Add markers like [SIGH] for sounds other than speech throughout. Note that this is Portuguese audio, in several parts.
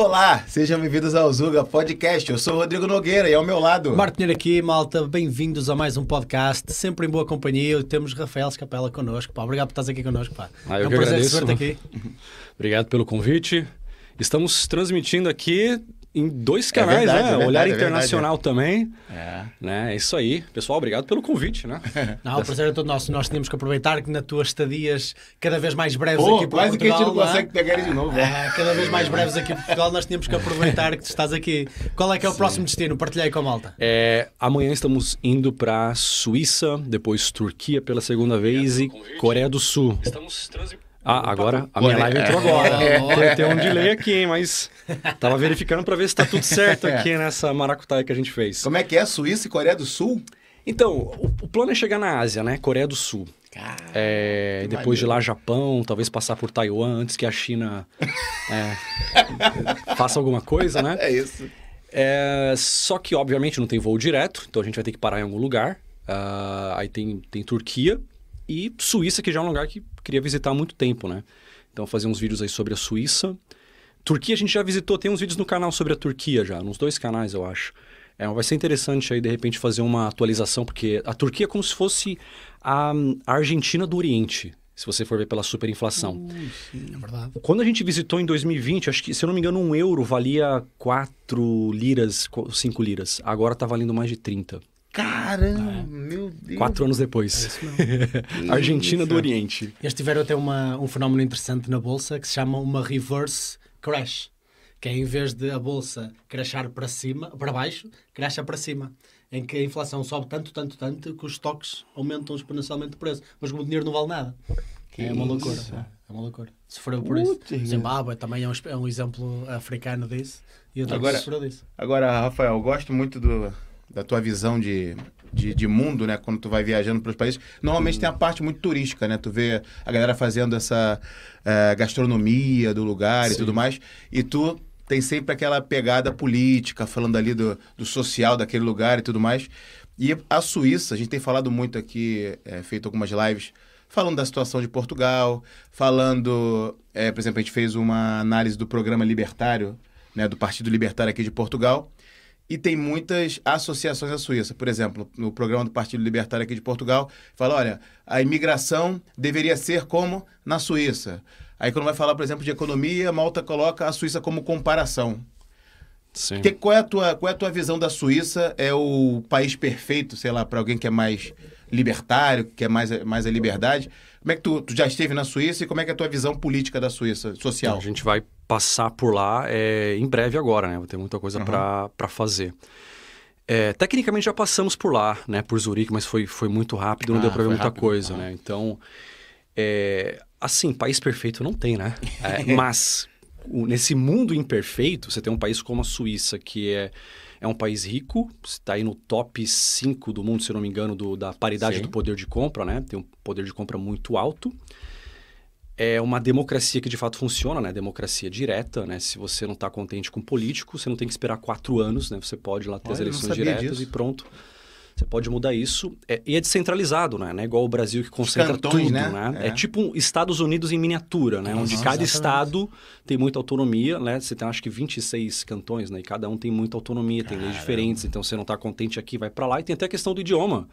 Olá, sejam bem-vindos ao Zuga Podcast. Eu sou o Rodrigo Nogueira e ao meu lado. Martinheiro aqui, malta. Bem-vindos a mais um podcast. Sempre em boa companhia. Temos Rafael Escapela connosco. Pá. Obrigado por estás aqui connosco. Pá. Ah, eu é um que prazer agradeço. aqui. [LAUGHS] Obrigado pelo convite. Estamos transmitindo aqui em dois canais, verdade, né? é verdade, Olhar é Internacional também. É. Né? É isso aí. Pessoal, obrigado pelo convite, né? [LAUGHS] Não, o prazer é todo nosso. Nós tínhamos que aproveitar que nas tuas estadias cada vez mais breves Pô, aqui por quase que a gente Portugal. não consegue pegar ele de novo. é? cada vez mais breves aqui por Portugal, nós tínhamos que aproveitar que tu estás aqui. Qual é que é o próximo destino? Partilhei com a malta. É, amanhã estamos indo para Suíça, depois Turquia pela segunda vez e Coreia do Sul. Estamos transmitindo. Ah, agora a minha live entrou agora. [LAUGHS] Tem, tem um delay aqui, hein? Mas tava verificando para ver se tá tudo certo [LAUGHS] aqui nessa maracutaia que a gente fez. Como é que é? Suíça e Coreia do Sul? Então, o, o plano é chegar na Ásia, né? Coreia do Sul. É, que depois de lá, Japão, talvez passar por Taiwan antes que a China [LAUGHS] é, faça alguma coisa, né? É isso. É, só que, obviamente, não tem voo direto, então a gente vai ter que parar em algum lugar. Ah, aí tem, tem Turquia e Suíça, que já é um lugar que queria visitar há muito tempo, né? Então, fazer uns vídeos aí sobre a Suíça. Turquia a gente já visitou, tem uns vídeos no canal sobre a Turquia já, nos dois canais, eu acho. É, vai ser interessante aí, de repente, fazer uma atualização, porque a Turquia é como se fosse a, a Argentina do Oriente, se você for ver pela superinflação. É verdade. Quando a gente visitou em 2020, acho que, se eu não me engano, um euro valia 4 liras, 5 liras. Agora tá valendo mais de 30. Caramba, meu Deus. Quatro anos depois. Que [LAUGHS] Argentina do. Oriente. Eles tiveram até uma, um fenómeno interessante na bolsa que se chama uma reverse crash, que é em vez de a bolsa crashar para cima, para baixo, crasha para cima, em que a inflação sobe tanto, tanto, tanto que os estoques aumentam exponencialmente de preço, mas como o dinheiro não vale nada. Que é uma loucura. isso? pá. É uma loucura. Sofreu por isso. Zimbábue também é um, é um exemplo africano disso e outro Agora- sofreu disso. Agora, Rafael, eu gosto muito do, da tua visão de, de, de mundo, né? Quando tu vai viajando para os países. Normalmente tem a parte muito turística, né? Tu vê a galera fazendo essa eh, gastronomia do lugar e Sim. tudo mais. E tu tem sempre aquela pegada política, falando ali do, do social daquele lugar e tudo mais. E a Suíça, a gente tem falado muito aqui, eh, feito algumas lives, falando da situação de Portugal, falando, eh, por exemplo, a gente fez uma análise do programa libertário, né, do Partido Libertário aqui de Portugal, e tem muitas associações à Suíça. Por exemplo, no programa do Partido Libertário aqui de Portugal, fala, olha, a imigração deveria ser como na Suíça. Aí quando vai falar, por exemplo, de economia, Malta coloca a Suíça como comparação. Sim. Que- qual, é a tua, qual é a tua visão da Suíça? É o país perfeito, sei lá, para alguém que é mais libertário, que quer mais, mais a liberdade? Como é que tu, tu já esteve na Suíça e como é que é a tua visão política da Suíça, Então, social? a gente vai passar por lá é, em breve agora, né? Vai ter muita coisa Uhum. pra para fazer. É, tecnicamente já passamos por lá, né? Por Zurique, mas foi, foi muito rápido, não Ah, deu pra ver muita rápido. coisa, Ah. né? Então, é, assim, país perfeito não tem, né? É, [LAUGHS] mas o- nesse mundo imperfeito, você tem um país como a Suíça, que é, é um país rico, está aí no top 5 do mundo, se não me engano, do- da paridade Sim. do poder de compra, né? Tem um poder de compra muito alto. É uma democracia que de fato funciona, né? Democracia direta, né? Se você não está contente com o político, você não tem que esperar quatro anos, né? Você pode ir lá ter as Olha, não eleições diretas disso. e pronto. Você pode mudar isso. É, e é descentralizado, né? Não é igual o Brasil que concentra cantões, tudo, né? né? É. É. tipo Estados Unidos em miniatura, né? Onde Uhum, cada exatamente. estado tem muita autonomia, né? Você tem acho que 26 cantões, né? E cada um tem muita autonomia, tem leis diferentes. Então você não está contente aqui, vai para lá. E tem até a questão do idioma.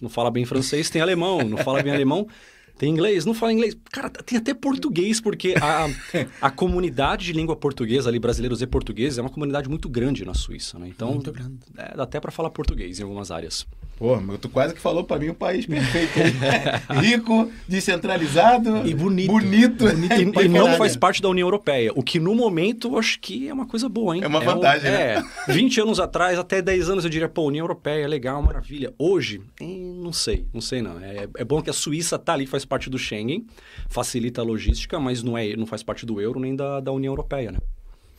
Não fala bem francês, tem alemão. Não fala bem alemão, [LAUGHS] tem inglês. Não fala inglês. Cara, tem até português, porque a, [LAUGHS] a comunidade de língua portuguesa, ali, brasileiros e portugueses, é uma comunidade muito grande na Suíça, né? Então, Muito grande. é, dá até para falar português em algumas áreas. Pô, mas tu quase que falou pra mim o país perfeito. [LAUGHS] Rico, descentralizado. E bonito. Bonito. E, Pra e não faz parte da União Europeia. O que no momento eu acho que é uma coisa boa, hein? É uma um- vantagem, né? É. 20 anos atrás, até 10 anos eu diria, pô, União Europeia, legal, maravilha. Hoje, eh, não sei, não sei não. É, é bom que a Suíça tá ali, faz parte do Schengen, facilita a logística, mas não, é, não faz parte do euro nem da, da União Europeia, né?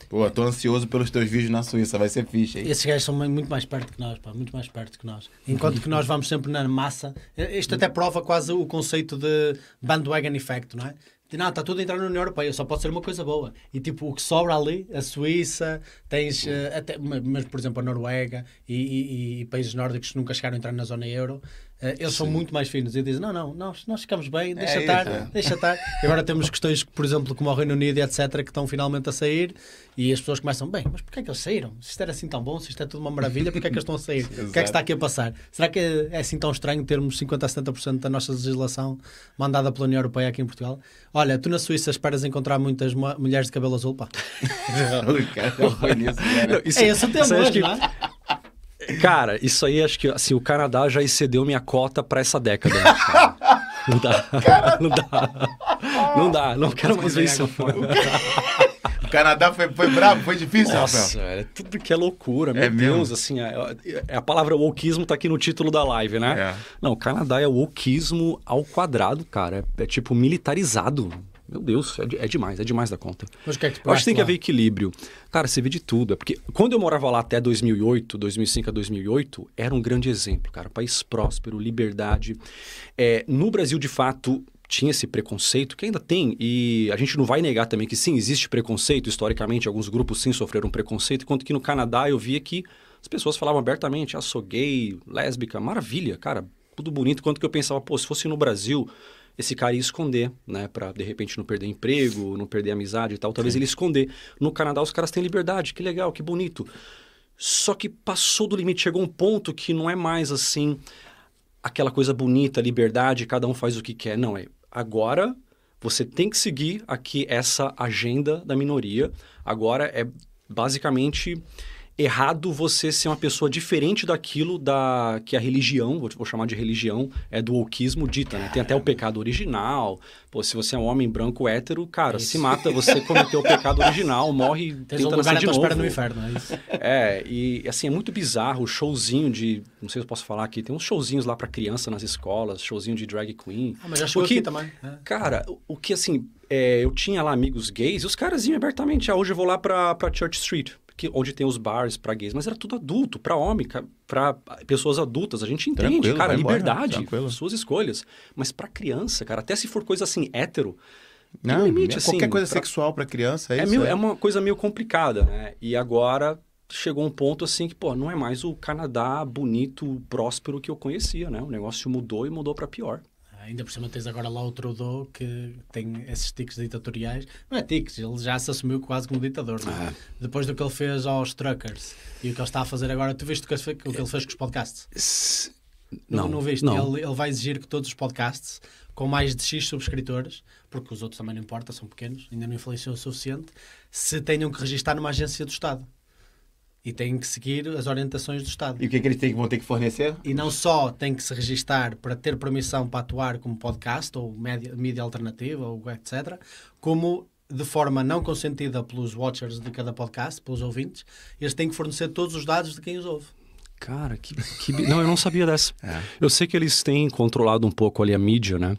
Pô, tô ansioso pelos teus vídeos na Suíça, vai ser fixe, hein? Esses gajos são muito mais perto que nós, pá, muito mais perto que nós. Enquanto que nós vamos sempre na massa. Isto até prova quase o conceito de bandwagon effect, não é? De, Não, está tudo a entrar na União Europeia, só pode ser uma coisa boa. E tipo, o que sobra ali, a Suíça, tens eh, até, ma- mas por exemplo a Noruega e, e- e países nórdicos que nunca chegaram a entrar na zona euro, eh, eles são muito mais finos e dizem: não, não, nós, nós ficamos bem, deixa É estar, isso, é. deixa estar. E agora temos questões, por exemplo, como o Reino Unido e etc., que estão finalmente a sair e as pessoas começam: bem, mas porquê é que eles saíram? Se isto era assim tão bom, se isto é tudo uma maravilha, porquê é que eles estão a sair? [LAUGHS] O que é que está aqui a passar? Será que é, é assim tão estranho termos 50% a 70% da nossa legislação mandada pela União Europeia aqui em Portugal? Olha, tu na Suíça esperas encontrar muitas mu- mulheres de cabelo azul, pá. [LAUGHS] né? Não, isso- É esse o tema isso aí acho hoje, que- não é? Cara, isso aí acho que assim, o Canadá já excedeu minha cota pra essa década. [LAUGHS] cara. Não dá. Não dá. Não dá. Não quero mais ver isso. O Canadá foi, foi brabo, foi difícil, Nossa, Rafael. velho, é tudo que é loucura. Meu É mesmo? Deus, assim, é, é- a palavra wokeismo tá aqui no título da live, né? É. Não, o Canadá é wokeismo ao quadrado, cara. É, é tipo militarizado. Meu Deus, é, é demais, é demais da conta. Mas o que é que tu Eu acho que tem que lá? haver equilíbrio. Cara, você vê de tudo. É porque quando eu morava lá até 2008, 2005 a 2008, era um grande exemplo, cara. País próspero, liberdade. É, no Brasil, de fato, tinha esse preconceito, que ainda tem. E a gente não vai negar também que sim, existe preconceito. Historicamente, alguns grupos sim sofreram preconceito. Enquanto que no Canadá eu via que as pessoas falavam abertamente, ah, sou gay, lésbica. Maravilha, cara. Tudo bonito. Enquanto que eu pensava, pô, se fosse no Brasil esse cara ia esconder, né? Pra de repente não perder emprego, não perder amizade e tal. Talvez ele esconder. No Canadá os caras têm liberdade, que legal, que bonito. Só que passou do limite, chegou um ponto que não é mais assim aquela coisa bonita, liberdade, cada um faz o que quer. Não, é agora você tem que seguir aqui essa agenda da minoria. Agora é basicamente errado você ser uma pessoa diferente daquilo da que a religião, vou, vou chamar de religião, é do wokeismo dita, né? Tem até o pecado original. Pô, se você é um homem branco hétero, cara, se mata, você cometeu o pecado original, morre, Tens um tenta lugar nascer de tua novo. espera no inferno, é isso? É, e assim, é muito bizarro o showzinho de. Não sei se eu posso falar aqui, tem uns showzinhos lá pra criança nas escolas, showzinho de drag queen. Ah, mas já chegou aqui também. é. Cara, o, o que assim, é, eu tinha lá amigos gays e os caras iam abertamente. Ah, hoje eu vou lá pra, pra Church Street, que, onde tem os bars pra gays, mas era tudo adulto, pra homem, pra pessoas adultas. A gente entende, Tranquilo, cara, embora, liberdade, tranquilo. suas escolhas. Mas pra criança, cara, até se for coisa assim, hétero, Não, limite, é assim. qualquer coisa pra- sexual pra criança, é, é, isso? meio- é? é uma coisa meio complicada, né? E agora chegou um ponto assim que, pô, não é mais o Canadá bonito, próspero que eu conhecia, né? O negócio mudou e mudou pra pior. Ainda por cima tens agora lá o Trudeau que tem esses tiques ditatoriais. Não é tiques, ele já se assumiu quase como ditador. não é? Depois do que ele fez aos truckers e o que ele está a fazer agora. Tu viste o que ele fez, com os podcasts? S- Não, não, viste? Não. Ele, ele vai exigir que todos os podcasts com mais de X subscritores, porque os outros também não importa, são pequenos, ainda não influenciam o suficiente, se tenham que registar numa agência do Estado. E têm que seguir as orientações do Estado. E o que é que eles têm, vão ter que fornecer? E não só tem que se registar para ter permissão para atuar como podcast ou média, mídia alternativa ou etc., como de forma não consentida pelos watchers de cada podcast, pelos ouvintes, eles têm que fornecer todos os dados de quem os ouve. Cara, que, que Não, eu não sabia dessa. [LAUGHS] É. Eu sei que eles têm controlado um pouco ali a mídia, né?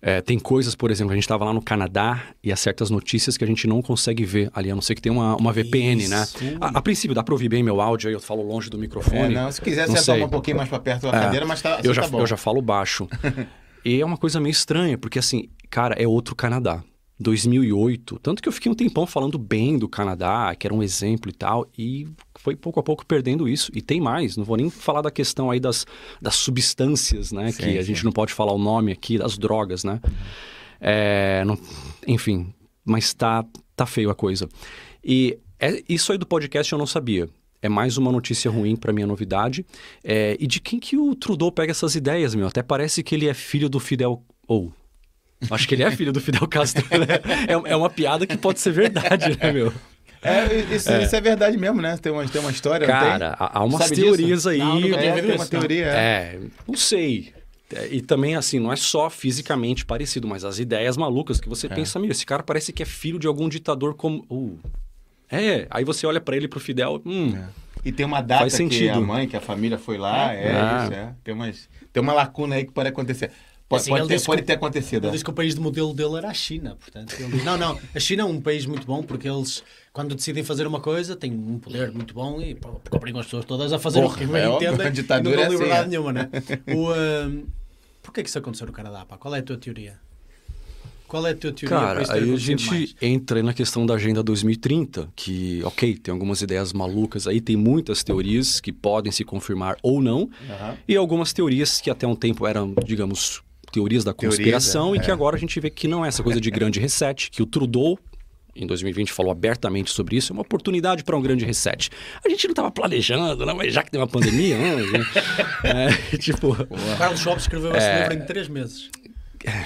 É, tem coisas, por exemplo, a gente estava lá no Canadá e há certas notícias que a gente não consegue ver ali, a não ser que tenha uma, uma VPN, né? Isso. A, a princípio, dá para ouvir bem meu áudio aí, eu falo longe do É, microfone. não, se quiser Não sentar sei. um pouquinho mais pra perto da É, cadeira, mas tá, eu, já, tá bom. eu já falo baixo. [LAUGHS] e é uma coisa meio estranha, porque assim, cara, é outro Canadá. 2008, tanto que eu fiquei um tempão falando bem do Canadá, que era um exemplo e tal, e foi pouco a pouco perdendo isso. E tem mais, não vou nem falar da questão aí das, das substâncias, né, Sim, que a sim. gente não pode falar o nome aqui, das drogas, né. É, não- enfim, mas tá, tá feio a coisa. E é, isso aí do podcast eu não sabia. É mais uma notícia ruim pra minha novidade. É, e de quem que o Trudeau pega essas ideias, meu? Até parece que ele é filho do Fidel. Ou. Acho que ele é filho do Fidel Castro, né? É, é uma piada que pode ser verdade, né, meu? É, isso é. isso é verdade mesmo, né? Tem uma, tem uma história, não Cara, há umas Sabe disso? teorias aí. Não, tinha É, tem uma não. teoria. é. É, não sei. É, E também, assim, não é só fisicamente parecido, mas as ideias malucas que você É. pensa, meu, esse cara parece que é filho de algum ditador como. Uh, é, aí você olha pra ele pro Fidel. Hum, É. E tem uma data Faz que sentido. a mãe, que a família foi lá, é, Ah. isso, é. Tem, umas, tem uma lacuna aí que pode acontecer. Pode, Assim, pode ele ter, disse pode que- ter acontecido. Ele é. disse que o país de modelo dele era a China, portanto, ele diz, não, não, a China é um país muito bom porque eles, quando decidem fazer uma coisa, têm um poder muito bom e obrigam as pessoas todas a fazer Porra, o que bem é entendem e não é dão assim, liberdade é. nenhuma, né? [LAUGHS] O, ahm, porquê que isso aconteceu no Canadá, pá? Qual é a tua teoria? Qual é a tua teoria Cara, aí a gente mais? entra na questão da Agenda 2030, que, ok, tem algumas ideias malucas aí, tem muitas teorias que podem se confirmar ou não, uhum. e algumas teorias que até um tempo eram, digamos, teorias da conspiração Teoria, e que é. agora a gente vê que não é essa coisa de grande reset, que o Trudeau em 2020 falou abertamente sobre isso, é uma oportunidade para um grande reset. A gente não estava planejando, não, mas já que tem uma pandemia, né? [LAUGHS] é, tipo... O Carlos Schwab escreveu esse é... livro em três meses.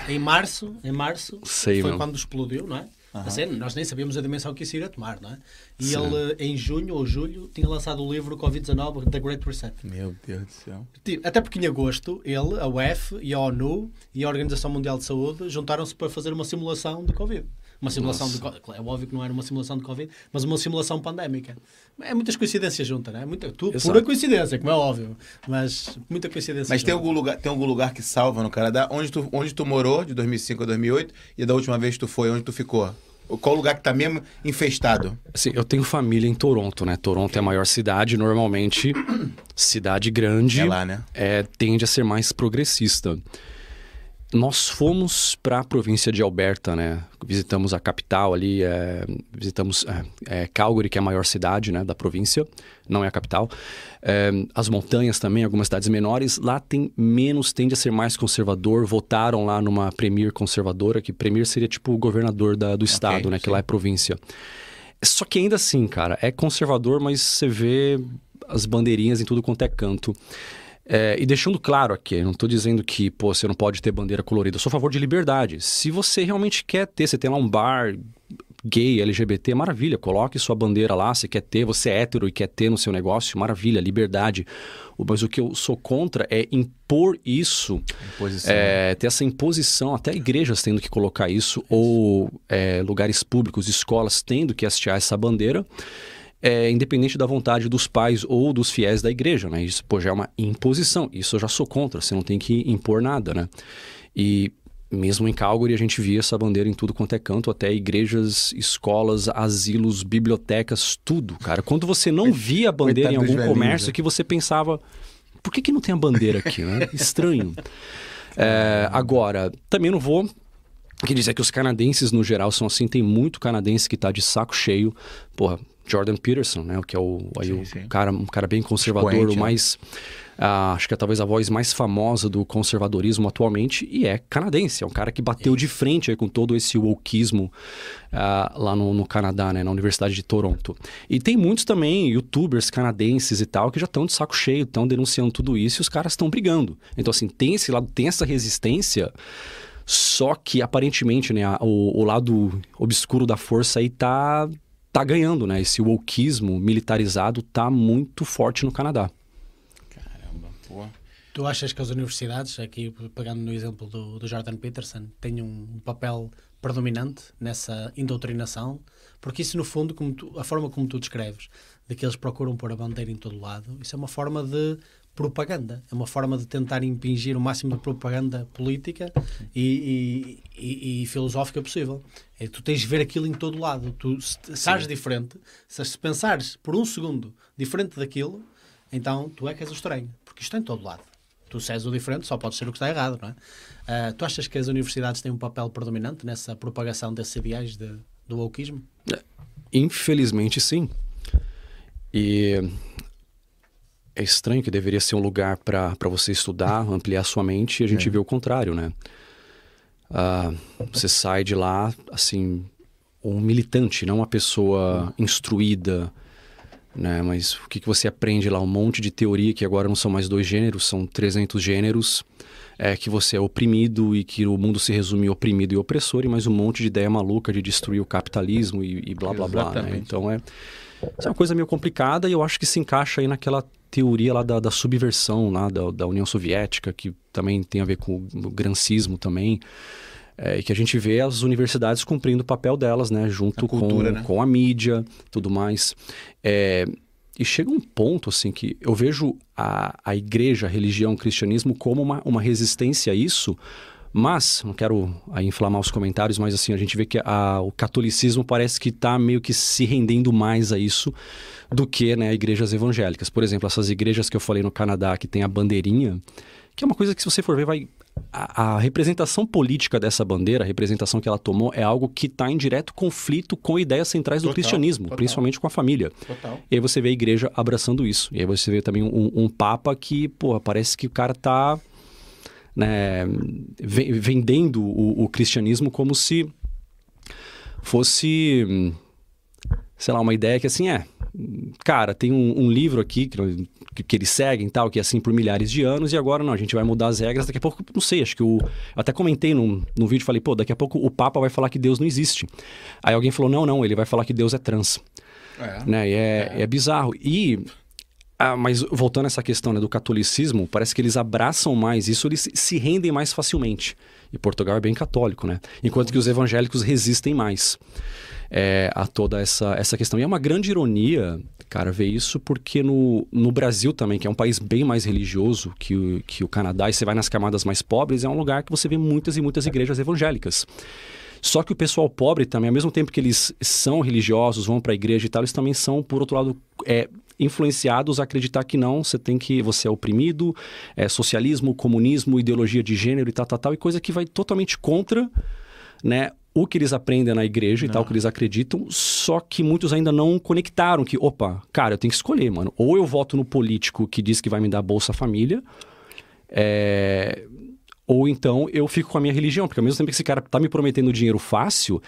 Em março, em março Sei, foi quando explodiu, não é? Uhum. Assim, nós nem sabíamos a dimensão que isso iria tomar, não é? E Sim. ele, em junho ou julho, tinha lançado o livro Covid-19 The Great Reset. Meu Deus do céu. Até porque em agosto, ele, a UF e a ONU e a Organização Mundial de Saúde juntaram-se para fazer uma simulação de Covid. Uma simulação Nossa. de É óbvio que não era uma simulação de Covid, mas uma simulação pandémica. É muitas coincidências juntas, não é? Muita, tu, pura coincidência, como é óbvio. Mas muita coincidência. Mas tem algum, lugar, tem algum lugar que salva no Canadá? Onde tu, onde tu morou, de 2005 a 2008, e da última vez que tu foi, onde tu ficou? Qual lugar que está mesmo infestado? Assim, eu tenho família em Toronto, né? Toronto é a maior cidade, normalmente [CLEARS THROAT] cidade grande é lá, né? é, tende a ser mais progressista. Nós fomos para a província de Alberta, né? Visitamos a capital ali, é, visitamos é, é, Calgary, que é a maior cidade né, da província, não é a capital. É, as montanhas também, algumas cidades menores. Lá tem menos, tende a ser mais conservador. Votaram lá numa premier conservadora, que premier seria tipo o governador da, do estado, okay, né? Sim. Que lá é província. Só que ainda assim, cara, é conservador, mas você vê as bandeirinhas em tudo quanto é canto. É, e deixando claro aqui, não estou dizendo que pô, você não pode ter bandeira colorida, eu sou a favor de liberdade. Se você realmente quer ter, você tem lá um bar gay, LGBT, maravilha, coloque sua bandeira lá, você quer ter, você é hétero e quer ter no seu negócio, maravilha, liberdade. Mas o que eu sou contra é impor isso, é, ter essa imposição, até igrejas tendo que colocar isso, isso. ou é, lugares públicos, escolas tendo que hastear essa bandeira é, independente da vontade dos pais ou dos fiéis da igreja, né? Isso pô, já é uma imposição. Isso eu já sou contra, você não tem que impor nada, né? E mesmo em Calgary a gente via essa bandeira em tudo quanto é canto, até igrejas, escolas, asilos, bibliotecas, tudo, cara. Quando você não via a bandeira em algum comércio né? que você pensava, por que, que não tem a bandeira aqui, né? [LAUGHS] Estranho. É, agora, também não vou que dizer que os canadenses no geral são assim, tem muito canadense que tá de saco cheio. Porra, Jordan Peterson, né? Que é o, aí sim, o sim. cara, um cara bem conservador, Expoente, o né? mais. Uh, acho que é talvez a voz mais famosa do conservadorismo atualmente, e é canadense. É um cara que bateu de frente com todo esse wokeismo uh, lá no, no, Canadá, né, na Universidade de Toronto. E tem muitos também youtubers canadenses e tal que já estão de saco cheio, estão denunciando tudo isso e os caras estão brigando. Então, assim, tem esse lado, tem essa resistência. Só que aparentemente, né, o, o lado obscuro da força aí tá tá ganhando, né? Esse wokeismo militarizado tá muito forte no Canadá. Caramba, pô. Tu achas que as universidades, aqui pegando no exemplo do, do Jordan Peterson, têm um papel predominante nessa indoutrinação? Porque isso, no fundo, como tu, a forma como tu descreves, de que eles procuram pôr a bandeira em todo lado, isso é uma forma de propaganda. É uma forma de tentar impingir o máximo de propaganda política e, e, e, e filosófica possível. É, tu tens de ver aquilo em todo lado. Tu estás diferente, se pensares por um segundo diferente daquilo, então tu é que és o estranho. Porque isto está em todo lado. Tu se és o diferente, só pode ser o que está errado, não é? Uh, tu achas que as universidades têm um papel predominante nessa propagação desses ideais de, do wokeismo? Infelizmente, sim. E é estranho que deveria ser um lugar para você estudar, [LAUGHS] ampliar sua mente, e a gente é. vê o contrário, né? Uh, você sai de lá, assim, um militante, não uma pessoa instruída, né? Mas o que, que você aprende lá? Um monte de teoria, que agora não são mais dois gêneros, são 300 gêneros, é que você é oprimido e que o mundo se resume em oprimido e opressor, e mais um monte de ideia maluca de destruir o capitalismo e, e blá, blá, blá, né? Então é... Isso é uma coisa meio complicada e eu acho que se encaixa aí naquela teoria lá da, da subversão lá da, da, União Soviética, que também tem a ver com o grancismo também. É, e que a gente vê as universidades cumprindo o papel delas, né? Junto cultura, com, né? com a mídia, tudo mais. É, e chega um ponto, assim, que eu vejo a, a igreja, a religião, o cristianismo como uma, uma resistência a isso, mas, não quero inflamar os comentários, mas assim, a gente vê que a, o catolicismo parece que está meio que se rendendo mais a isso do que né, igrejas evangélicas. Por exemplo, essas igrejas que eu falei no Canadá, que tem a bandeirinha, que é uma coisa que se você for ver vai a, a, representação política dessa bandeira, a representação que ela tomou, é algo que está em direto conflito com ideias centrais do Total, cristianismo, total. principalmente com a família. Total. E aí você vê a igreja abraçando isso. E aí você vê também um, um papa que, pô, parece que o cara tá né, ve- vendendo o, o cristianismo como se fosse, sei lá, uma ideia que assim é. Cara, tem um, um livro aqui que, que, eles seguem tal, que é assim por milhares de anos, e agora não, a gente vai mudar as regras. Daqui a pouco, não sei, acho que o. Eu até comentei num, num vídeo, falei, pô, daqui a pouco o Papa vai falar que Deus não existe. Aí alguém falou, não, não, ele vai falar que Deus é trans É. né? E é, é bizarro. E ah, mas voltando a essa questão né, do catolicismo, parece que eles abraçam mais isso, eles se rendem mais facilmente. E Portugal é bem católico, né? Enquanto que os evangélicos resistem mais é, a toda essa, essa questão. E é uma grande ironia, cara, ver isso, porque no, no Brasil também, que é um país bem mais religioso que o, que o Canadá, e você vai nas camadas mais pobres, é um lugar que você vê muitas e muitas igrejas evangélicas. Só que o pessoal pobre também, ao mesmo tempo que eles são religiosos, vão para a igreja e tal, eles também são, por outro lado, é, influenciados a acreditar que não, você tem que, você é oprimido, é socialismo, comunismo, ideologia de gênero e tal, tal, tal, e coisa que vai totalmente contra, né, o que eles aprendem na igreja e tal, o que eles acreditam, só que muitos ainda não conectaram que, opa, cara, eu tenho que escolher, mano. Ou eu voto no político que diz que vai me dar Bolsa Família, é, ou então eu fico com a minha religião, porque ao mesmo tempo que esse cara tá me prometendo dinheiro fácil,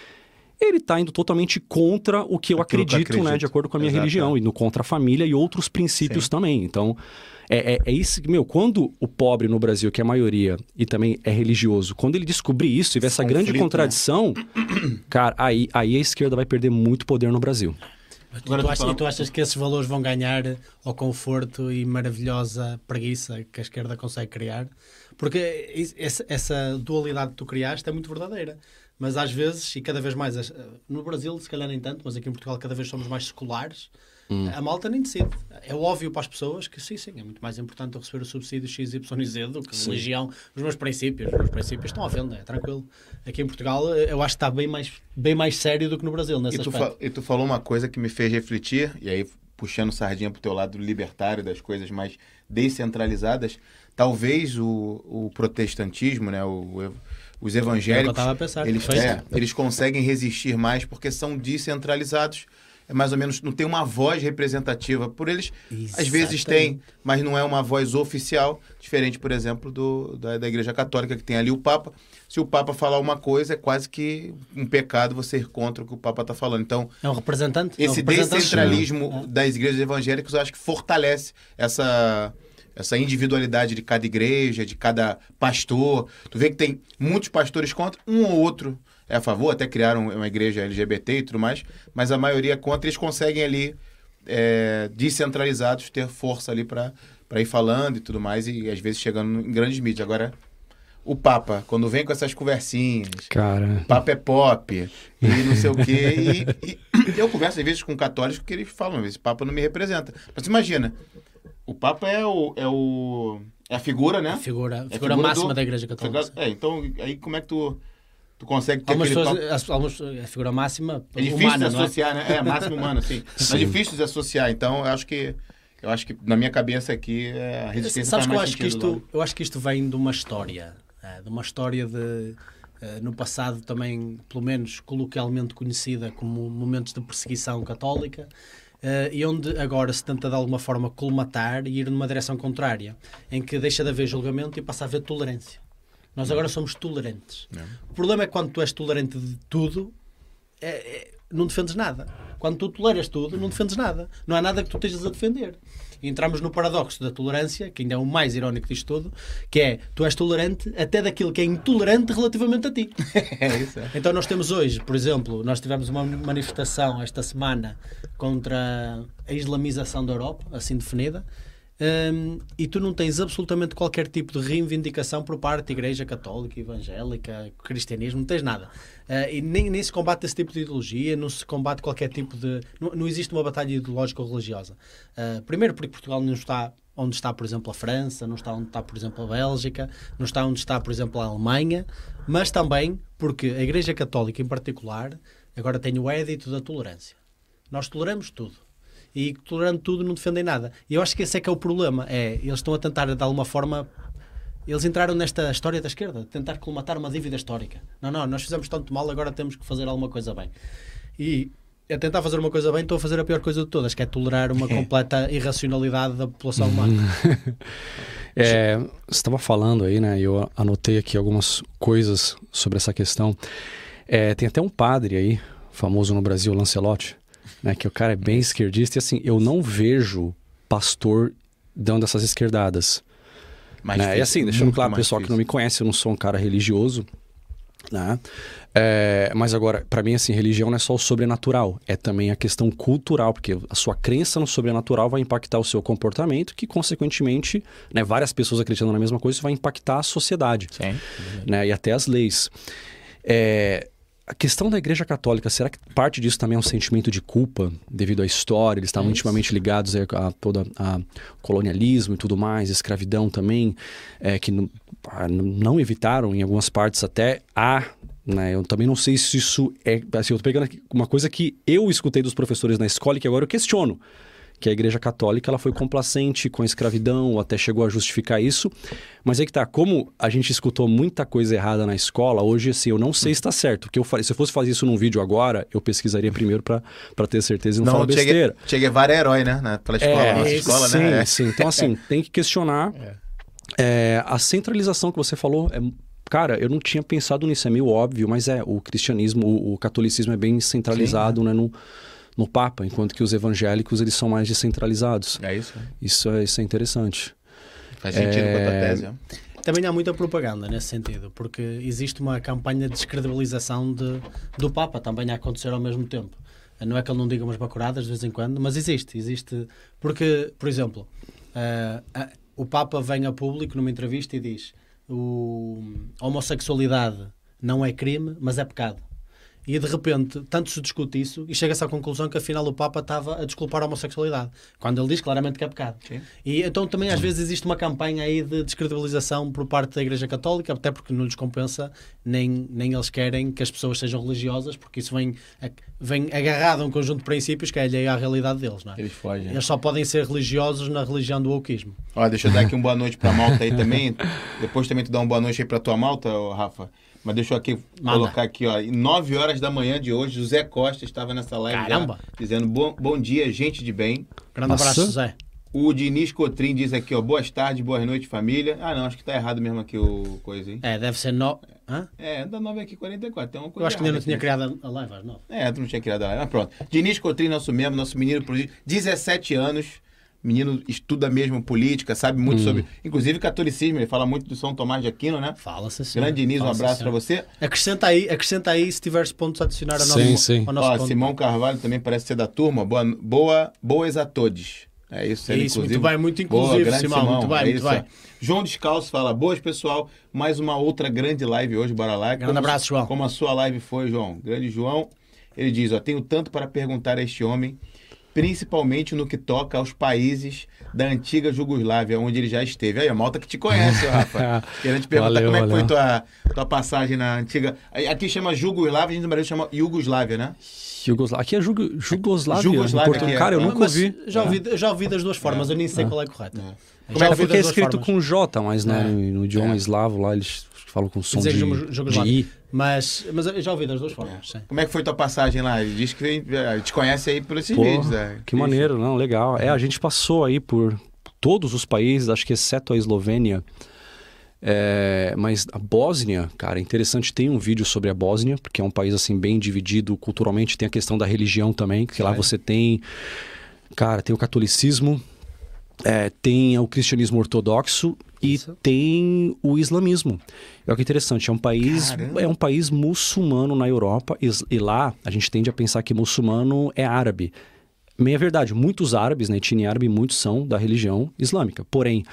ele tá indo totalmente contra o que eu Aquilo que eu acredito, né? acredito. De acordo com a minha Exato, religião, é. indo contra a família e outros princípios também. Então, é, é, é isso que, meu, quando o pobre no Brasil, que é a maioria, e também é religioso, quando ele descobrir isso e ver essa Esse grande conflito, né? contradição, cara, aí, aí a esquerda vai perder muito poder no Brasil. Agora tu tu achas, fala- e tu achas que esses valores vão ganhar ao conforto e maravilhosa preguiça que a esquerda consegue criar? Porque essa dualidade que tu criaste é muito verdadeira. Mas às vezes, e cada vez mais, as- no Brasil se calhar nem tanto, mas aqui em Portugal cada vez somos mais seculares, a malta nem decide. É óbvio para as pessoas que sim, sim, é muito mais importante eu receber o subsídio XYZ do que a religião, os meus princípios. Os meus princípios estão à venda, é tranquilo. Aqui em Portugal eu acho que está bem mais, bem mais sério do que no Brasil, nesse E tu, e tu falou uma coisa que me fez refletir, e aí puxando sardinha pro teu lado libertário, das coisas mais descentralizadas, talvez o, o protestantismo, né, o, os É evangélicos, eles, é, eles conseguem resistir mais porque são descentralizados. É mais ou menos, não tem uma voz representativa. Por eles, às vezes tem, mas não é uma voz oficial, diferente, por exemplo, do, da, da Igreja Católica, que tem ali o Papa. Se o Papa falar uma coisa, é quase que um pecado você ir contra o que o Papa está falando. Então, É um representante. é um esse representante. descentralismo das igrejas evangélicas, eu acho que fortalece essa, essa individualidade de cada igreja, de cada pastor. Tu vê que tem muitos pastores contra, um ou outro é a favor, até criaram uma igreja LGBT e tudo mais, mas a maioria é contra, eles conseguem ali, é, descentralizados, ter força ali para ir falando e tudo mais, e às vezes chegando em grandes mídias. Agora, o Papa, quando vem com essas conversinhas, Cara, Papa é pop e não sei o quê. [LAUGHS] E, e eu converso às vezes com católicos que eles falam, esse Papa não me representa. Mas imagina, o Papa é o. É, o, é a figura, né? A figura, a É a figura figura máxima do- da Igreja Católica. É, então aí como é que tu, tu consegue ter Algumas aquele pessoas, algumas- a figura máxima É difícil humana, de é? associar, né? É, máximo humano, sim. [LAUGHS] Mas é difícil de associar. Então, eu acho que. Eu acho que na minha cabeça aqui é, a resistência Sabes que eu acho que, isto, eu acho que isto vem de uma história. eh, De uma história de. No passado também, pelo menos coloquialmente conhecida como momentos de perseguição católica, eh, e onde agora se tenta de alguma forma colmatar e ir numa direção contrária, em que deixa de haver julgamento e passa a haver tolerância. Nós agora somos tolerantes. O problema é que quando tu és tolerante de tudo, é- é- não defendes nada. Quando tu toleras tudo, não defendes nada. Não há nada que tu estejas a defender. Entramos no paradoxo da tolerância, que ainda é o mais irónico disto tudo, que é tu és tolerante até daquilo que é intolerante relativamente a ti. [LAUGHS] É é. Então nós temos hoje, por exemplo, nós tivemos uma manifestação esta semana contra a islamização da Europa, assim definida, hum, e tu não tens absolutamente qualquer tipo de reivindicação por parte da Igreja Católica, Evangélica, Cristianismo, não tens nada. Ah, e nem, nem se combate esse tipo de ideologia, não se combate qualquer tipo de. Não, não existe uma batalha ideológica ou religiosa. Ah, primeiro porque Portugal não está onde está, por exemplo, a França, não está onde está, por exemplo, a Bélgica, não está onde está, por exemplo, a Alemanha, mas também porque a Igreja Católica, em particular, agora tem o édito da tolerância. Nós toleramos tudo. E tolerando tudo não defendem nada. E eu acho que esse é que é o problema. É, eles estão a tentar, de alguma forma, eles entraram nesta história da esquerda, tentar colmatar uma dívida histórica. Não, não, nós fizemos tanto mal, agora temos que fazer alguma coisa bem. E a tentar fazer uma coisa bem, estou a fazer a pior coisa de todas, que é tolerar uma [LAUGHS] completa irracionalidade da população humana. [LAUGHS] É, você estava falando aí, né? Eu anotei aqui algumas coisas sobre essa questão. É, tem até um padre aí, famoso no Brasil, Lancelotti, né? Que o cara é bem esquerdista e assim, eu não vejo pastor dando essas esquerdadas. Mais né? E difícil, assim, deixando claro, mais pessoal que não difícil. me conhece, eu não sou um cara religioso, né? É, mas agora, para mim, assim, religião não é só o sobrenatural, é também a questão cultural, porque a sua crença no sobrenatural vai impactar o seu comportamento, que, consequentemente, né, várias pessoas acreditando na mesma coisa, vai impactar a sociedade né, e até as leis. É, a questão da Igreja Católica, será que parte disso também é um sentimento de culpa devido à história? Eles estavam É intimamente ligados aí a toda a colonialismo e tudo mais, escravidão também, é, que não, ah, não evitaram em algumas partes até a né? Eu também não sei se isso é. Assim, eu tô pegando uma coisa que eu escutei dos professores na escola e que agora eu questiono. Que a Igreja Católica ela foi complacente com a escravidão, ou até chegou a justificar isso. Mas aí que tá, como a gente escutou muita coisa errada na escola, hoje assim, eu não sei se está certo. Que eu se eu fosse fazer isso num vídeo agora, eu pesquisaria primeiro para ter certeza e não, falar Não, Che, besteira. che Guevara é herói, né? Na- Pela escola, nossa isso, escola, sim, né? É. sim. Então, assim, [LAUGHS] tem que questionar. É, a centralização que você falou é. Cara, eu não tinha pensado nisso, é meio óbvio, mas é, o cristianismo, o, o catolicismo é bem centralizado né, no, no Papa, enquanto que os evangélicos eles são mais descentralizados. É isso. Isso é, isso é interessante. Faz sentido com a tua É, tese. Também há muita propaganda nesse sentido, porque existe uma campanha de descredibilização de, do Papa também a acontecer ao mesmo tempo. Não é que ele não diga umas bacuradas de vez em quando, mas existe, existe. Porque, por exemplo, ah, o Papa vem a público numa entrevista e diz o, a homossexualidade não é crime, mas é pecado. E de repente, tanto se discute isso e chega-se à conclusão que afinal o Papa estava a desculpar a homossexualidade, quando ele diz claramente que é pecado. Sim. E então também às vezes existe uma campanha aí de descredibilização por parte da Igreja Católica, até porque não lhes compensa, nem, nem eles querem que as pessoas sejam religiosas, porque isso vem, vem agarrado a um conjunto de princípios que é alheio à realidade deles. Não é? Eles fogem. Eles só podem ser religiosos na religião do wokeismo. Ó, deixa eu dar aqui uma boa noite pra malta aí também. Depois também tu dá uma boa noite aí pra tua malta, Rafa. Mas deixa eu aqui Manda. colocar aqui, ó. Em 9 horas da manhã de hoje, José Costa estava nessa live já, Caramba! dizendo bom, bom dia, gente de bem. Grande Nossa. abraço, José. O Diniz Cotrim diz aqui, ó, boas tardes, boas noites, família. Ah, não, acho que tá errado mesmo aqui o coisa, hein? É, deve ser no... Hã? É, da 9 aqui 44, tem uma coisa Eu acho que ainda não tinha criado a live às nove. É, tu não tinha criado a live. Mas pronto. Diniz Cotrim, nosso membro, nosso menino prodígio, 17 anos. Menino estuda mesmo política, sabe muito sobre, inclusive catolicismo. Ele fala muito do São Tomás de Aquino, né? Fala-se assim. Grande Diniz, um abraço pra você. Acrescenta aí, acrescenta aí se tiveres pontos a adicionar ao Sim, nosso, sim. ao nosso Ó, ponto. Simão Carvalho também parece ser da turma. Boa, boa, boas a todos. É isso, É ele, isso, inclusive. muito bem, muito Boa, inclusivo, grande Simão, muito bem, é muito isso, bem. João Descalço fala, boas pessoal, mais uma outra grande live hoje, bora lá. Grande abraço, João. Como a sua live foi, João? Grande João. Ele diz, ó, tenho tanto para perguntar a este homem, principalmente no que toca aos países da antiga Jugoslávia, onde ele já esteve. Aí, a malta que te conhece, Rafa. [LAUGHS] Querendo te perguntar Valeu, como é que foi tua, tua passagem na antiga... Aqui chama Jugoslávia, a gente no Brasil chama Iugoslávia, né? Jugoslávia. Aqui é Jugo... Jugoslávia. Jugoslávia aqui é. Cara, eu nunca ouvi. Já ouvi, já ouvi das duas formas, eu nem sei qual é a correta. Como Já é que ouvi Porque é escrito formas. com J, mas né, É. no, no idioma É. eslavo lá eles falam com som Dizer de, de Jugoslávia. I. Mas, mas eu já ouvi das duas formas. sim. Como é que foi tua passagem lá? Ele diz que vem- eh, te conhece aí por esses Pô, vídeos. né? Que maneiro, não, legal. É, a gente passou aí por todos os países, acho que exceto a Eslovênia. É, mas a Bósnia, cara, é interessante, tem um vídeo sobre a Bósnia, porque é um país assim bem dividido culturalmente, tem a questão da religião também, que lá você tem, cara, tem o catolicismo, é, tem o cristianismo ortodoxo e Isso. tem o islamismo. Olha que interessante, é um país Caramba. é um país muçulmano na Europa e, lá a gente tende a pensar que muçulmano é árabe. Meia verdade, muitos árabes, na etnia árabe, muitos são da religião islâmica. Porém,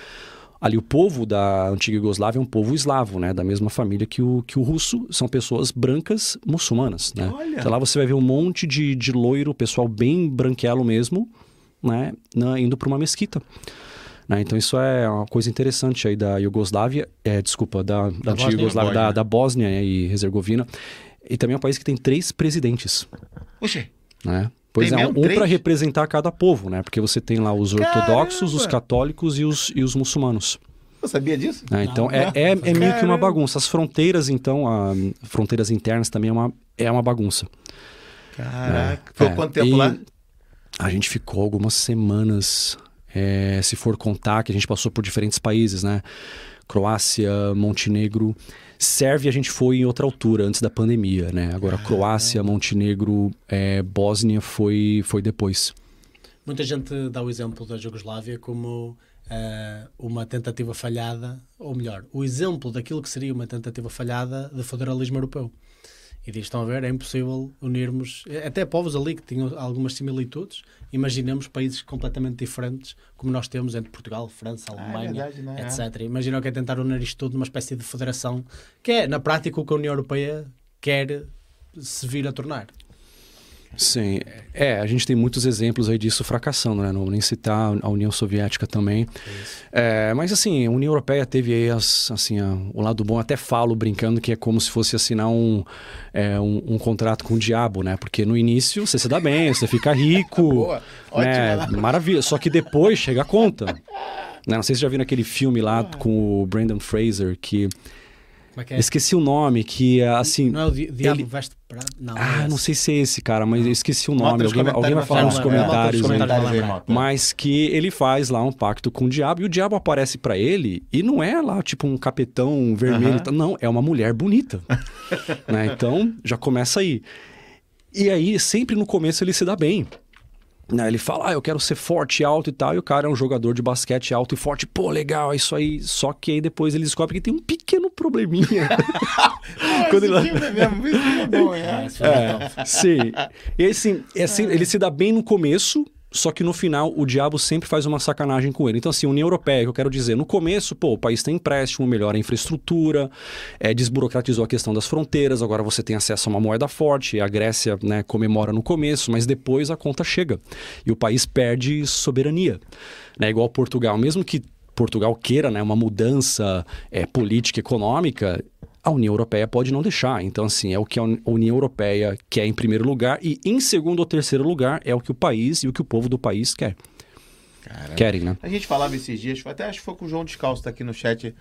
ali o povo da antiga Iugoslávia é um povo eslavo, né? Da mesma família que o, que o russo, são pessoas brancas muçulmanas, né? Olha. Então lá você vai ver um monte de, de loiro, pessoal bem branquelo mesmo, né? Na- indo para uma mesquita. Né? Então isso é uma coisa interessante aí da Iugoslávia, é, desculpa, da, da, antiga. Iugoslávia, da, Bósnia. da Bósnia né, e Herzegovina. E também é um país que tem três presidentes, Oxe, né? Pois Tem é, um para representar cada povo, né? Porque você tem lá os ortodoxos, os Caramba! católicos e os, e os muçulmanos. Eu sabia disso? né? Então é, é, é meio que uma bagunça. As fronteiras, então, a, fronteiras internas também é uma, é uma bagunça. Caraca. Foi É, quanto tempo e lá? A gente ficou algumas semanas, é, se for contar, que a gente passou por diferentes países, né? Croácia, Montenegro. Sérvia a gente foi em outra altura, antes da pandemia, né? Agora, Croácia, Montenegro, é, Bósnia foi, foi depois. Muita gente dá o exemplo da Jugoslávia como eh, uma tentativa falhada, ou melhor, o exemplo daquilo que seria uma tentativa falhada de federalismo europeu. E diz, estão a ver, é impossível unirmos, até povos ali que tinham algumas similitudes, imaginemos países completamente diferentes, como nós temos entre Portugal, França, é Alemanha, verdade, não é? etc. Imagina o que é tentar unir isto tudo numa espécie de federação, que é, na prática, o que a União Europeia quer se vir a tornar. Sim, é, a gente tem muitos exemplos aí disso fracassando, né? Não vou nem citar a União Soviética também. É, mas assim, a União Europeia teve aí as, assim, a- o lado bom, até falo brincando que é como se fosse assinar um, é, um, um contrato com o diabo, né? Porque no início você se dá bem, você fica rico, [LAUGHS] Boa, né? ótima. Maravilha. Só que depois chega a conta. Né? Não sei se já viu aquele filme lá com o Brandon Fraser, que é que é? esqueci o nome, que assim. Não é o di Diabo ele- Veste Prado? Não, Ah, é não sei se é esse, cara, mas eu esqueci o nome. Alguém, vai- alguém vai falar nos comentários, aí. Mas que ele faz lá um pacto com o diabo e o diabo aparece pra ele e não é lá tipo um capetão vermelho, Aham. e tal, não, é uma mulher bonita. [LAUGHS] né? Então já começa aí. E aí, sempre no começo ele se dá bem. Né? Ele fala, ah, eu quero ser forte, alto e tal, e o cara é um jogador de basquete alto e forte, pô, legal, é isso aí. Só que aí depois ele descobre que tem um pequeno probleminha. [LAUGHS] Quando ele- filme é mesmo, filme é bom, é. É. É, sim. E assim, assim, ele se dá bem no começo, só que no final o diabo sempre faz uma sacanagem com ele. Então, assim, União Europeia, que eu quero dizer, no começo, pô, o país tem empréstimo, melhora a infraestrutura, é, desburocratizou a questão das fronteiras, agora você tem acesso a uma moeda forte, a Grécia né, comemora no começo, mas depois a conta chega e o país perde soberania. Né, igual Portugal, mesmo que Portugal queira né, uma mudança é, política econômica, a União Europeia pode não deixar. Então, assim, é o que a Uni- a União Europeia quer em primeiro lugar e em segundo ou terceiro lugar é o que o país e o que o povo do país quer. Caramba. Querem, né? A gente falava esses dias, até acho que foi com o João Descalço, tá aqui no chat.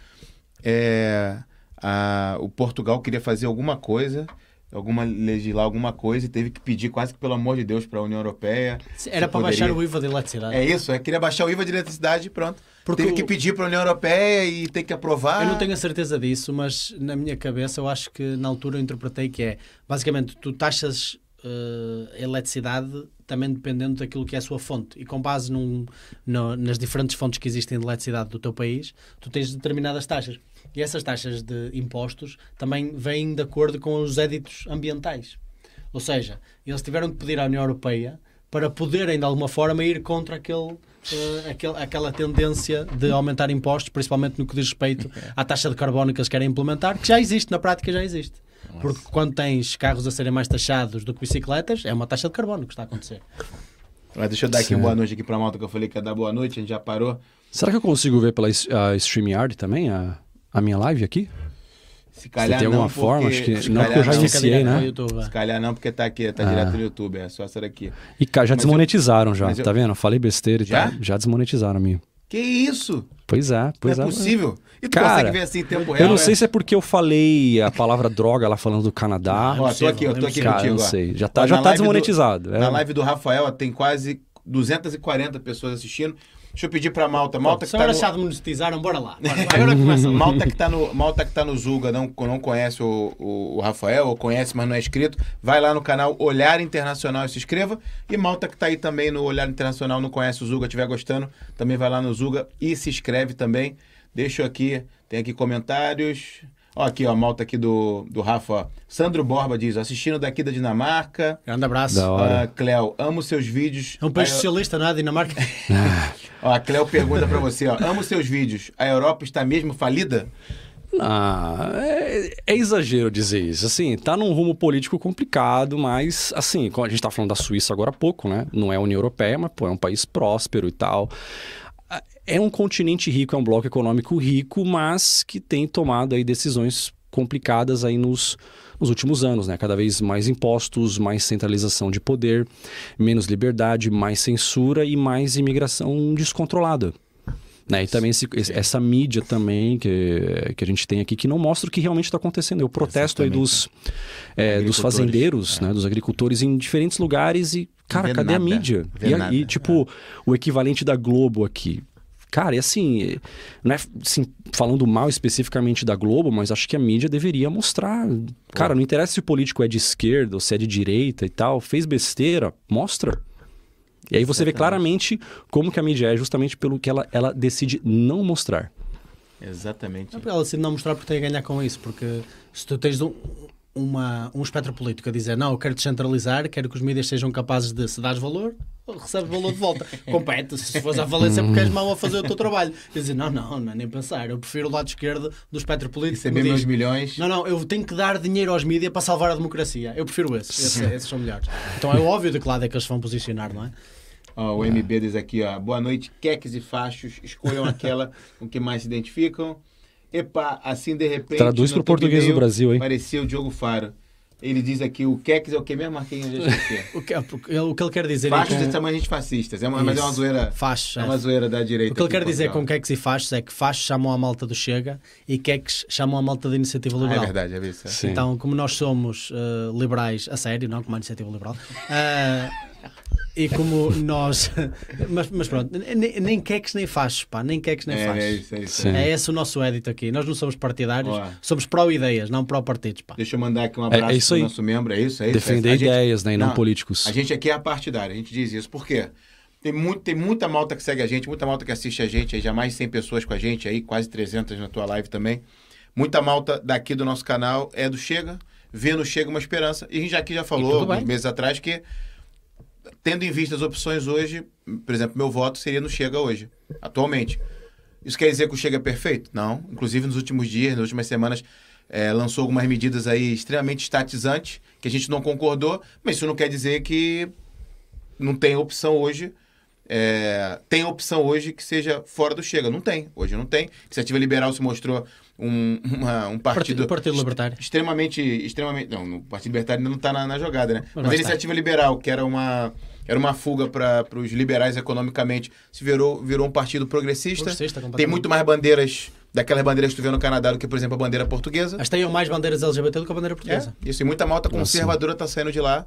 É, a- o Portugal queria fazer alguma coisa, alguma legislar alguma coisa e teve que pedir quase que pelo amor de Deus para a União Europeia. Era para poderia- baixar o IVA da eletricidade. É isso, é, queria baixar o IVA de eletricidade e pronto. Porque teve o- que pedir para a União Europeia e ter que aprovar. Eu não tenho a certeza disso, mas na minha cabeça eu acho que na altura eu interpretei que é basicamente tu taxas eh, a eletricidade também dependendo daquilo que é a sua fonte e com base num, no- nas diferentes fontes que existem de eletricidade do teu país, tu tens determinadas taxas. E essas taxas de impostos também vêm de acordo com os éditos ambientais. Ou seja, eles tiveram que pedir à União Europeia para poderem, de alguma forma, ir contra aquele, aquele- aquela tendência de aumentar impostos, principalmente no que diz respeito à taxa de carbono que eles querem implementar, que já existe, na prática já existe. Porque quando tens carros a serem mais taxados do que bicicletas, é uma taxa de carbono que está a acontecer. Mas deixa eu dar aqui Certo. boa noite aqui pra malta que eu falei que ia dar boa noite, a gente já parou. Será que eu consigo ver pela a StreamYard também, a, a minha live aqui? Se calhar tem não, alguma forma? porque- Acho que- se não, calhar porque eu já não. iniciei, né? no YouTube, é. Se calhar não, porque tá aqui, tá Ah. direto no YouTube, é só essa daqui. E cara, já Mas eu- desmonetizaram já, mas eu- tá vendo? Eu falei besteira e Já? tal. Já desmonetizaram a minha. Que isso? Pois é, pois não é é. possível. E tu Cara, consegue ver assim em tempo real? Eu não sei se é porque eu falei a palavra droga lá falando do Canadá. Ó, tô aqui, eu tô aqui Cara, contigo. não sei. Já tá, Ó, já tá live do- desmonetizado. é. Na live do Rafael ó, tem quase 240 pessoas assistindo. Deixa eu pedir pra Malta. Malta que Se tá no... já demonetizaram, bora lá. Bora, agora começa. Malta que tá no, Malta que tá no Zuga não, não conhece o, o, o Rafael, ou conhece, mas não é inscrito, vai lá no canal Olhar Internacional e se inscreva. E Malta que tá aí também no Olhar Internacional, não conhece o Zuga, estiver gostando, também vai lá no Zuga e se inscreve também. Deixa eu aqui, tem aqui comentários. Ó, aqui, ó, a Malta aqui do, do Rafa. ó. Sandro Borba diz, assistindo daqui da Dinamarca. Grande abraço. Da hora. Ah, Cléo, amo seus vídeos. É um país socialista, não é? Dinamarca. [LAUGHS] Ó, a Cléo pergunta pra você, ó. Amo seus vídeos. A Europa está mesmo falida? Ah, é, é exagero dizer isso. Assim, tá num rumo político complicado, mas, assim, como a gente tá falando da Suíça agora há pouco, né? Não é a União Europeia, mas, pô, é um país próspero e tal. É um continente rico, é um bloco econômico rico, mas que tem tomado aí decisões complicadas aí nos, nos últimos anos, né? Cada vez mais impostos, mais centralização de poder, menos liberdade, mais censura e mais imigração descontrolada. Né? E também esse, essa mídia também que, que a gente tem aqui que não mostra o que realmente está acontecendo. O protesto aí dos, é, dos fazendeiros, né? dos agricultores em diferentes lugares e, cara, Vê cadê a nada, mídia? vê E, a- nada. e, tipo, o equivalente da Globo aqui. Cara, e assim, não é assim, falando mal especificamente da Globo, mas acho que a mídia deveria mostrar. Cara, não interessa se o político é de esquerda ou se é de direita e tal, fez besteira, mostra. E aí você vê claramente como que a mídia é, justamente pelo que ela, ela decide não mostrar. Exatamente. Não é para ela decidir não mostrar porque tem a ganhar com isso, porque se tu tens um, uma, um espectro político a dizer não, eu quero descentralizar, quero que os mídias sejam capazes de se dares valor, recebes valor de volta. [LAUGHS] Compete, se fores à falência porque és mau a fazer o teu trabalho. E dizer, não, não, não é nem pensar, eu prefiro o lado esquerdo do espectro político que me Receber meus diz, milhões. não, não, eu tenho que dar dinheiro aos mídias para salvar a democracia. Eu prefiro esses, esses, esses são melhores. Então é óbvio de que lado é que eles se vão posicionar, não é? Ó, o MB diz aqui, ó. Boa noite, queques e fachos. Escolham [LAUGHS] aquela com que mais se identificam. Epa, assim de repente. Traduz no pro português do Brasil, hein? Parecia o Diogo Faro. Ele diz aqui, o queques é o que mesmo, Marquinhos? Já esqueci. [LAUGHS] O que, o que ele quer dizer Fachos com... é tamanho gente fascistas. É uma, mas é uma zoeira. Fachos, É é. uma zoeira da direita. O que ele quer dizer com queques e fachos é que fachos chamam a malta do Chega e queques chamam a malta da Iniciativa Ah, é Liberal. verdade, é isso. é. Sim. Então, como nós somos eh, liberais a sério, não como a Iniciativa Liberal, eh, e como nós. mas, mas pronto, nem, nem queques nem fachos, pá, nem queques nem É, fachos. é isso, é isso. É esse o nosso édito aqui. Nós não somos partidários, Ó. somos pró-ideias, não pró-partidos. Pá. Deixa eu mandar aqui um abraço é isso pro aí. nosso membro. É isso, é isso. Defender é isso. Gente- ideias, né? E não, Não, políticos. A gente aqui é a partidária, a gente diz isso. Por quê? Tem, muito, tem muita malta que segue a gente, muita malta que assiste a gente, aí já mais de 100 pessoas com a gente aí, quase 300 na tua live também. Muita malta daqui do nosso canal é do Chega, vê no Chega uma esperança. E a gente já aqui já falou, meses atrás, que tendo em vista as opções hoje, por exemplo, meu voto seria no Chega hoje, atualmente. Isso quer dizer que o Chega é perfeito? Não. Inclusive, nos últimos dias, nas últimas semanas, eh, lançou algumas medidas aí extremamente estatizantes, que a gente não concordou, mas isso não quer dizer que não tem opção hoje. eh, tem opção hoje que seja fora do Chega. Não tem. Hoje não tem. Iniciativa Liberal se mostrou um, uma- um partido, Partido, Partido Libertário. extremamente, extremamente. Não, o Partido Libertário ainda não está na, na jogada, né? Mas, vai a iniciativa liberal, que era uma, era uma fuga para os liberais economicamente, se virou, virou um partido progressista. Progressista, Tem muito mais bandeiras, daquelas bandeiras que tu vê no Canadá, do que, por exemplo, a bandeira portuguesa. Mas tenham mais bandeiras LGBT do que a bandeira portuguesa. É, isso, e muita malta conservadora tá saindo de lá.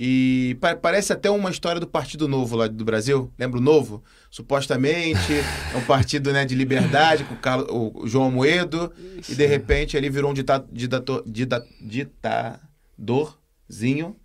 E pa- parece até uma história do Partido Novo lá do Brasil. Lembra o Novo? Supostamente [LAUGHS] é um partido né, de liberdade com o, Carlos, o João Moedo. E de repente ele virou um ditadorzinho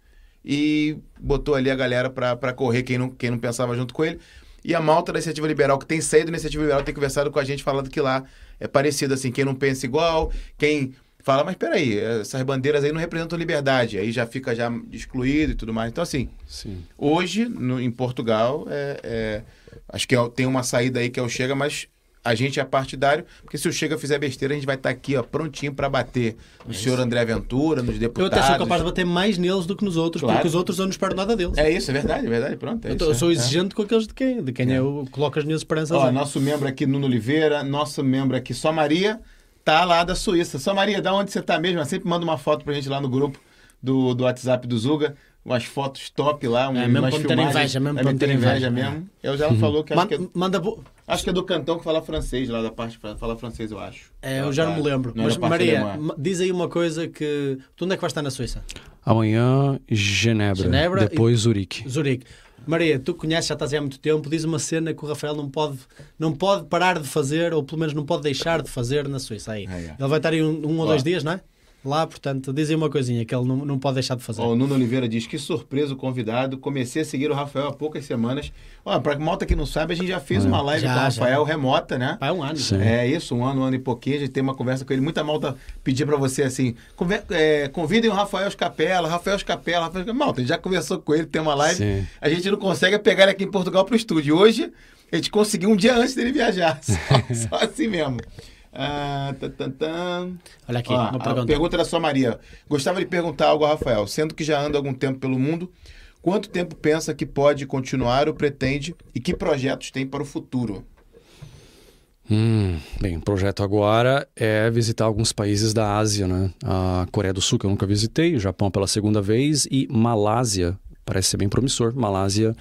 e botou ali a galera pra, pra correr quem não, quem não pensava junto com ele. E a malta da Iniciativa Liberal, que tem saído da Iniciativa Liberal, tem conversado com a gente falando que lá é parecido assim, quem não pensa igual, quem fala, mas peraí, essas bandeiras aí não representam liberdade, aí já fica já excluído e tudo mais. Então, assim, Sim. hoje, no- em Portugal, é, é, acho que é- tem uma saída aí que é o Chega, mas a gente é partidário, porque se o Chega fizer besteira, a gente vai estar aqui, ó, prontinho para bater no senhor André Ventura, nos Eu deputados. até sou capaz de bater mais neles do que nos outros, Claro. porque os outros eu não espero nada deles. É isso, é verdade, é verdade, pronto. é eu, isso, eu é. sou É. exigente com aqueles de quem, de quem eu coloco as minhas esperanças. Ó, nosso membro aqui, Nuno Oliveira, nosso membro aqui, só Maria, tá lá da Suíça. Só Maria, da onde você tá mesmo? Ela sempre manda uma foto pra gente lá no grupo do, do WhatsApp do Zuga. Umas fotos top lá, um, É, mesmo umas filmagens. inveja, mesmo É, ter inveja, mesmo. Eu já ela falou que Man- que é, manda acho que é do cantão que fala francês, lá da parte que fala francês, eu acho. É, eu já tá- não me lembro. não é Mas, Maria, alemã. diz aí uma coisa que. Tu onde é que vais estar na Suíça? Amanhã, Genebra. Genebra depois Zurique. Zurique. Maria, tu conheces, já estás aí há muito tempo, diz uma cena que o Rafael não pode, não pode parar de fazer, ou pelo menos não pode deixar de fazer na Suíça. Aí. Ah, é. Ele vai estar aí um, um ou dois dias, não é? Lá, portanto, diz aí uma coisinha que ele não, não pode deixar de fazer. O Nuno Oliveira diz que surpresa o convidado. Comecei a seguir o Rafael há poucas semanas. Ó, pra malta que não sabe, a gente já fez uma live Já, com o já. Rafael remota, né? É um ano. Sim. É isso, um ano, um ano e pouquinho, a gente tem uma conversa com ele. Muita malta pedia pra você assim: conver- é, convidem o Rafael Escapela, Rafael Escapela, Rafael. Malta, a gente já conversou com ele, tem uma live. Sim. A gente não consegue pegar ele aqui em Portugal pro estúdio. Hoje, a gente conseguiu um dia antes dele viajar. [LAUGHS] Só, só assim mesmo. Ah. Olha aqui, Ó, uma pergunta. pergunta da sua Maria. Gostava de perguntar algo ao Rafael. Sendo que já anda algum tempo pelo mundo, quanto tempo pensa que pode continuar ou pretende e que projetos tem para o futuro? Hum, bem, o projeto agora é visitar alguns países da Ásia, né? A Coreia do Sul, que eu nunca visitei, o Japão pela segunda vez e Malásia, parece ser bem promissor. Malásia,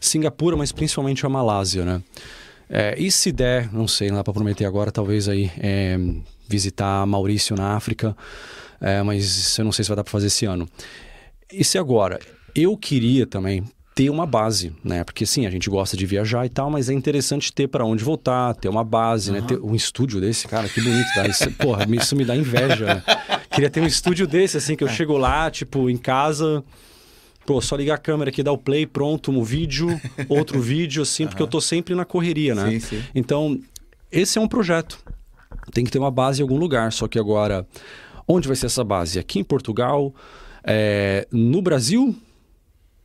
Singapura, mas principalmente a Malásia, né? É, e se der, não sei, não dá para prometer agora, talvez aí é, visitar Maurício na África, é, mas eu não sei se vai dar para fazer esse ano. E se agora, eu queria também ter uma base, né? Porque sim, a gente gosta de viajar e tal, mas é interessante ter para onde voltar, ter uma base, uhum. né? Ter um estúdio desse, cara, que bonito, tá? Isso, porra, isso me dá inveja. Né? Queria ter um estúdio desse, assim, que eu é. chego lá, tipo, em casa, pô, só ligar a câmera aqui, dar o play, pronto, um vídeo, [LAUGHS] outro vídeo, assim, porque eu tô sempre na correria, né? Sim, sim. Então, esse é um projeto. Tem que ter uma base em algum lugar, só que agora, onde vai ser essa base? Aqui em Portugal, é, no Brasil,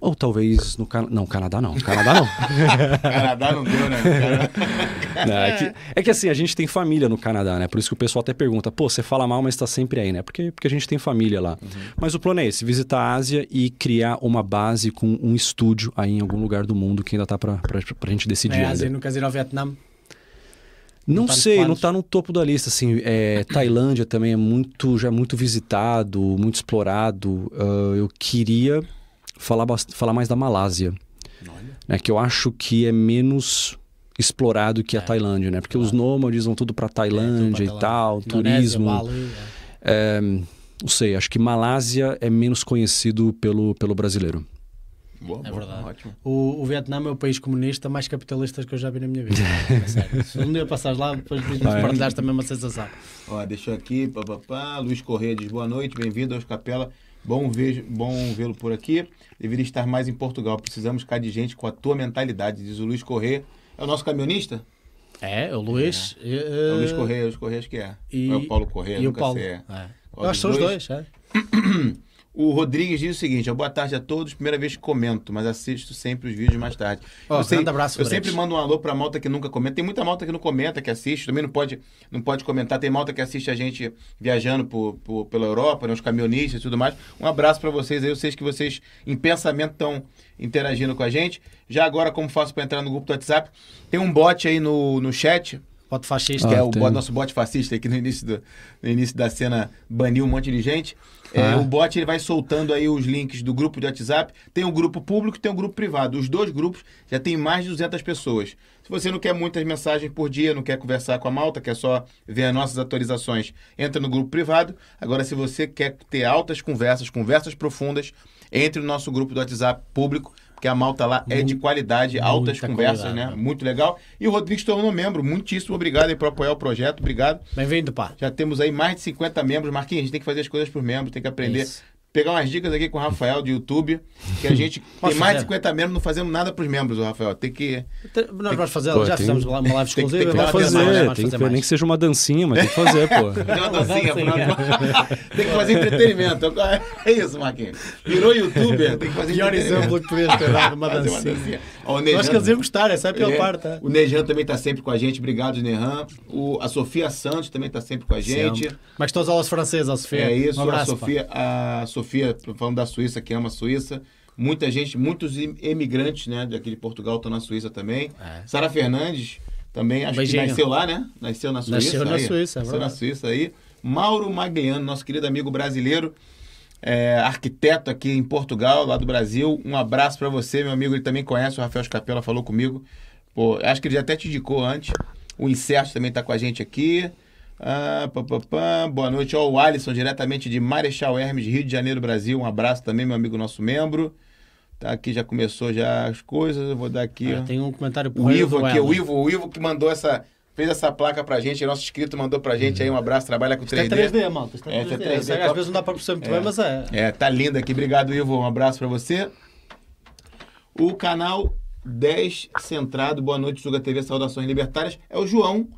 ou talvez no Canadá. Não, Canadá não. Canadá não. [LAUGHS] Canadá não deu, né? [LAUGHS] não, é, que, é, que, assim, a gente tem família no Canadá, né? Por isso que o pessoal até pergunta, pô, você fala mal, mas está sempre aí, né? Porque, porque a gente tem família lá. Uhum. Mas o plano é esse: visitar a Ásia e criar uma base com um estúdio aí em algum lugar do mundo que ainda tá pra, pra, pra gente decidir. É, Ásia, no caso ao Vietnã? Não, não tá sei, não está no topo da lista. Assim, é, Tailândia também é muito, já é muito visitado, muito explorado. Uh, eu queria falar, falar mais da Malásia. Né, que eu acho que é menos explorado que a é. Tailândia, né? Porque claro. os nômades vão tudo para Tailândia é, tudo pra e tal, Indonésia, turismo. Bali, é. não sei, acho que Malásia é menos conhecido pelo, pelo brasileiro. Boa, é boa, verdade. Ótimo. O, o Vietnã é o país comunista mais capitalista que eu já vi na minha vida. é [LAUGHS] sério. Se um dia passares lá, depois me partilhaste também uma sensação. Ó, deixa aqui, papapá. Luiz Correia diz boa noite, bem-vindo aos Capela. Bom, ver, bom vê-lo por aqui. Deveria estar mais em Portugal. Precisamos cá de gente com a tua mentalidade, diz o Luiz Corrêa. É o nosso caminhonista? É, o Luiz. É, é o Luiz Correia, o Luiz Correia acho que é. E, é o Paulo Correia, e o Paulo. Sei, é. É. Eu acho que são os dois, é. [CLEARS THROAT] O Rodrigues diz o seguinte: boa tarde a todos. Primeira vez que comento, mas assisto sempre os vídeos mais tarde. Oh, eu, sei, abraço, eu sempre mando um alô pra malta que nunca comenta. Tem muita malta que não comenta, que assiste, também não pode, não pode comentar. Tem malta que assiste a gente viajando por, por pela Europa, né, os caminhonistas e tudo mais. Um abraço para vocês aí. Eu sei que vocês, em pensamento, estão interagindo com a gente. Já agora, como faço para entrar no grupo do WhatsApp? Tem um bot aí no, no chat Bot fascista. Que é ah, o bot, nosso bot fascista, que no início, do, no início da cena baniu um monte de gente. É, ah. o bot ele vai soltando aí os links do grupo de WhatsApp. Tem um grupo público e tem um grupo privado. Os dois grupos já tem mais de 200 pessoas. Se você não quer muitas mensagens por dia, não quer conversar com a malta, quer só ver as nossas atualizações, entra no grupo privado. Agora, se você quer ter altas conversas, conversas profundas, entre no nosso grupo do WhatsApp público que a malta lá é de qualidade, altas conversas, né? né? Muito legal. E o Rodrigo se tornou membro. Muitíssimo obrigado aí por apoiar o projeto. Obrigado. Bem-vindo, pá. Já temos aí mais de 50 membros. Marquinhos, a gente tem que fazer as coisas por membros, tem que aprender. Isso pegar umas dicas aqui com o Rafael do YouTube, que a gente tem mais de 50 membros, não fazemos nada para os membros, o Rafael. Tem que. Nós vamos fazer, já tem... fizemos uma live exclusiva. Tem, tem, tem que fazer, tem que, nem que seja uma dancinha, mas tem que fazer, pô. [LAUGHS] Tem uma dancinha, tem que fazer entretenimento. É isso, Marquinhos. Virou youtuber, tem que fazer Pior exemplo que podia ter dado, uma dancinha. Uma dancinha. Ó, Nejan, Nós que eles iam gostar, essa é a pior é, parte. Tá? O Nejan também está sempre com a gente, obrigado, Nehan. O, a Sofia Santos também está sempre com a gente. Sempre. Mas todas as aulas francesas, a Sofia. É isso, um abraço, a Sofia, a Sofia, falando da Suíça, que ama a Suíça. Muita gente, muitos emigrantes, né, daqui de Portugal estão na Suíça também. É. Sara Fernandes também, acho Beijinho. que nasceu lá, né? Nasceu na Suíça. Nasceu na aí. Suíça, é Nasceu na Suíça aí. Mauro Magliano, nosso querido amigo brasileiro, é, arquiteto aqui em Portugal, lá do Brasil. Um abraço para você, meu amigo. Ele também conhece, o Rafael Escapela falou comigo. Pô, acho que ele já até te indicou antes. O Incerto também está com a gente aqui. Ah, pá, pá, pá. Boa noite ao Alisson, diretamente de Marechal Hermes, Rio de Janeiro, Brasil. Um abraço também, meu amigo, nosso membro. Tá aqui, já começou já as coisas. Eu vou dar aqui. Ah, tem um comentário pro o Ivo aqui, o Ivo, o Ivo que mandou essa. Fez essa placa pra gente, nosso inscrito mandou pra gente aí um abraço, trabalha com 3D. É 3D, malta. É, 3D. 3D. Às vezes não dá pra perceber muito é. bem, mas é. É, tá lindo aqui. Obrigado, Ivo. Um abraço pra você. O canal 10 Centrado, boa noite, Suga TV Saudações Libertárias, é o João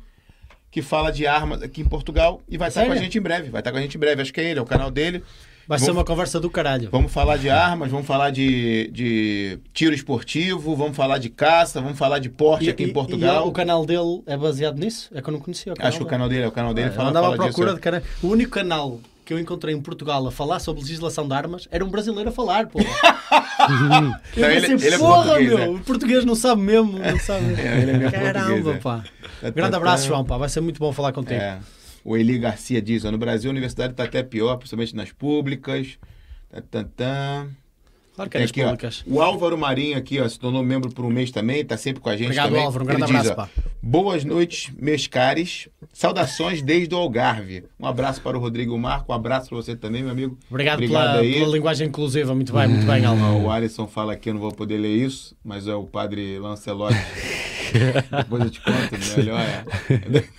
que fala de armas aqui em Portugal e vai estar com a gente em breve. Vai estar com a gente em breve. Acho que é ele, é o canal dele. Vai vamos, ser uma conversa do caralho. Vamos falar de armas, vamos falar de, de tiro esportivo, vamos falar de caça, vamos falar de porte e, aqui e, em Portugal. o canal dele é baseado nisso? É que eu não conhecia. Acho que o canal dele é o canal dele. É, fala, eu andava à procura disso. de canal. O único canal que eu encontrei em Portugal a falar sobre legislação de armas era um brasileiro a falar, pô. [LAUGHS] eu não, ele, ele é porra, meu, é. o português não sabe mesmo, não sabe. [LAUGHS] É, ele é Caramba, é. pá. Grande abraço. João, pá. Vai ser muito bom falar contigo. É. O Eli Garcia diz, ó, no Brasil a universidade está até pior, principalmente nas públicas. Tá, Claro que é nas aqui, públicas. Ó, o Álvaro Marinho aqui, ó, se tornou membro por um mês também, está sempre com a gente Obrigado, também. Álvaro. Um grande Ele abraço, diz, pá. Boas noites, meus. Saudações desde o Algarve. Um abraço para o Rodrigo Marco, um abraço para você também, meu amigo. Obrigado, pela, pela linguagem inclusiva. Muito bem, muito bem, Alvão. O Alisson fala aqui, eu não vou poder ler isso, mas é o padre Lancelotti. [LAUGHS] [LAUGHS] Depois eu te conto, melhor é.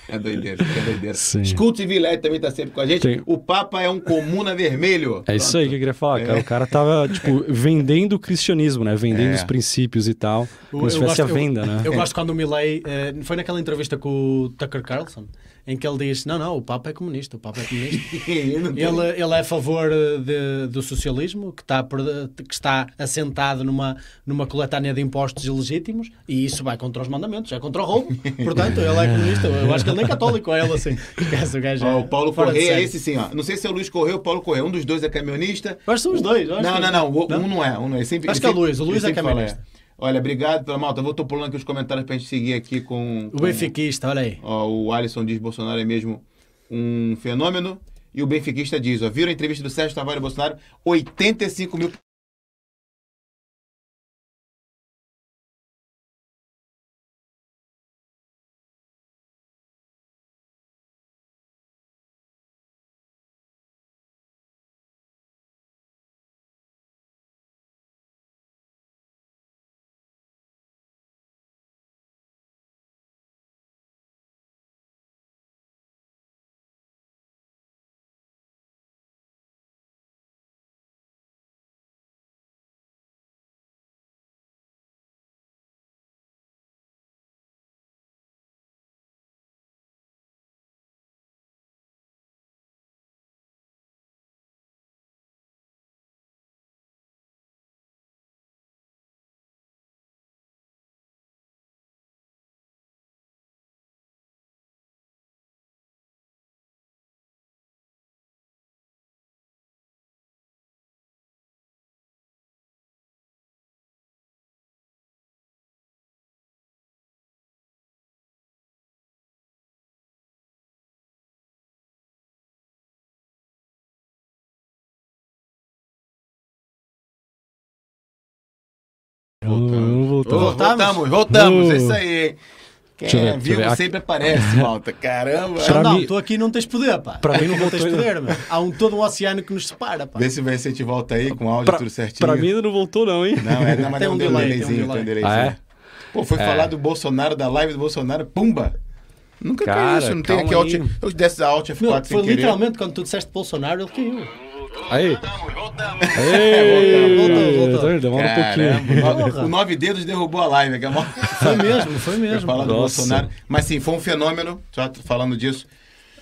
É doideira, é doideira. Sim. Escuta e Vilete também tá sempre com a gente. Tem- O Papa é um comuna vermelho. É isso aí que eu queria falar, cara. O cara tava, tipo, vendendo o cristianismo, né? Vendendo É. os princípios e tal. Como Eu se tivesse a gosto- eu- venda, né? Eu gosto quando o Milley, eh, foi naquela entrevista com o Tucker Carlson, em que ele diz: Não, não, o Papa é comunista, o Papa é comunista. [LAUGHS] Tenho- Ele, ele é a favor eh, de- do socialismo, que está, per- que está assentado numa, numa coletânea de impostos ilegítimos, e isso vai contra os mandamentos, é contra o roubo. Portanto, ele é comunista. Eu acho que ele nem é católico, é ele assim. [LAUGHS] Esquece, o gajo é o Paulo Correia é esse sim, ó. Não sei se é o Luiz Correia ou o Paulo Correia. Um dos dois é caminhonista. Eu acho que são os dois. Não, não, não. Um não é. Um não é. Sempre, Acho que é o Luiz, o Luiz é fala, caminhonista. Olha, obrigado pela malta. Eu vou tô pulando aqui os comentários pra gente seguir aqui com. O com- benfiquista, olha aí. Ó, o Alisson diz Bolsonaro é mesmo um fenômeno. E o benfiquista diz, ó, viram a entrevista do Sérgio Tavares Bolsonaro? 85 mil Voltamos? voltamos, voltamos. Uh. É isso aí. Quem Deixa é vivo sempre aparece, malta. Caramba. Pra não, mim- tu aqui não tens poder, pá. Pra mim não não voltou ainda. poder, meu. Há um, todo um oceano que nos separa, pá. Vê se vai ser de volta aí com o áudio Pra, tudo certinho. pra mim ainda não voltou, não, hein? Não, é, não, mas Tem um um delay, delayzinho, tem um delayzinho. Ah, é? Pô, foi É. falar do Bolsonaro, da live do Bolsonaro, pumba. Nunca Cara, caiu isso, não tem aqui alt. Eu desce a Alt F4 Meu, sem foi querer. literalmente quando tu disseste Bolsonaro, ele caiu. Aí. Voltamos, Ei, voltou, voltou. Tá vendo? Demora um pouquinho. Caramba, Porra. o Nove Dedos derrubou a live. É uma... Foi mesmo, foi mesmo. Falar do Nossa. Bolsonaro. Mas sim, foi um fenômeno, só falando disso.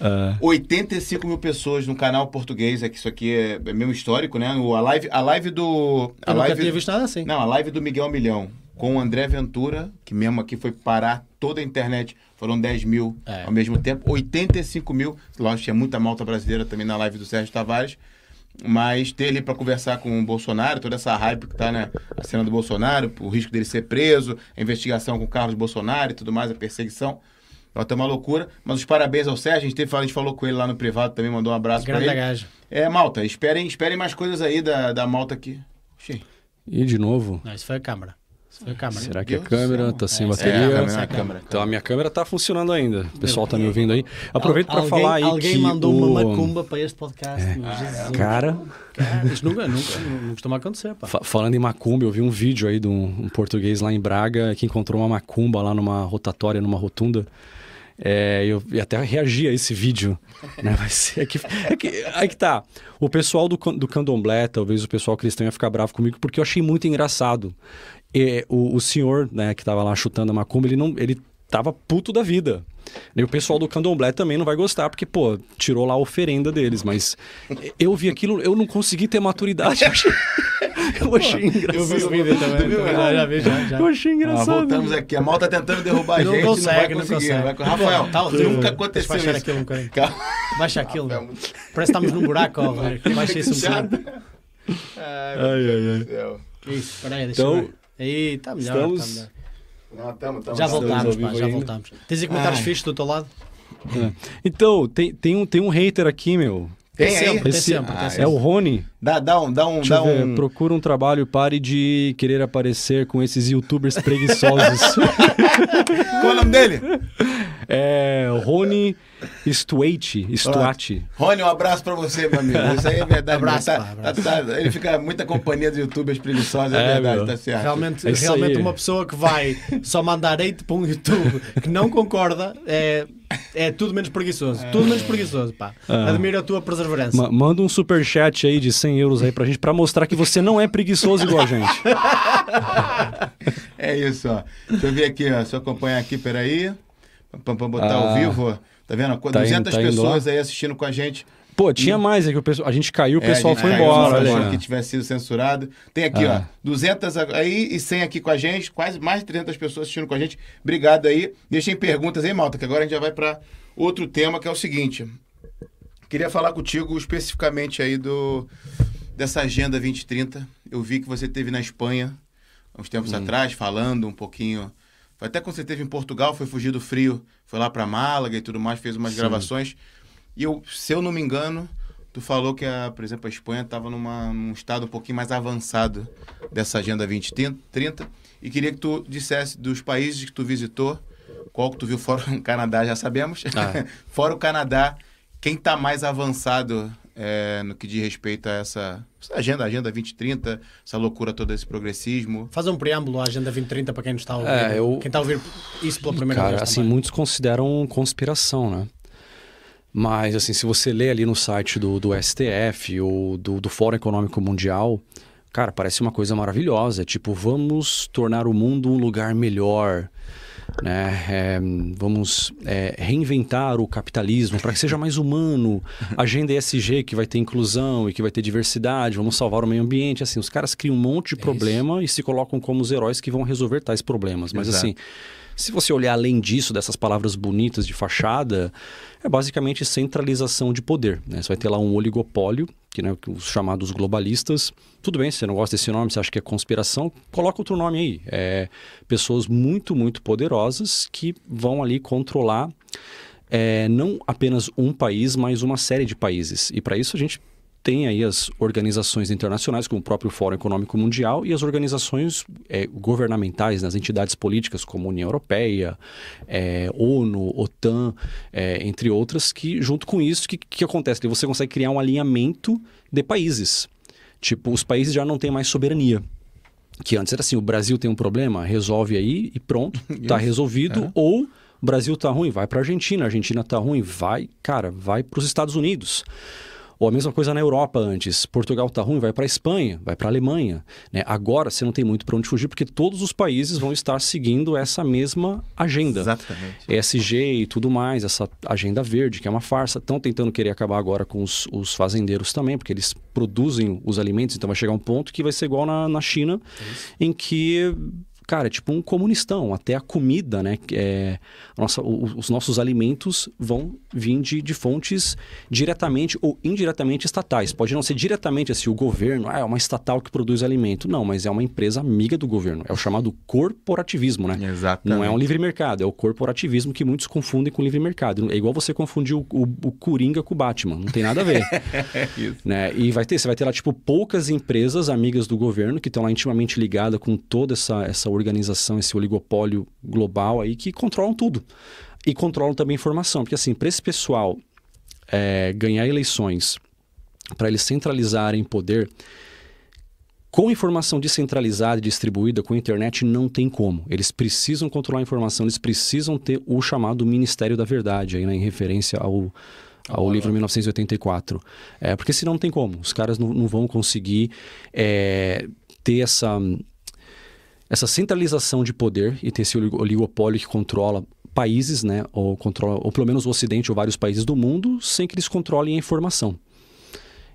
Ah, 85 mil pessoas no canal português, é que isso aqui é, é mesmo histórico, né? O- A live, a live do. A Eu nunca live, tinha visto nada assim. Não, a live do Miguel Milhão com o André Ventura, que mesmo aqui foi parar toda a internet, foram 10 mil É. ao mesmo tempo, 85 mil. Lógico, tinha muita malta brasileira também na live do Sérgio Tavares. Mas ter ali para conversar com o Bolsonaro, toda essa hype que tá né, a cena do Bolsonaro, o risco dele ser preso, a investigação com o Carlos Bolsonaro e tudo mais, a perseguição. Vai ter uma loucura. Mas os parabéns ao Sérgio. A gente, teve, a gente falou com ele lá no privado também, mandou um abraço para Grande ele. gajo. É, malta, esperem, esperem mais coisas aí da, da malta aqui. Oxi. E de novo. Não, isso foi a câmara. A. Será que a Deus do câmera céu. tá sem É, É, a bateria? a é a câmera. Então a minha câmera tá funcionando ainda. O pessoal tá me ouvindo aí. Aproveito para Alguém- falar aí Alguém que mandou o... uma macumba para este podcast. meu Jesus. Cara, Cara, isso nunca, nunca, não costuma acontecer, pá. fa- falando em macumba, eu vi um vídeo aí de um, um português lá em Braga que encontrou uma macumba lá numa rotatória, numa rotunda. É, eu, e até reagi a esse vídeo, [LAUGHS] né? Mas é que, é que, aí que tá. O pessoal do, do candomblé, talvez o pessoal cristão ia ficar bravo comigo, porque eu achei muito engraçado. E, o, o senhor, né, que tava lá chutando a macumba, ele não, ele tava puto da vida. E o pessoal do candomblé também não vai gostar, porque, pô, tirou lá a oferenda deles. Mas eu vi aquilo, eu não consegui ter maturidade. [LAUGHS] Eu achei, [LAUGHS] eu achei engraçado. Eu vi o vídeo também. Viu, também, já, já vi, já. já. Eu achei Ah, engraçado. voltamos aqui. A mal tá tentando derrubar a Não gente. consegue, não vai não conseguir. consegue. vai Rafael, Tá, nunca aconteceu baixar isso. aquilo. Calma. Baixa aquilo. Rafael, Parece que estamos num buraco, ó. Baixa isso um bocadinho. Ai, Ai, ai. Isso, espera aí, deixa Então, eu ver. Aí, está melhor, estamos- tá melhor. Não, tamo, tamo, Já tamo. voltámos, ao pá, já ainda. voltámos. Tens aí comentários Ai. fixos do teu lado? É. Então, tem, tem, um, tem um hater aqui, meu. Tem Tem sempre, tem Esse- sempre. tem Ah, sempre. É o Rony. Dá, dá um. Dá um, Deixa dá ver. um... Procura um trabalho e pare de querer aparecer com esses youtubers preguiçosos. [LAUGHS] Qual é o nome dele? [LAUGHS] é Rony Stuate. Stuate. Rony, um abraço pra você, meu amigo. [LAUGHS] Isso aí é verdade. Abraço, tá, pá, tá- abraço. tá- ele fica muita companhia dos youtubers preguiçosos, é, É, verdade, meu. tá certo. Realmente, É realmente aí. uma pessoa que vai só mandar hate para um YouTube que não concorda é, é tudo menos preguiçoso. Tudo menos preguiçoso, pá. Ah. Admiro a tua perseverança. Ma- manda um superchat aí de 100 euros aí pra gente, pra mostrar que você não é preguiçoso igual a gente. [LAUGHS] É isso, ó. Deixa eu ver aqui, ó. Se eu acompanhar aqui, peraí. Pra botar ao Ah. vivo, ó. Tá vendo? Tá 200 indo- tá indo pessoas aí assistindo com a gente. Pô, tinha mais, é que o pessoal, a gente caiu, o É, pessoal foi caiu, embora. que tivesse sido censurado. Tem aqui, Ah. ó, 200 aí e 100 aqui com a gente, quase mais de 300 pessoas assistindo com a gente. Obrigado aí. Deixem perguntas aí, Malta, que agora a gente já vai para outro tema, que é o seguinte. Queria falar contigo especificamente aí do dessa Agenda 2030. Eu vi que você teve na Espanha uns tempos atrás, falando um pouquinho. Foi Até quando você esteve em Portugal, foi fugir do frio, foi lá para Málaga e tudo mais, fez umas Sim. gravações. E eu, se eu não me engano, tu falou que, a, por exemplo, a Espanha estava num estado um pouquinho mais avançado dessa Agenda 2030. E queria que tu dissesse dos países que tu visitou, qual que tu viu fora [LAUGHS] o Canadá, já sabemos. Ah. [LAUGHS] fora o Canadá, quem está mais avançado é, no que diz respeito a essa, essa agenda, agenda 2030, essa loucura toda, esse progressismo. Faz um preâmbulo à Agenda 2030 para quem nos está a ouvir. É, eu- Quem está a ouvir isso pela primeira Cara, vez. assim, também. muitos consideram conspiração, né? Mas, assim, se você lê ali no site do, do STF ou do, do Fórum Econômico Mundial, cara, parece uma coisa maravilhosa. É tipo, vamos tornar o mundo um lugar melhor, né? É, vamos é, reinventar o capitalismo para que seja mais humano. [LAUGHS] Agenda ESG, que vai ter inclusão e que vai ter diversidade. Vamos salvar o meio ambiente. Assim, os caras criam um monte de É problema e se colocam como os heróis que vão resolver tais problemas. Mas, Exato. assim, se você olhar além disso, dessas palavras bonitas de fachada, é basicamente centralização de poder. Né? Você vai ter lá um oligopólio, que né, os chamados globalistas. Tudo bem, se você não gosta desse nome, você acha que é conspiração, coloca outro nome aí. É, pessoas muito, muito poderosas que vão ali controlar é, não apenas um país, mas uma série de países. E para isso a gente tem aí as organizações internacionais, como o próprio Fórum Econômico Mundial, e as organizações é, governamentais, né, as entidades políticas, como a União Europeia, é, ONU, OTAN, é, entre outras, que junto com isso, o que, que acontece? Que Você consegue criar um alinhamento de países. Tipo, os países já não têm mais soberania. Que antes era assim, o Brasil tem um problema, resolve aí e pronto, [LAUGHS] tá resolvido. É. Ou o Brasil tá ruim, vai para Argentina, a Argentina tá ruim, vai, cara, vai para os Estados Unidos. Ou a mesma coisa na Europa antes. Portugal tá ruim, vai para Espanha, vai para Alemanha. Né? Agora você não tem muito para onde fugir, porque todos os países vão estar seguindo essa mesma agenda. Exatamente. ESG e tudo mais, essa agenda verde, que é uma farsa. Estão tentando querer acabar agora com os, os fazendeiros também, porque eles produzem os alimentos, então vai chegar um ponto que vai ser igual na, na China, em que, cara, é tipo um comunistão. Até a comida, né? É, nossa, o- os nossos alimentos vão vir de, de fontes diretamente ou indiretamente estatais. Pode não ser diretamente assim, o governo, ah, é uma estatal que produz alimento. Não, mas é uma empresa amiga do governo. É o chamado corporativismo, né? Exatamente. Não é um livre mercado, é o corporativismo que muitos confundem com livre mercado. É igual você confundir o, o, o Coringa com o Batman, não tem nada a ver. [LAUGHS] É isso. né? E vai ter, você vai ter lá, tipo, poucas empresas amigas do governo que estão lá intimamente ligadas com toda essa, essa organização, esse oligopólio global aí, que controlam tudo. E controlam também informação. Porque, assim, para esse pessoal é, ganhar eleições, para eles centralizarem poder, com informação descentralizada e distribuída com a internet, não tem como. Eles precisam controlar a informação, eles precisam ter o chamado Ministério da Verdade, aí, né, em referência ao, ao livro 1984. É, porque senão não tem como. Os caras não, não vão conseguir é, ter essa, essa centralização de poder e ter esse oligo- oligopólio que controla países, né, ou, controla, ou pelo menos o Ocidente ou vários países do mundo, sem que eles controlem a informação.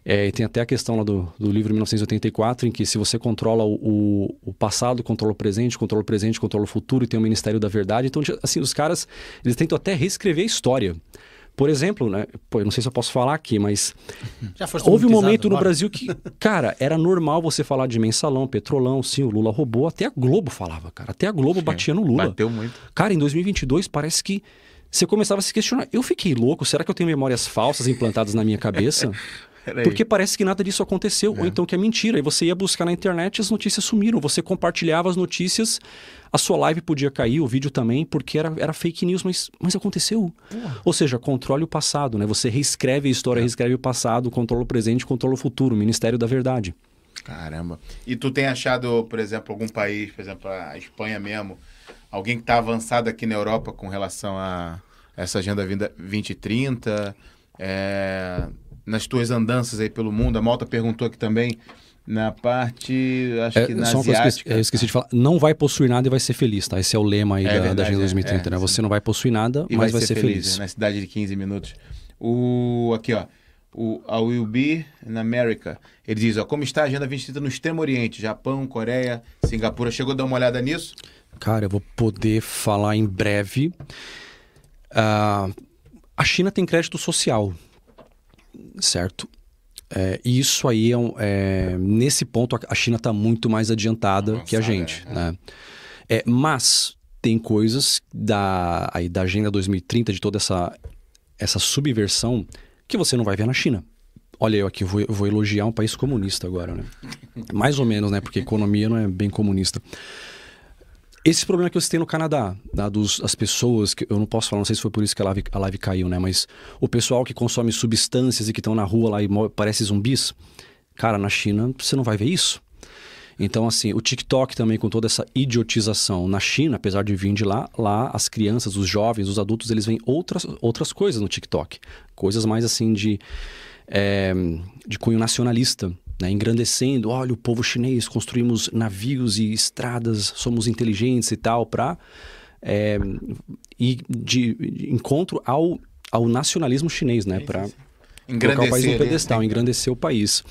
É, e tem até a questão lá do, do livro 1984, em que se você controla o, o, o passado, controla o presente, controla o presente, controla o futuro e tem o Ministério da Verdade. Então, assim, os caras, eles tentam até reescrever a história. Por exemplo, né, pô, eu não sei se eu posso falar aqui, mas [LAUGHS] houve um momento no bora. Brasil que, [LAUGHS] cara, era normal você falar de mensalão, petrolão, sim, o Lula roubou, até a Globo falava, cara. Até a Globo batia no Lula. Bateu muito. Cara, em 2022 parece que você começava a se questionar: eu fiquei louco? Será que eu tenho memórias falsas implantadas na minha cabeça? [LAUGHS] Peraí. Porque parece que nada disso aconteceu, ou então que é mentira. E você ia buscar na internet e as notícias sumiram. Você compartilhava as notícias, a sua live podia cair, o vídeo também, porque era, era fake news, mas, mas aconteceu. Ou seja, controle o passado, né? Você reescreve a história, reescreve o passado, controla o presente, controla o futuro, o Ministério da Verdade. Caramba. E tu tem achado, por exemplo, algum país, por exemplo, a Espanha mesmo, alguém que está avançado aqui na Europa com relação a essa agenda vinda 2030? É, nas tuas andanças aí pelo mundo, a Malta perguntou aqui também, na parte, acho É, que na só uma coisa que eu esqueci, asiática. eu esqueci de falar. Não vai possuir nada e vai ser feliz, tá? Esse é o lema aí É da, verdade, da Agenda é, 2030, é, né? sim. Você não vai possuir nada, E mas vai, ser, feliz. né? Na cidade de 15 minutos. O, aqui, ó. O I Will Be in America. Ele diz, ó, como está a Agenda 2030 no Extremo Oriente? Japão, Coreia, Singapura. Chegou a dar uma olhada nisso? Cara, eu vou poder falar em breve. Ah, a China tem crédito social, certo? É, e isso aí é, um- é, nesse ponto a- China está muito mais adiantada que a Avançada, gente, né? É, mas tem coisas da aí da agenda 2030 de toda essa essa subversão que você não vai ver na China. Olha, eu aqui vou, eu vou elogiar um país comunista agora, né? Mais ou menos, né? Porque economia não é bem comunista. Esse problema que você tem no Canadá, tá? dos, as pessoas, que eu não posso falar, não sei se foi por isso que a live, a live caiu, né? Mas o pessoal que consome substâncias e que estão na rua lá e parece zumbis, cara, na China você não vai ver isso. Então, assim, o TikTok também com toda essa idiotização na China, apesar de vir de lá, lá as crianças, os jovens, os adultos, eles veem outras, outras coisas no TikTok. Coisas mais assim de, é, de cunho nacionalista, né? engrandecendo, olha o povo chinês, construímos navios e estradas, somos inteligentes e tal, para é, ir de, de encontro ao, ao nacionalismo chinês, né? Para colocar o país no né? pedestal, engrandecer o país.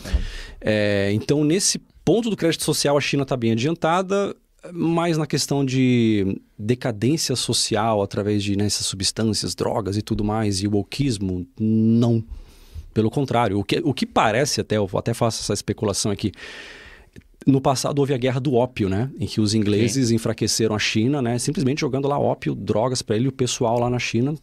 É, então, nesse ponto do crédito social, a China está bem adiantada, mas na questão de decadência social através de nessas substâncias, drogas e tudo mais, e o wokeismo, não. Pelo contrário, o que, o que parece até, eu até faço essa especulação aqui, no passado houve a guerra do ópio, né? Em que os ingleses enfraqueceram a China, né? Simplesmente jogando lá ópio, drogas para ele o pessoal lá na China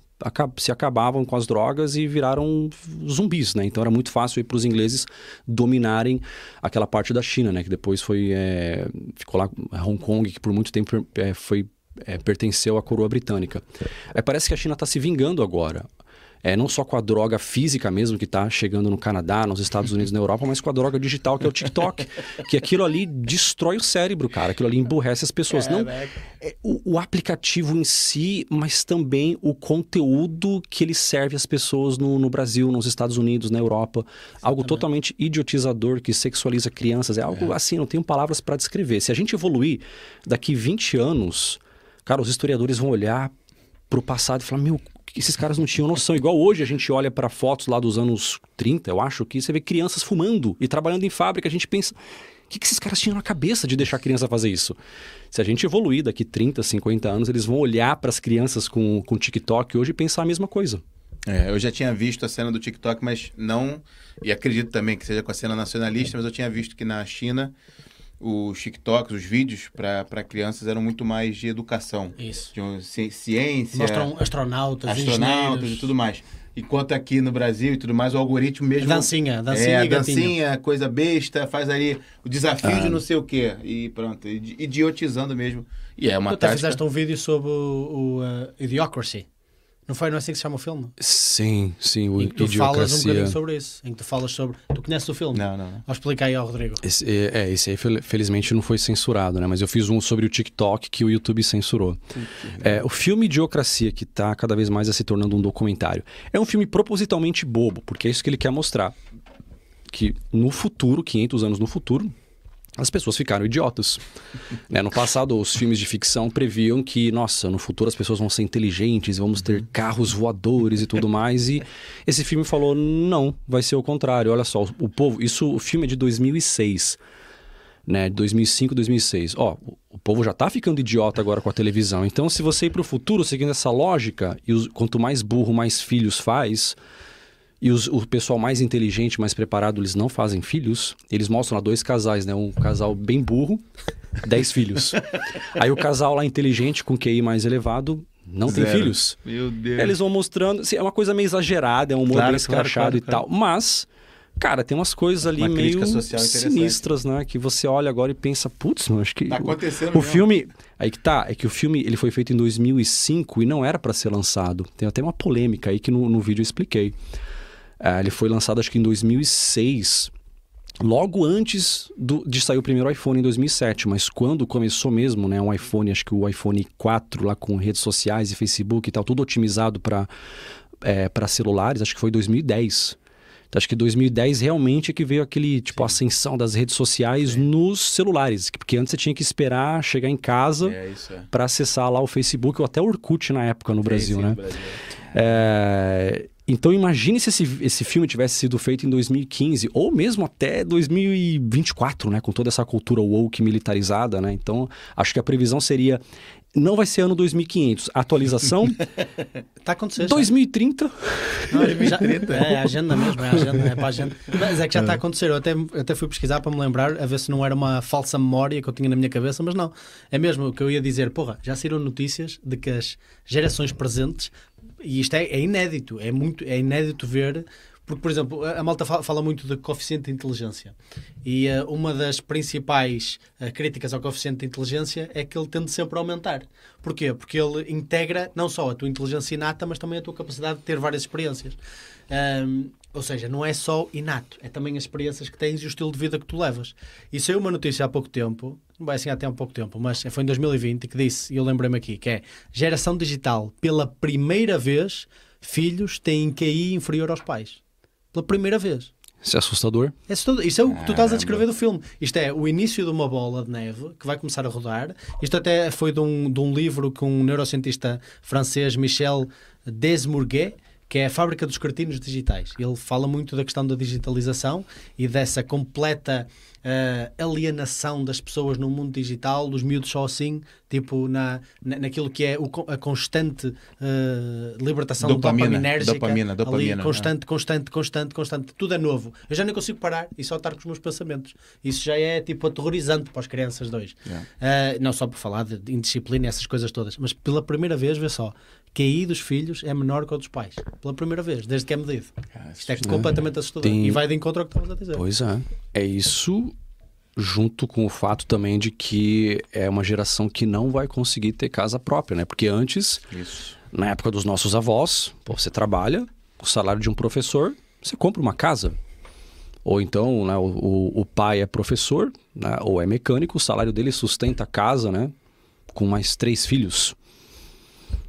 se acabavam com as drogas e viraram zumbis, né? Então era muito fácil para os ingleses dominarem aquela parte da China, né? Que depois foi é, ficou lá Hong Kong, que por muito tempo é, foi é, pertenceu à coroa britânica. É, parece que a China está se vingando agora. É, não só com a droga física mesmo que está chegando no Canadá, nos Estados Unidos, na Europa, mas com a droga digital que é o TikTok. [LAUGHS] que aquilo ali destrói o cérebro, cara. Aquilo ali emburrece as pessoas. Não, é o, o aplicativo em si, mas também o conteúdo que ele serve às pessoas no, no Brasil, nos Estados Unidos, na Europa. Algo totalmente idiotizador que sexualiza crianças. É algo assim, não tenho palavras para descrever. Se a gente evoluir daqui 20 anos, cara, os historiadores vão olhar pro passado e falar: meu, esses caras não tinham noção. Igual hoje a gente olha para fotos lá dos anos 30, eu acho, que você vê crianças fumando e trabalhando em fábrica. A gente pensa. O que, que esses caras tinham na cabeça de deixar a criança fazer isso? Se a gente evoluir daqui 30, 50 anos, eles vão olhar para as crianças com, com TikTok hoje e pensar a mesma coisa. É, eu já tinha visto a cena do TikTok, mas não. E acredito também que seja com a cena nacionalista, mas eu tinha visto que na China os TikToks, os vídeos para crianças eram muito mais de educação. Isso. De um- ci- ciência, Mostram astronautas, astronautas engenheiros. e tudo mais. Enquanto aqui no Brasil e tudo mais, o algoritmo mesmo. Dancinha, dancinha é, e gatinho. dancinha, coisa besta, faz ali o desafio Ah. de não sei o quê. E pronto, idi- idiotizando mesmo. E é uma Tu até tática. fizeste um vídeo sobre o, o, uh, Idiocracy. Não foi? Não é assim que se chama o filme? Sim, sim, o Em que tu falas um bocadinho sobre isso. Em que tu falas sobre. Tu conheces o filme? Não, não, não. Vou explicar aí ao Rodrigo. Esse, é, é, esse aí fel- felizmente não foi censurado, né? Mas eu fiz um sobre o TikTok que o YouTube censurou. É, o filme Idiocracia, que está cada vez mais se tornando um documentário, é um filme propositalmente bobo, porque é isso que ele quer mostrar. Que no futuro, 500 anos no futuro, as pessoas ficaram idiotas. [LAUGHS] Né? No passado, os filmes de ficção previam que, nossa, no futuro as pessoas vão ser inteligentes, vamos ter carros voadores e tudo mais. E [LAUGHS] esse filme falou, não, vai ser o contrário. Olha só, o, povo... Isso, o filme é de 2006, né? 2005, 2006. Ó, o, o povo já tá ficando idiota agora com a televisão. Então, se você ir pro futuro seguindo essa lógica, e os- quanto mais burro, mais filhos faz... E os- o pessoal mais inteligente, mais preparado, eles não fazem filhos. Eles mostram lá dois casais, né? Um casal bem burro, [LAUGHS] dez filhos. Aí o casal lá inteligente, com QI mais elevado, não tem Zero. filhos. Meu Deus. Eles vão mostrando. assim, é uma coisa meio exagerada, é um humor Claro, bem claro, escrachado claro, e tal. Mas, cara, tem umas coisas ali Uma meio sinistras, né? Que você olha agora e pensa, putz, mano, acho que. Tá acontecendo o mesmo. filme. Aí que tá, é que o filme ele foi feito em 2005 e não era pra ser lançado. Tem até uma polêmica aí que no, no vídeo eu expliquei. Ah, ele foi lançado acho que em 2006, logo antes do- de sair o primeiro iPhone em 2007. Mas quando começou mesmo, né, um iPhone, acho que o iPhone 4 lá com redes sociais e Facebook e tal, tudo otimizado para para celulares, acho que foi 2010. Então, acho que 2010 realmente é que veio aquele, tipo, ascensão das redes sociais nos celulares. Porque antes você tinha que esperar chegar em casa É, é. para acessar lá o Facebook ou até o Orkut na época no Brasil, Sim, né? no Brasil. É, Então imagine se esse, esse filme tivesse sido feito em 2015 ou mesmo até 2024, né? Com toda essa cultura woke militarizada, né? Então acho que a previsão seria não vai ser ano 2500, atualização Está a acontecer. já. 2030. Não, já- é a agenda mesmo, é a agenda, é para a agenda. Mas é que já está a acontecer. Eu até, eu até fui pesquisar para me lembrar, a ver se não era uma falsa memória que eu tinha na minha cabeça, mas não. É mesmo o que eu ia dizer. Porra, já saíram notícias de que as gerações presentes, e isto é, é inédito, é, muito, é inédito ver. Porque, por exemplo, a malta fala, muito de coeficiente de inteligência. E eh, uma das principais eh, críticas ao coeficiente de inteligência é que ele tende sempre a aumentar. Porquê? Porque ele integra não só a tua inteligência inata, mas também a tua capacidade de ter várias experiências. Ahm, ou seja, não é só inato, é também as experiências que tens e o estilo de vida que tu levas. E saiu uma notícia há pouco tempo, não vai assim há pouco tempo, mas foi em 2020, que disse, e eu lembrei-me aqui, que é geração digital, pela primeira vez, filhos têm QI inferior aos pais. Pela primeira vez. Isso é assustador. É assustador. Isso é o que tu estás a descrever do filme. Isto é o início de uma bola de neve que vai começar a rodar. Isto até foi de um, de um livro que um neurocientista francês, Michel Desmourguet, que é a fábrica dos cartinos digitais. Ele fala muito da questão da digitalização e dessa completa eh, alienação das pessoas no mundo digital, dos miúdos só assim, tipo na, na, naquilo que é o a constante eh, libertação Dopamina, dopaminérgica. dopamina, ali, dopamina, constante, constante, constante, constante. Tudo é novo. Eu já nem consigo parar e só estar com os meus pensamentos. Isso já é tipo aterrorizante para as crianças dois. Yeah. Ah, não só por falar de, indisciplina e essas coisas todas, mas pela primeira vez, vê só, QI dos filhos é menor que o dos pais. Pela primeira vez, desde que é medido. Isto é completamente assustador. Tem- E vai de encontro ao que estavas a dizer. Pois é. É isso junto com o fato também de que é uma geração que não vai conseguir ter casa própria, né? Porque antes, Isso. na época dos nossos avós, você trabalha, o salário de um professor, você compra uma casa. Ou então, né, o, o- o pai é professor, né, ou é mecânico, o salário dele sustenta a casa, né? Com mais três filhos.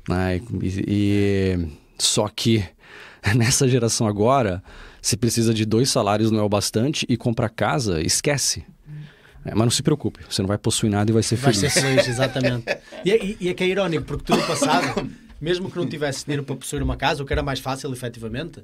Né? E, e- só que [LAUGHS] nessa geração agora, se precisa de dois salários não é o bastante e comprar casa, esquece. É, mas não se preocupe, você não vai possuir nada e vai ser Vai feliz. ser feliz, exatamente. [LAUGHS] E, é- e- e é que é irónico, porque tu no passado, mesmo que não tivesse dinheiro para possuir uma casa, o que era mais fácil, efetivamente,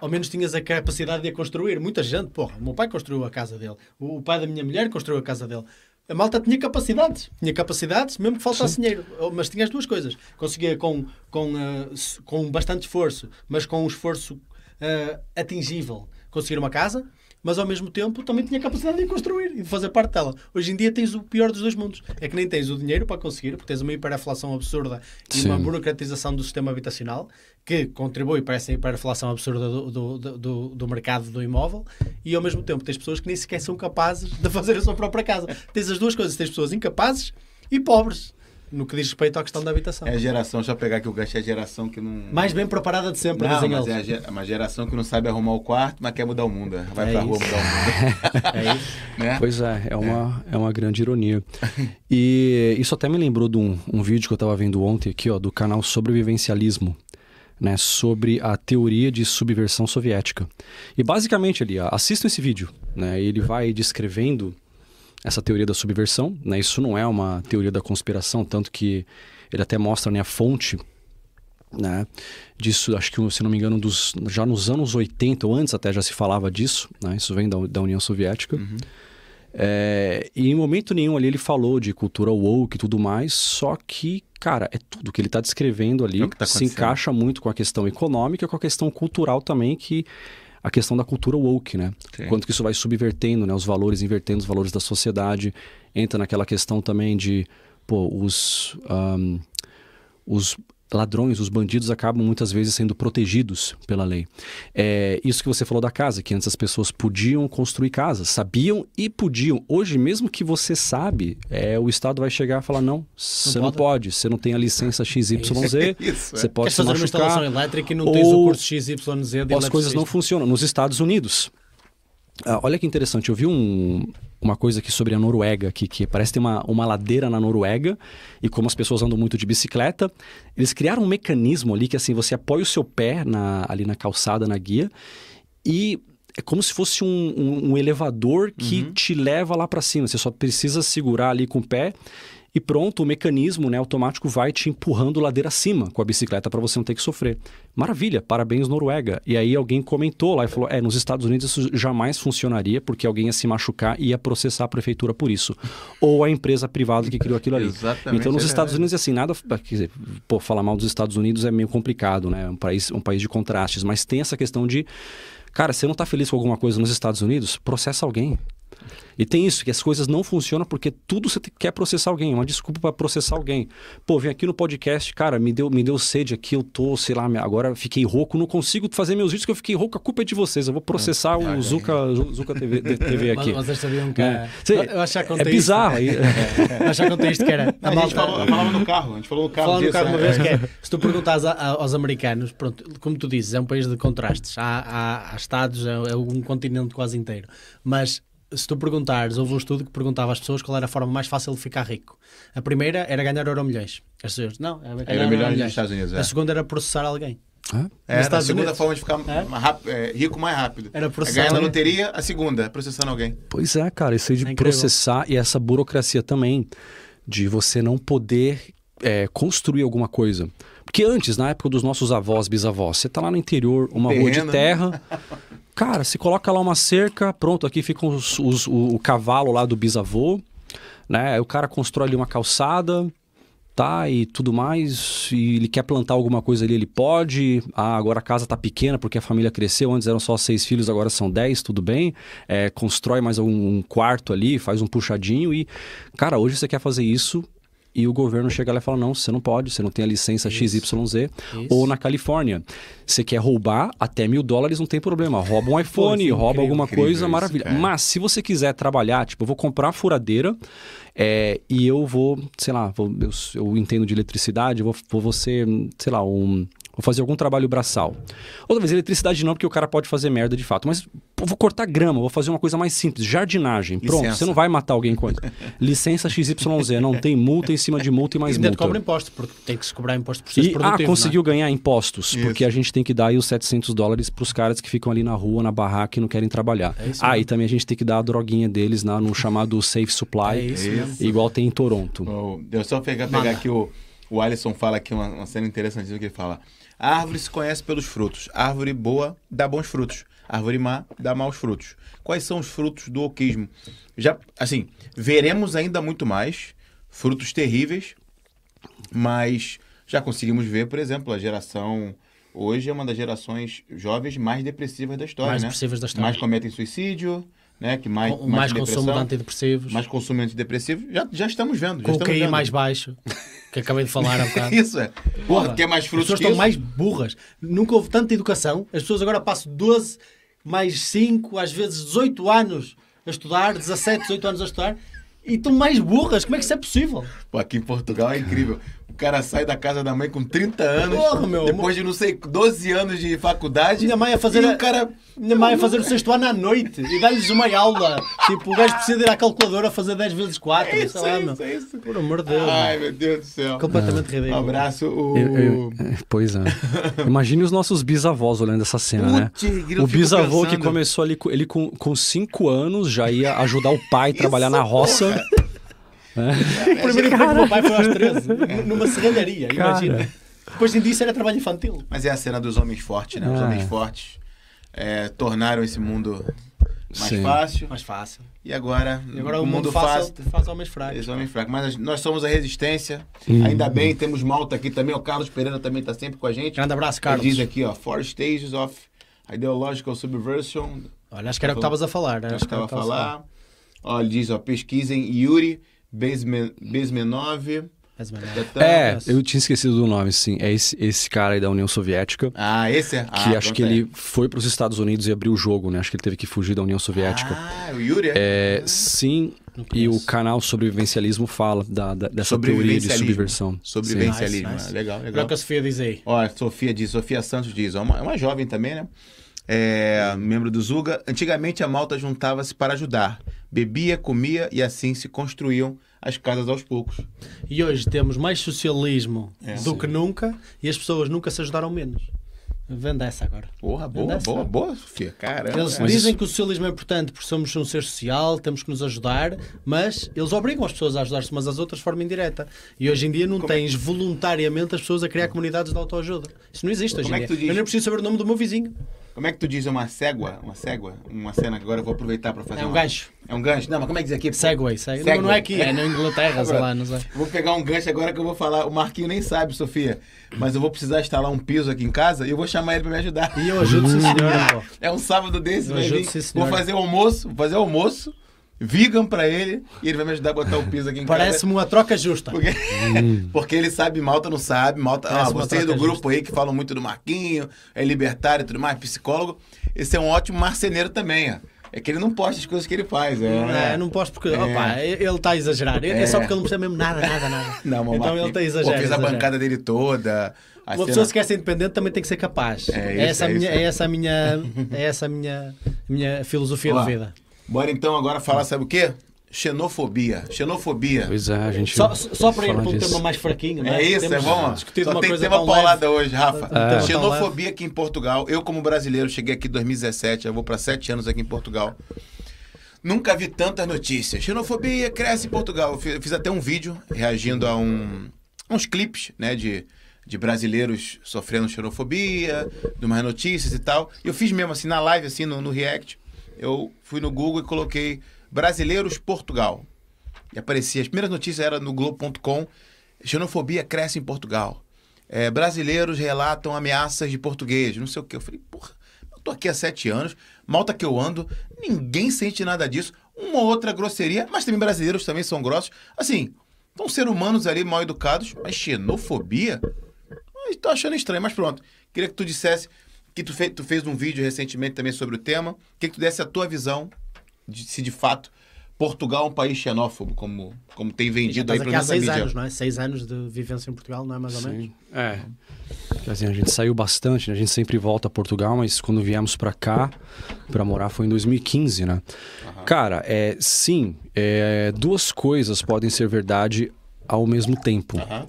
ao menos tinhas a capacidade de a construir. Muita gente, porra, o meu pai construiu a casa dele, o, o pai da minha mulher construiu a casa dele. A malta tinha capacidades, tinha capacidades, mesmo que faltasse dinheiro, mas tinha as duas coisas. Conseguia com, com, s- com bastante esforço, mas com um esforço ah, atingível, conseguir uma casa, mas ao mesmo tempo também tinha capacidade de construir e de fazer parte dela. Hoje em dia tens o pior dos dois mundos. É que nem tens o dinheiro para conseguir, porque tens uma hiperaflação absurda e Sim. uma burocratização do sistema habitacional que contribui para essa hiperaflação absurda do, do- do, do mercado do imóvel e ao mesmo tempo tens pessoas que nem sequer são capazes de fazer a sua própria casa. Tens as duas coisas, tens pessoas incapazes e pobres no que diz respeito à questão da habitação. É a geração, deixa eu pegar aqui o gancho, é a geração que não. Mais bem preparada de sempre, Não, dizem mas eles. é uma geração que não sabe arrumar o quarto, mas quer mudar o mundo. Vai É pra rua isso. mudar o mundo. [LAUGHS] É isso. [LAUGHS] né? Pois é, é uma, é. uma grande ironia. [LAUGHS] E isso até me lembrou de um, um vídeo que eu estava vendo ontem aqui, ó, do canal Sobrevivencialismo, né, sobre a teoria de subversão soviética. E basicamente ali, ó, assistam esse vídeo, né, ele vai descrevendo essa teoria da subversão, né, isso não é uma teoria da conspiração, tanto que ele até mostra né, a fonte né? Disso, acho que, se não me engano, dos, já nos anos 80 ou antes até já se falava disso, né? Isso vem da, da União Soviética. É, e em momento nenhum ali ele falou de cultura woke e tudo mais, só que, cara, é tudo que ele está descrevendo ali É tá se encaixa muito com a questão econômica com a questão cultural também, que a questão da cultura woke, né? Sim. Quanto que isso vai subvertendo, né? Os valores, invertendo os valores da sociedade. Entra naquela questão também de, pô, os... ahn, os ladrões, os bandidos acabam muitas vezes sendo protegidos pela lei. É isso que você falou da casa, que antes as pessoas podiam construir casas, sabiam e podiam. Hoje, mesmo que você sabe, é, o Estado vai chegar e falar, não, você não, pode, você não tem a licença XYZ, [LAUGHS] É isso, é. você pode Queres se fazer uma machucar, instalação elétrica e não tens o ou- curso XYZ de ou as coisas não funcionam. Nos Estados Unidos, ah, olha que interessante, eu vi um- uma coisa aqui sobre a Noruega, que, que parece ter uma, uma ladeira na Noruega, e como as pessoas andam muito de bicicleta, eles criaram um mecanismo ali que assim, você apoia o seu pé na- ali na calçada, na guia, e é como se fosse um, um- um elevador que te leva lá para cima. Você só precisa segurar ali com o pé e pronto, o mecanismo né, automático vai te empurrando ladeira acima com a bicicleta para você não ter que sofrer. Maravilha, parabéns Noruega. E aí alguém comentou lá e falou: é, nos Estados Unidos isso jamais funcionaria porque alguém ia se machucar e ia processar a prefeitura por isso. Ou a empresa privada que criou aquilo ali. Exatamente, Então nos é Estados. Unidos, assim, nada. Dizer, pô, falar mal dos Estados Unidos é meio complicado, né? É um país, um país de contrastes, mas tem essa questão de. Cara, você não tá feliz com alguma coisa nos Estados Unidos? Processa alguém. E tem isso, que as coisas não funcionam porque tudo você quer processar alguém, é uma desculpa para processar alguém. Pô, vem aqui no podcast, cara, me deu, me deu sede aqui, eu tô, sei lá, agora fiquei rouco, não consigo fazer meus vídeos que eu fiquei rouco, a culpa é de vocês. Eu vou processar o Zuka, Zuka TV, TV Mas aqui. vocês sabiam que. É. Cê- eu já contei é bizarro. aí- Isto, eu já contei isto que era. A, A gente falou, falava no carro, a gente falou no carro Falando no carro uma né? vez que é, [LAUGHS] se tu perguntares a- a- aos americanos, pronto, como tu dizes, é um país de contrastes. Há, há- há estados, é, é um continente quase inteiro. Mas se tu perguntares, houve um estudo que perguntava às pessoas qual era a forma mais fácil de ficar rico. A primeira era ganhar euro milhões. As pessoas, não, era ganhar Era milhões nos. Estados Unidos, é. A segunda era processar alguém. Hã? É, a segunda Unidos. forma de ficar É? é, rico mais rápido. Era é processar ganhar na loteria, a segunda, processando alguém. Pois é, cara, isso aí de É processar e essa burocracia também, de você não poder é, construir alguma coisa. Porque antes, na época dos nossos avós, bisavós, você tá lá no interior, uma rua de Terreno, né? terra, [LAUGHS] cara, se coloca lá uma cerca, pronto, aqui fica os- os- o, o cavalo lá do bisavô, né? Aí o cara constrói ali uma calçada, tá, e tudo mais, e ele quer plantar alguma coisa ali, ele pode. Ah, agora a casa tá pequena porque a família cresceu, antes eram só seis filhos, agora são dez, tudo bem. É, constrói mais um, um quarto ali, faz um puxadinho e, cara, hoje você quer fazer isso e o governo chega lá e fala: não, você não pode, você não tem a licença XYZ. Ou na Califórnia, você quer roubar até mil dólares, não tem problema. Rouba um iPhone, isso é rouba incrível, alguma incrível coisa, isso, maravilha. cara. Mas se você quiser trabalhar, tipo, eu vou comprar furadeira é, e eu vou, sei lá, vou- eu, eu entendo de eletricidade, vou, vou, vou ser, sei lá, um. Vou fazer algum trabalho braçal. Outra vez, eletricidade não, porque o cara pode fazer merda de fato. Mas pô, vou cortar grama, vou fazer uma coisa mais simples. Jardinagem. Pronto, Licença. você não vai matar alguém com isso. Licença XYZ. Não tem multa em cima de multa e mais E multa. cobra imposto, porque tem que se cobrar imposto por processo E, ah, produtivo. conseguiu ganhar impostos, Isso. porque a gente tem que dar aí os 700 dólares para os caras que ficam ali na rua, na barraca e não querem trabalhar. É isso ah, mesmo. e também a gente tem que dar a droguinha deles na, no chamado Safe Supply, É isso igual tem em Toronto. Oh, eu só pegar, Manda. pegar aqui o, o Alisson fala aqui uma, uma cena interessantíssima que ele fala. A árvore se conhece pelos frutos. Árvore boa dá bons frutos. Árvore má dá maus frutos. Quais são os frutos do oquismo? Já, assim, veremos ainda muito mais frutos terríveis, mas já conseguimos ver, por exemplo, a geração hoje é uma das gerações jovens mais depressivas da história, Mais né? depressivas da história. Mais cometem suicídio, né? Que mais, Com mais, tem consumo de antidepressivos, mais consumo de antidepressivo. Já, já estamos vendo. já o estamos mais baixo, que acabei de falar há bocado. [LAUGHS] Isso é. Porra, quer mais As frutos pessoas que estão isso? mais burras. Nunca houve tanta educação. As pessoas agora passam 12, mais 5, às vezes 18 anos a estudar, 17, 18 anos a estudar, e estão mais burras. Como é que isso é possível? Pô, aqui em Portugal é incrível. O cara sai da casa da mãe com 30 anos, Porra, meu. depois de, não sei, 12 anos de faculdade. Minha mãe a fazer e a- o cara... Minha mãe a fazer o sexto ano à noite e dar-lhes uma aula. Tipo, o gajo precisa ir à calculadora fazer 10 vezes 4. É isso, sei lá, é meu. isso, é isso. Por amor de Deus. Ai, meu. Deus do céu. Completamente Um ridículo. abraço, o... Eu- eu- é, pois é. [LAUGHS] Imagine os nossos bisavós olhando essa cena, né? Putz, eu O bisavô que pensando. começou ali, com- ele com, com cinco anos já ia ajudar o pai a trabalhar na roça. O primeiro emprego do meu pai foi aos 13, [LAUGHS] numa serralharia, imagina. Depois disso era trabalho infantil. Mas é a cena dos homens fortes, né? Os Ah. homens fortes é, tornaram esse mundo mais Sim. fácil. Mais fácil. E agora, E agora o o mundo fácil faz homens fracos. Esse homem fraco. Mas nós somos a resistência. Hum. Ainda bem, temos Malta aqui também. O Carlos Pereira também está sempre com a gente. Grande abraço, Ele Carlos. diz aqui, ó, Four Stages of Ideological Subversion. Olha, acho que era o que estavas a falar. Acho Acho que era o estava a falar. Ó, ele diz, ó, pesquisem Yuri Menos. Já tá- É, Nossa. eu tinha esquecido do nome, sim. É esse, esse cara aí da União Soviética. Ah, esse é? Que ah, acho pronto, que é. ele foi para os Estados Unidos e abriu o jogo, né? Acho que ele teve que fugir da União Soviética. Ah, o Yuri é? É, sim, e o canal Sobrevivencialismo fala da, da- dessa teoria de Sobrevivencialismo. subversão. Sobrevivencialismo. Nice, nice. Ah, Legal, Olha o legal. que a Sofia diz aí. Ó, a Sofia diz, Sofia Santos diz, ó, uma, é uma jovem também, né? É, membro do Zuga. Antigamente a malta juntava-se para ajudar. Bebia, comia e assim se construíam as casas aos poucos. E hoje temos mais socialismo É. do que nunca e as pessoas nunca se ajudaram menos. Vende essa agora. Porra, boa, Dessa. boa, boa, Sofia. Caramba. Eles cara. dizem que o socialismo é importante porque somos um ser social, temos que nos ajudar, mas eles obrigam as pessoas a ajudar-se umas às outras de forma indireta. E hoje em dia não Como é tens voluntariamente as pessoas a criar comunidades de autoajuda. Isso não existe hoje Como em é dia. Eu nem preciso saber o nome do meu vizinho. Como é que tu diz uma ségua? Uma ségua? Uma cena que agora eu vou aproveitar para fazer É um uma- gancho. É um gancho? Não, mas como é que diz aqui? Segway, segway. Segway. Não, não é aqui, é na Inglaterra, sei lá, não sei. Vou pegar um gancho agora que eu vou falar. O Marquinho nem sabe, Sofia. Mas eu vou precisar instalar um piso aqui em casa e eu vou chamar ele para me ajudar. E eu ajudo, sim senhora, pô. É um sábado desse, Eu vai ajudo, sim, Vou fazer o almoço, vou fazer o almoço, vegan pra ele, e ele vai me ajudar a botar o piso aqui em Parece-me uma troca justa. casa. Porque, [LAUGHS] porque ele sabe, Malta não sabe, Malta. Ah, Parece vocês do grupo aí que falam muito do Marquinho, é libertário e tudo mais, psicólogo. Esse é um ótimo marceneiro também, ó. É que ele não posta as coisas que ele faz, é. É, não posso porque, É. opa, ele está a exagerar. É. É. só porque ele não percebe mesmo nada, nada, nada. [LAUGHS] Não, o então ele está a Pô, exagerar. fez a bancada dele toda. Uma cena- pessoa se quer ser independente também tem que ser capaz. É É, isso, essa, é a minha, isso. é essa a minha, é essa a minha, minha filosofia Ó, de vida. Bora então agora falar, sabe o quê? Xenofobia. Xenofobia. Pois é, a gente. Só, só para ir para um disso. tema mais fraquinho, né? É isso, Temos é bom. Só uma tem coisa tema paulada hoje, Rafa. Tão Xenofobia aqui em Portugal. Eu, como brasileiro, cheguei aqui em 2017, eu vou para sete anos aqui em Portugal. Nunca vi tantas notícias. Xenofobia cresce em Portugal. Eu fiz, eu fiz até um vídeo reagindo a um, uns clipes, né, de, de brasileiros sofrendo xenofobia, de umas notícias e tal. E eu fiz mesmo assim na live, assim, no, no React. Eu fui no Google e coloquei Brasileiros Portugal. E aparecia, as primeiras notícias eram no Globo.com, xenofobia cresce em Portugal. É, brasileiros relatam ameaças de português, não sei o quê. Eu falei, porra, eu tô aqui há sete anos, malta que eu ando, ninguém sente nada disso. Uma ou outra grosseria, mas também brasileiros também são grossos. Assim, são seres humanos ali mal educados, mas xenofobia? Tô achando estranho, mas pronto. Queria que tu dissesse que tu, fe tu fez um vídeo recentemente também sobre o tema. Queria que tu desse a tua visão de se de fato Portugal é um país xenófobo, como, como tem vendido aí menos na seis mídia. anos, não é? Seis anos de vivência em Portugal, não é mais ou menos? Sim. É. Porque, Assim, a gente saiu bastante, né? a gente sempre volta a Portugal, mas quando viemos pra cá, pra morar, foi em 2015, né? Cara, é, sim, é, duas coisas podem ser verdade ao mesmo tempo. Aham.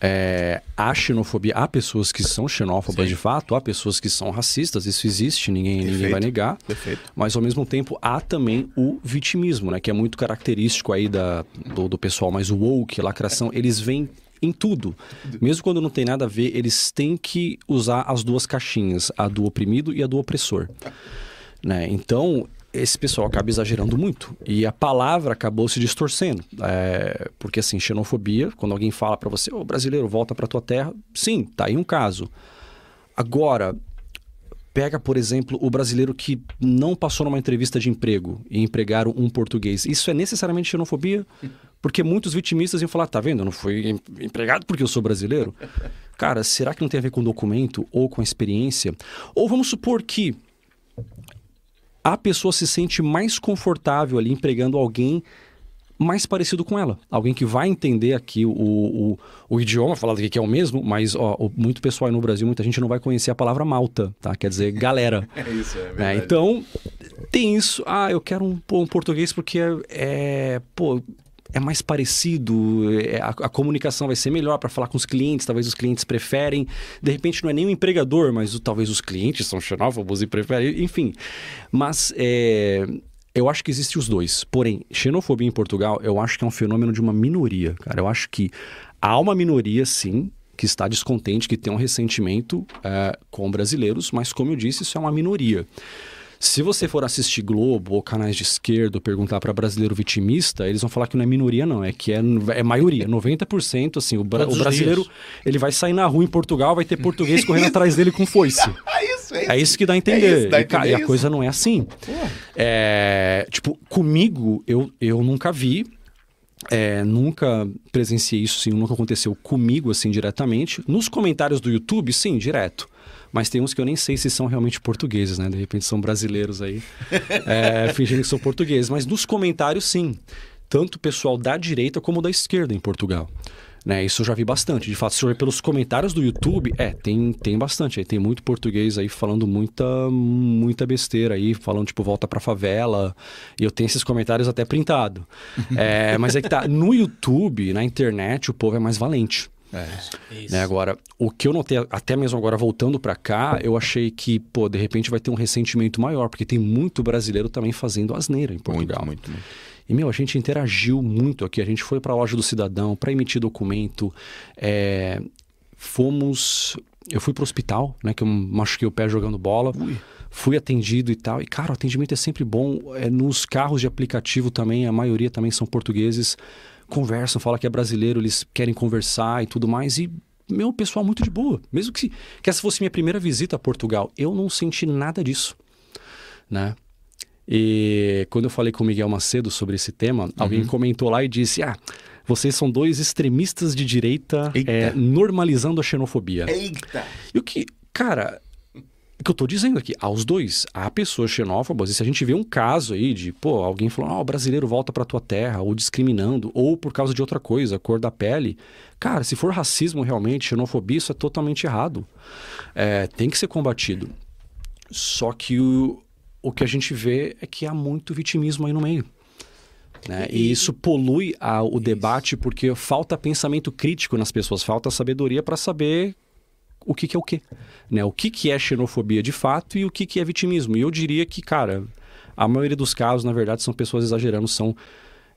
É, há xenofobia, há pessoas que são xenófobas Sim. de fato, há pessoas que são racistas, isso existe, ninguém, ninguém vai negar. Perfeito. Mas ao mesmo tempo há também o vitimismo, né? Que é muito característico aí da, do, do pessoal mais woke, lacração. Eles vêm em tudo. Mesmo quando não tem nada a ver, eles têm que usar as duas caixinhas, a do oprimido e a do opressor. Né? Então, esse pessoal acaba exagerando muito. E a palavra acabou se distorcendo. É, porque, assim, xenofobia, quando alguém fala pra você, ô brasileiro, volta pra tua terra, sim, tá aí um caso. Agora, pega, por exemplo, o brasileiro que não passou numa entrevista de emprego e empregaram um português. Isso é necessariamente xenofobia? Porque muitos vitimistas iam falar, tá vendo, eu não fui em- empregado porque eu sou brasileiro. Cara, será que não tem a ver com documento ou com a experiência? Ou vamos supor que a pessoa se sente mais confortável ali empregando alguém mais parecido com ela. Alguém que vai entender aqui o, o, o idioma, falar que é o mesmo, mas ó, muito pessoal aí no Brasil, muita gente não vai conhecer a palavra malta, tá? Quer dizer, galera. [LAUGHS] É isso, é né? verdade. Então, tem isso. Ah, eu quero um, um português porque é, é, pô, é mais parecido, é, a, a comunicação vai ser melhor para falar com os clientes, talvez os clientes preferem. De repente não é nem o empregador, mas o- talvez os clientes são xenófobos e preferem, enfim. Mas é, eu acho que existem os dois. Porém, xenofobia em Portugal, eu acho que é um fenômeno de uma minoria, cara. Eu acho que há uma minoria, sim, que está descontente, que tem um ressentimento é, com brasileiros, mas como eu disse, isso é uma minoria. Se você for assistir Globo ou canais de esquerda ou perguntar para brasileiro vitimista, eles vão falar que não é minoria, não. É que é, é maioria. 90%, assim, o, bra- Todos o brasileiro, ele vai sair na rua em Portugal, vai ter português correndo [LAUGHS] atrás dele com foice. É isso, é isso. É isso que dá a É entender. isso, dá a e, cara, entender e a coisa não é assim. É, tipo, comigo, eu, eu nunca vi. É, nunca presenciei isso, sim, nunca aconteceu comigo, assim, diretamente. Nos comentários do YouTube, sim, direto. Mas tem uns que eu nem sei se são realmente portugueses, né? De repente são brasileiros aí, é, [LAUGHS] fingindo que são portugueses. Mas nos comentários, sim. Tanto o pessoal da direita como da esquerda em Portugal. Né, isso eu já vi bastante. De fato, se eu ver pelos comentários do YouTube, é, tem, tem bastante. Tem muito português aí falando muita, muita besteira aí, falando tipo, volta pra favela. E eu tenho esses comentários até printado. é, [LAUGHS] mas é que tá, no YouTube, na internet, o povo é mais valente. É. Isso. Né? Agora, o que eu notei, até mesmo agora voltando pra cá, eu achei que, pô, de repente vai ter um ressentimento maior, porque tem muito brasileiro também fazendo asneira em Portugal. Muito, muito, muito. E, meu, a gente interagiu muito aqui. A gente foi para a loja do cidadão para emitir documento. É, fomos. Eu fui para o hospital, né? Que eu machuquei o pé jogando bola. Fui atendido e tal. E, cara, o atendimento é sempre bom. É, nos carros de aplicativo também, a maioria também são portugueses. Conversam, fala que é brasileiro, eles querem conversar e tudo mais. E, meu, pessoal muito de boa. Mesmo que, que essa fosse minha primeira visita a Portugal, eu não senti nada disso, né? E quando eu falei com o Miguel Macedo sobre esse tema, Uhum. alguém comentou lá e disse: Ah, vocês são dois extremistas de direita Eita. é, normalizando a xenofobia. Eita! E o que, cara, o que eu tô dizendo aqui, aos dois, há pessoas xenófobas, e se a gente vê um caso aí de, pô, alguém falando, ah, o brasileiro volta pra tua terra, ou discriminando, ou por causa de outra coisa, cor da pele, cara, se for racismo realmente, xenofobia, isso é totalmente errado. É, tem que ser combatido. Só que o, o que a gente vê é que há muito vitimismo aí no meio. Né? E isso polui a- o debate porque falta pensamento crítico nas pessoas, falta sabedoria para saber o que, que é o quê. Né? O que, que é xenofobia de fato e o que, que é vitimismo. E eu diria que, cara, a maioria dos casos, na verdade, são pessoas exagerando, são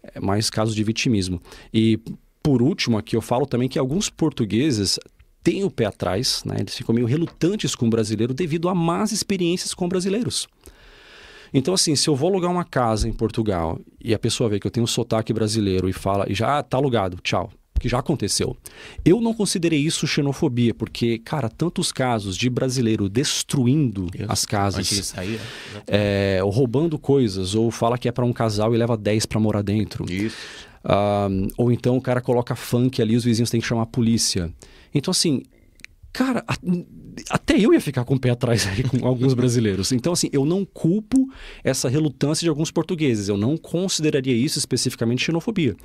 é, mais casos de vitimismo. E por último, aqui eu falo também que alguns portugueses têm o pé atrás, né? eles ficam meio relutantes com o brasileiro devido a más experiências com brasileiros. Então, assim, se eu vou alugar uma casa em Portugal e a pessoa vê que eu tenho um sotaque brasileiro e fala, e já tá alugado, tchau, que já aconteceu. Eu não considerei isso xenofobia, porque, cara, tantos casos de brasileiro destruindo as casas, de sair. é, ou roubando coisas, ou fala que é para um casal e leva 10 para morar dentro. Isso. Ou então o cara coloca funk ali, os vizinhos têm que chamar a polícia. Então, assim, cara, até eu ia ficar com o pé atrás aí com alguns brasileiros. Então, assim, eu não culpo essa relutância de alguns portugueses. Eu não consideraria isso especificamente xenofobia.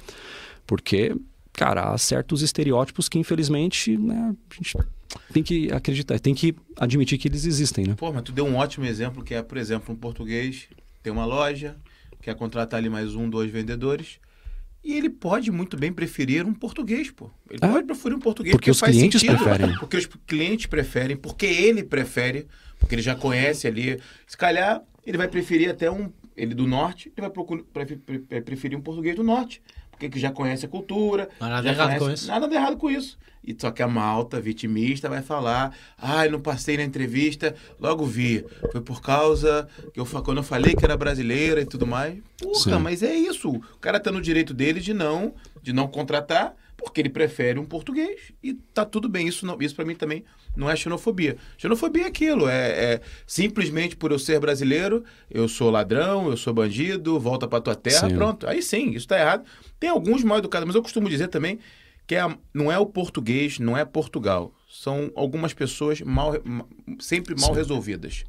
Porque, cara, há certos estereótipos que, infelizmente, né, a gente tem que acreditar, tem que admitir que eles existem, né? Pô, mas tu deu um ótimo exemplo que é, por exemplo, um português tem uma loja, quer contratar ali mais um, dois vendedores. E ele pode muito bem preferir um português, pô. Ele É. pode preferir um português Porque os faz clientes sentido. preferem. [LAUGHS] Porque os clientes preferem, porque ele prefere, porque ele já conhece ali. Se calhar, ele vai preferir até um. Ele do norte, ele vai procurar, prefe- pre- preferir um português do norte. Porque que já conhece a cultura. Não nada errado conhece- com isso. Nada de errado com isso. E só que a malta vitimista vai falar: ai, não passei na entrevista, logo vi. Foi por causa que eu, quando eu falei que era brasileira e tudo mais. Porra, Sim. mas é isso. O cara tá no direito dele de não, de não contratar, porque ele prefere um português. E tá tudo bem. Isso, não, isso para mim também não é xenofobia. Xenofobia é aquilo. É, é simplesmente por eu ser brasileiro, eu sou ladrão, eu sou bandido, volta pra tua terra, Sim. pronto. Aí sim, isso tá errado. Tem alguns mal educados, mas eu costumo dizer também que é não é o português, não é Portugal. São algumas pessoas mal, ma- sempre mal Sim. resolvidas.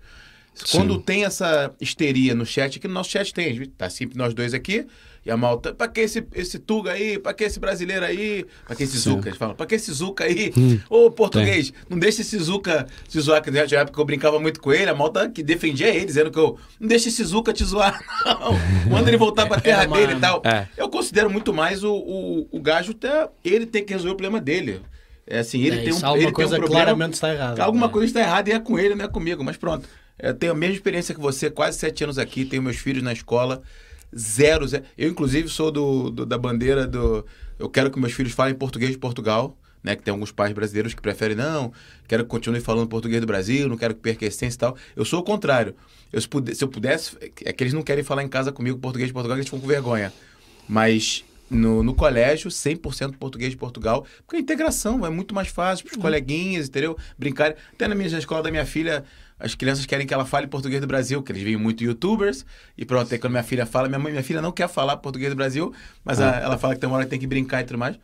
Sim. Quando tem essa histeria no chat, que no nosso chat tem, tá sempre nós dois aqui, e a malta, pra que esse, esse Tuga aí, pra que esse brasileiro aí, pra que esse Sim. Zuca, eles falam, pra que esse Zuca aí, Hum, ô português, não deixa esse Zuca te zoar, que na época eu brincava muito com ele, a malta que defendia ele, dizendo que eu, não deixa esse Zuca te zoar, [LAUGHS] não, manda ele voltar pra terra uma- dele e tal. É. Eu considero muito mais o, o, o gajo, ter, ele tem que resolver o problema dele. É assim, ele É, tem um, alguma ele coisa tem um problema, claramente está errada. Alguma É. coisa está errada e é com ele, não é comigo, mas pronto. Eu tenho a mesma experiência que você, quase sete anos aqui, tenho meus filhos na escola, zero, zero. Eu, inclusive, sou do, do- da bandeira do. Eu quero que meus filhos falem português de Portugal, né? Que tem alguns pais brasileiros que preferem, não, quero que continue falando português do Brasil, não quero que perca a essência e tal. Eu sou o contrário. Eu, se, puder- se eu pudesse, é que eles não querem falar em casa comigo português de Portugal, eles ficam com vergonha. Mas no, no colégio, 100% português de Portugal, porque a integração é muito mais fácil para os coleguinhas, entendeu? Brincar. Até na minha na escola da minha filha, as crianças querem que ela fale português do Brasil, que eles veem muito youtubers, e pronto, aí quando minha filha fala, minha mãe, minha filha não quer falar português do Brasil, mas a- ela fala que tem uma hora que tem que brincar e tudo mais.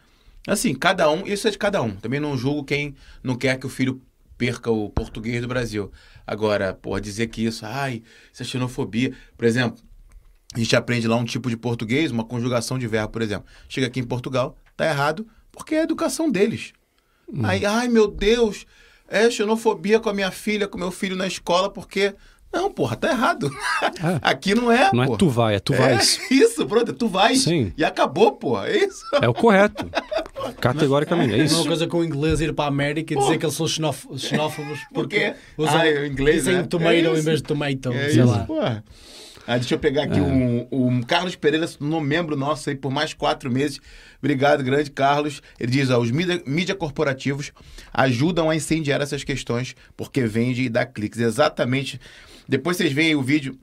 Assim, cada um, isso é de cada um. Também não julgo quem não quer que o filho perca o português do Brasil. Agora, pô, dizer que isso, ai, isso é xenofobia. Por exemplo, a gente aprende lá um tipo de português, uma conjugação de verbo, por exemplo. Chega aqui em Portugal, tá errado, porque é a educação deles. Aí, ai meu Deus, é xenofobia com a minha filha, com meu filho na escola, porque. Não, porra, tá errado. É. [LAUGHS] Aqui não é. Não é porra. tu vai, é tu vais. É [LAUGHS] isso, pronto, tu vais. Sim. E acabou, porra. É isso. É o correto. [LAUGHS] Categoricamente, é É a mesma isso. coisa com o inglês ir para a América e dizer que eles são xenóf- xenófobos porque Porque- usam, Ah, o inglês, dizem né? tomato É em isso. vez de tomato, É sei isso, lá. porra. Ah, deixa eu pegar aqui um, um Carlos Pereira, um membro nosso aí por mais quatro meses. Obrigado, grande Carlos. Ele diz: ó, os mídia, mídia corporativos ajudam a incendiar essas questões porque vende e dá cliques. Exatamente. Depois vocês veem o vídeo,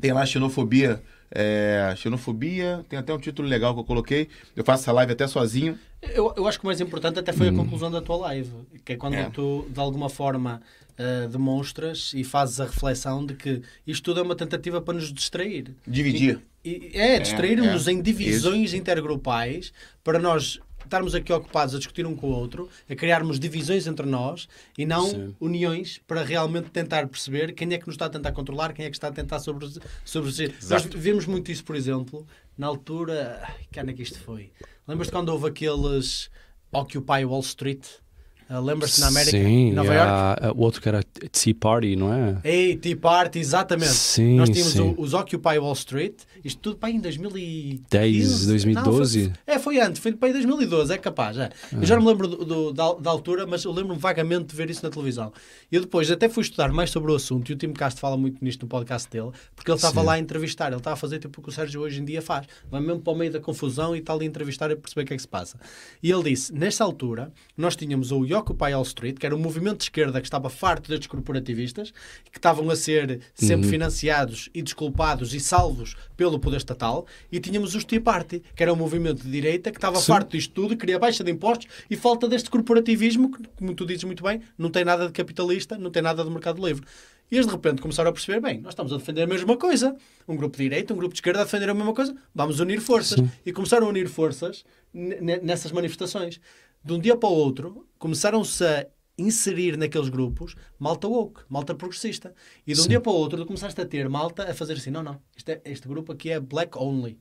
tem lá xenofobia. É, xenofobia, tem até um título legal que eu coloquei. Eu faço essa live até sozinho. Eu, eu acho que o mais importante até foi a conclusão da tua live, que é quando É. tu, de alguma forma, eh, demonstras e fazes a reflexão de que isto tudo é uma tentativa para nos distrair. Dividir. E- é, distrair-nos é. em divisões intergrupais para nós estarmos aqui ocupados a discutir um com o outro, a criarmos divisões entre nós e não Sim. uniões para realmente tentar perceber quem é que nos está a tentar controlar, quem é que está a tentar sobre sobreviver. Nós vimos muito isso, por exemplo, na altura. Que ano é que isto foi? Lembras-te quando houve aqueles Occupy Wall Street? Ah, Lembras-te na América? Sim, em Nova e York? o outro que era Tea Party, não é? Ei, Tea Party, exatamente. Sim, Nós tínhamos sim. o- os Occupy Wall Street, isto tudo para aí em 2015. 10, 2012? Não, foi, é, foi antes, foi para aí em 2012, é capaz. É. Eu já não me lembro do, do- da, da altura, mas eu lembro-me vagamente de ver isso na televisão. E eu depois até fui estudar mais sobre o assunto, e o Tim Cast fala muito nisto no podcast dele, porque ele estava Sim. lá a entrevistar, ele estava a fazer tipo o que o Sérgio hoje em dia faz. Vai mesmo para o meio da confusão e está ali a entrevistar e perceber o que é que se passa. E ele disse: nessa altura, nós tínhamos o Occupy Wall Street, que era um movimento de esquerda que estava farto destes corporativistas, que estavam a ser sempre financiados e desculpados e salvos pelo poder estatal, e tínhamos os Tea Party, que era um movimento de direita que estava Sim. farto disto tudo, queria baixa de impostos e falta deste corporativismo, que, como tu dizes muito bem, não tem nada de capitalista, não tem nada de mercado livre. E eles de repente começaram a perceber, bem, nós estamos a defender a mesma coisa. Um grupo de direita, um grupo de esquerda a defender a mesma coisa, vamos unir forças. Sim. E começaram a unir forças ne- ne- nessas manifestações. De um dia para o outro, começaram-se a inserir naqueles grupos malta woke, malta progressista. E de um Sim. dia para o outro, tu começaste a ter malta a fazer assim: não, não, este, é- este grupo aqui é black only.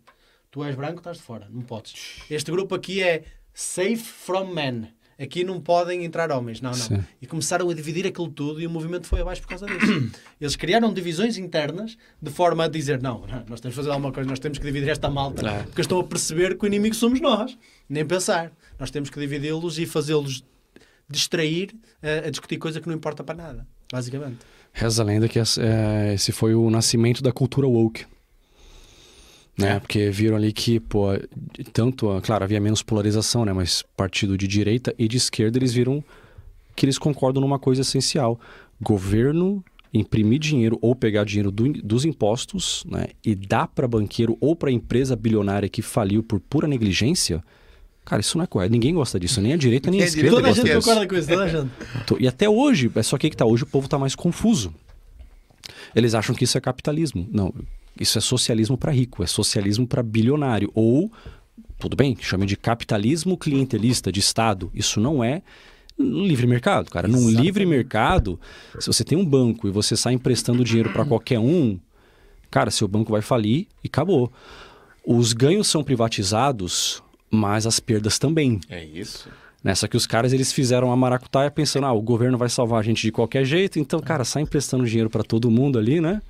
Tu és branco, estás de fora, não podes. Este grupo aqui é safe from men. Aqui não podem entrar homens. Não, não. Sim. E começaram a dividir aquilo tudo e o movimento foi abaixo por causa disso. [CLEARS THROAT] Eles criaram divisões internas de forma a dizer: não, não, nós temos que fazer alguma coisa, nós temos que dividir esta malta É. porque estão a perceber que o inimigo somos nós. Nem pensar. Nós temos que dividi-los e fazê-los distrair eh, a discutir coisa que não importa para nada, basicamente. Reza a lenda que é, esse foi o nascimento da cultura woke. Né? É. Porque viram ali que, pô, tanto, ah, claro, havia menos polarização, né? Mas partido de direita e de esquerda, eles viram que eles concordam numa coisa essencial. Governo imprimir dinheiro ou pegar dinheiro do- dos impostos, né? E dar para banqueiro ou para empresa bilionária que faliu por pura negligência. Cara, isso não é correto. Ninguém gosta disso. Nem a direita, nem a esquerda Toda a gente disso. concorda com isso, toda a gente. Tô- E até hoje, é só que que tá, hoje o povo tá mais confuso. Eles acham que isso é capitalismo. Não, isso é socialismo para rico, é socialismo para bilionário. Ou, tudo bem, chame de capitalismo clientelista de Estado. Isso não é um livre mercado, cara. Num Exatamente. livre mercado, se você tem um banco e você sai emprestando dinheiro para qualquer um, cara, seu banco vai falir e acabou. Os ganhos são privatizados, mas as perdas também. É isso. Nessa que os caras eles fizeram a maracutaia pensando, ah, o governo vai salvar a gente de qualquer jeito, então, cara, sai emprestando dinheiro para todo mundo ali, né?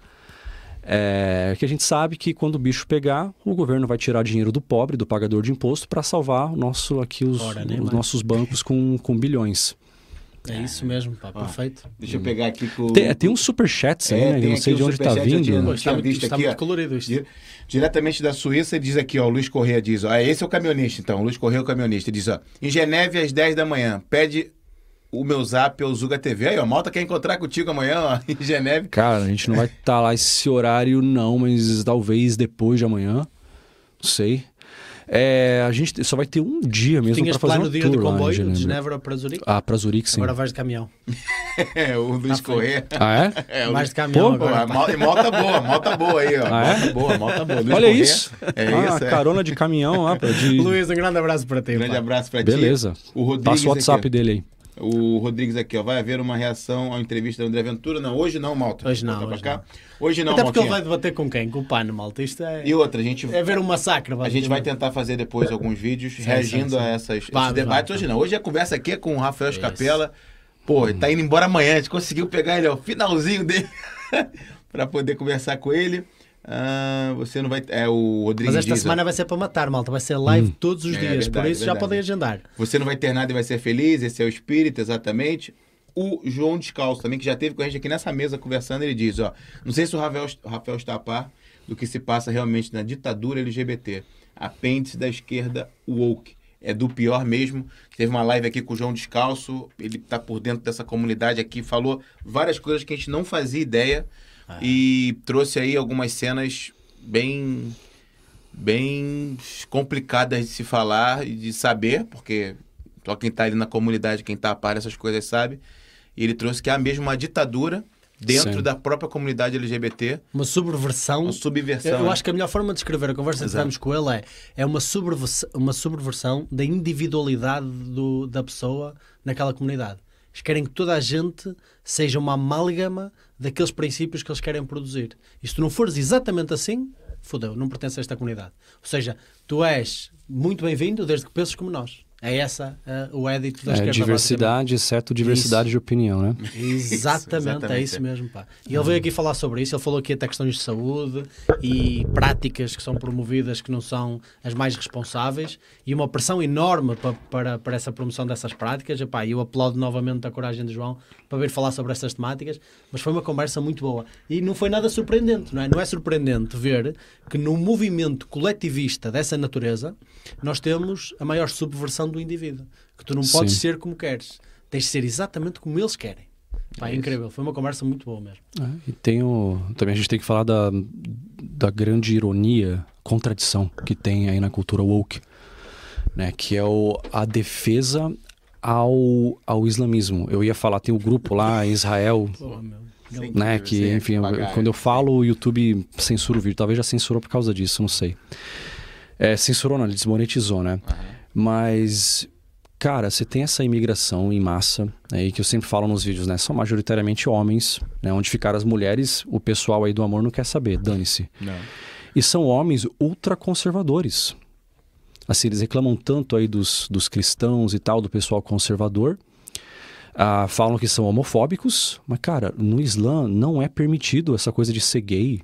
É que a gente sabe que quando o bicho pegar, o governo vai tirar dinheiro do pobre, do pagador de imposto, para salvar o nosso, aqui os, Ora, nem os nossos bancos com, com bilhões. É isso mesmo, pá, perfeito. Deixa eu pegar aqui com Tem, tem uns superchats aí, É, né? Eu não sei aqui de um onde tá eu vindo. tinha- Pô, Não está, muito, está aqui, muito ó. colorido isto. Di- Diretamente da Suíça, ele diz aqui, ó, o Luiz Corrêa diz, ó, é, esse é o camionista, então, o Luiz Corrêa é o camionista, ele diz, ó, em Geneve às 10 da manhã, pede o meu zap ao Zuga TV, aí, ó, Malta quer encontrar contigo amanhã, ó, [LAUGHS] em Geneve. Cara, a gente não vai estar lá esse horário, não, mas talvez depois de amanhã. Não sei. É, a gente só vai ter um dia mesmo para fazer plano um de ir tour de lá comboio de Genebra. Genebra para Zurique? Ah, pra Zurique, sim. Agora vais de caminhão. [LAUGHS] É, o Luiz Tá Corrêa. Ah, é? [LAUGHS] É, o vais Luiz... de caminhão Pô, Pô, agora. a mota, mota boa, mota boa aí, ó. Ah, é? Mota boa, mota boa. Luiz Olha Corrêa. isso. É ah, isso, é. carona de caminhão lá. pra- De... [LAUGHS] Luís, um grande abraço para ti. Grande pá. abraço pra ti. Beleza. O Rodrigues Passa o WhatsApp aqui, dele aí. O Rodrigues aqui, ó. Vai haver uma reação à entrevista do André Ventura? Não, hoje não, Malta. Hoje não, hoje não. Hoje não, Até porque ele Maltinha. vai debater com quem? Com o Pano, malta. Isto é, E outra, a gente, é ver um massacre. a gente vai tentar fazer depois alguns vídeos Sim, reagindo sim, sim. a essas, esses Vamos, debates. vamos. Hoje não. Hoje a conversa aqui é com o Rafael. Escapela. Pô, ele tá indo embora amanhã. A gente conseguiu pegar ele, ó, o finalzinho dele [LAUGHS] pra poder conversar com ele. Ah, você não vai. É o Rodrigues Mas esta semana vai ser para matar, malta. Vai ser live todos os É, dias. verdade, por isso já podem agendar. Você não vai ter nada e vai ser feliz, esse é o espírito, exatamente. O João Descalço também, que já esteve com a gente aqui nessa mesa conversando, ele diz, ó, não sei se o Rafael, o Rafael está a par do que se passa realmente na ditadura LGBT. Apêndice da esquerda woke. É do pior mesmo. Teve uma live aqui com o João Descalço, ele está por dentro dessa comunidade aqui, falou várias coisas que a gente não fazia ideia e trouxe aí algumas cenas bem bem complicadas de se falar e de saber, porque só quem está ali na comunidade, quem está a par dessas coisas sabe. E ele trouxe que há mesmo uma ditadura dentro Sim. da própria comunidade LGBT, Uma subversão. uma subversão. Eu né? acho que a melhor forma de descrever a conversa que Exato. tivemos com ele é, é uma, subversão, uma subversão da individualidade do- da pessoa naquela comunidade. Eles querem que toda a gente seja uma amálgama daqueles princípios que eles querem produzir. E se tu não fores exatamente assim, fodeu, não pertences a esta comunidade. Ou seja, tu és muito bem-vindo desde que penses como nós. É essa eh, o édito da É, esquerda. diversidade, exceto diversidade de opinião, né? Exatamente, exatamente, é isso é. mesmo. Pá. E ele veio aqui falar sobre isso. Ele falou aqui até questões de saúde e práticas que são promovidas que não são as mais responsáveis e uma pressão enorme pa- para, para essa promoção dessas práticas. Epá, eu aplaudo novamente a coragem de João para vir falar sobre estas temáticas, mas foi uma conversa muito boa. E não foi nada surpreendente, não é? Não é surpreendente ver que num movimento coletivista dessa natureza nós temos a maior subversão do indivíduo. Que tu não podes Sim. ser como queres. Tens de ser exatamente como eles querem. Pá, é incrível. Foi uma conversa muito boa mesmo. É, e tem o, também a gente tem que falar da, da grande ironia, contradição que tem aí na cultura woke, né? Que é o, a defesa ao, ao islamismo. Eu ia falar, tem o grupo lá em Israel, [LAUGHS] Porra, né? Que, é enfim, eu- quando eu falo, o YouTube censura o vídeo. Talvez já censurou por causa disso, não sei. É, censurou, não, ele desmonetizou, né? Mas, cara, você tem essa imigração em massa, né, e que eu sempre falo nos vídeos, né? São majoritariamente homens, né? Onde ficaram as mulheres, o pessoal aí do amor não quer saber, dane-se. E são homens ultraconservadores. Assim, eles reclamam tanto aí dos, dos cristãos e tal, do pessoal conservador. Ah, falam que são homofóbicos, mas, cara, no Islã não é permitido essa coisa de ser gay.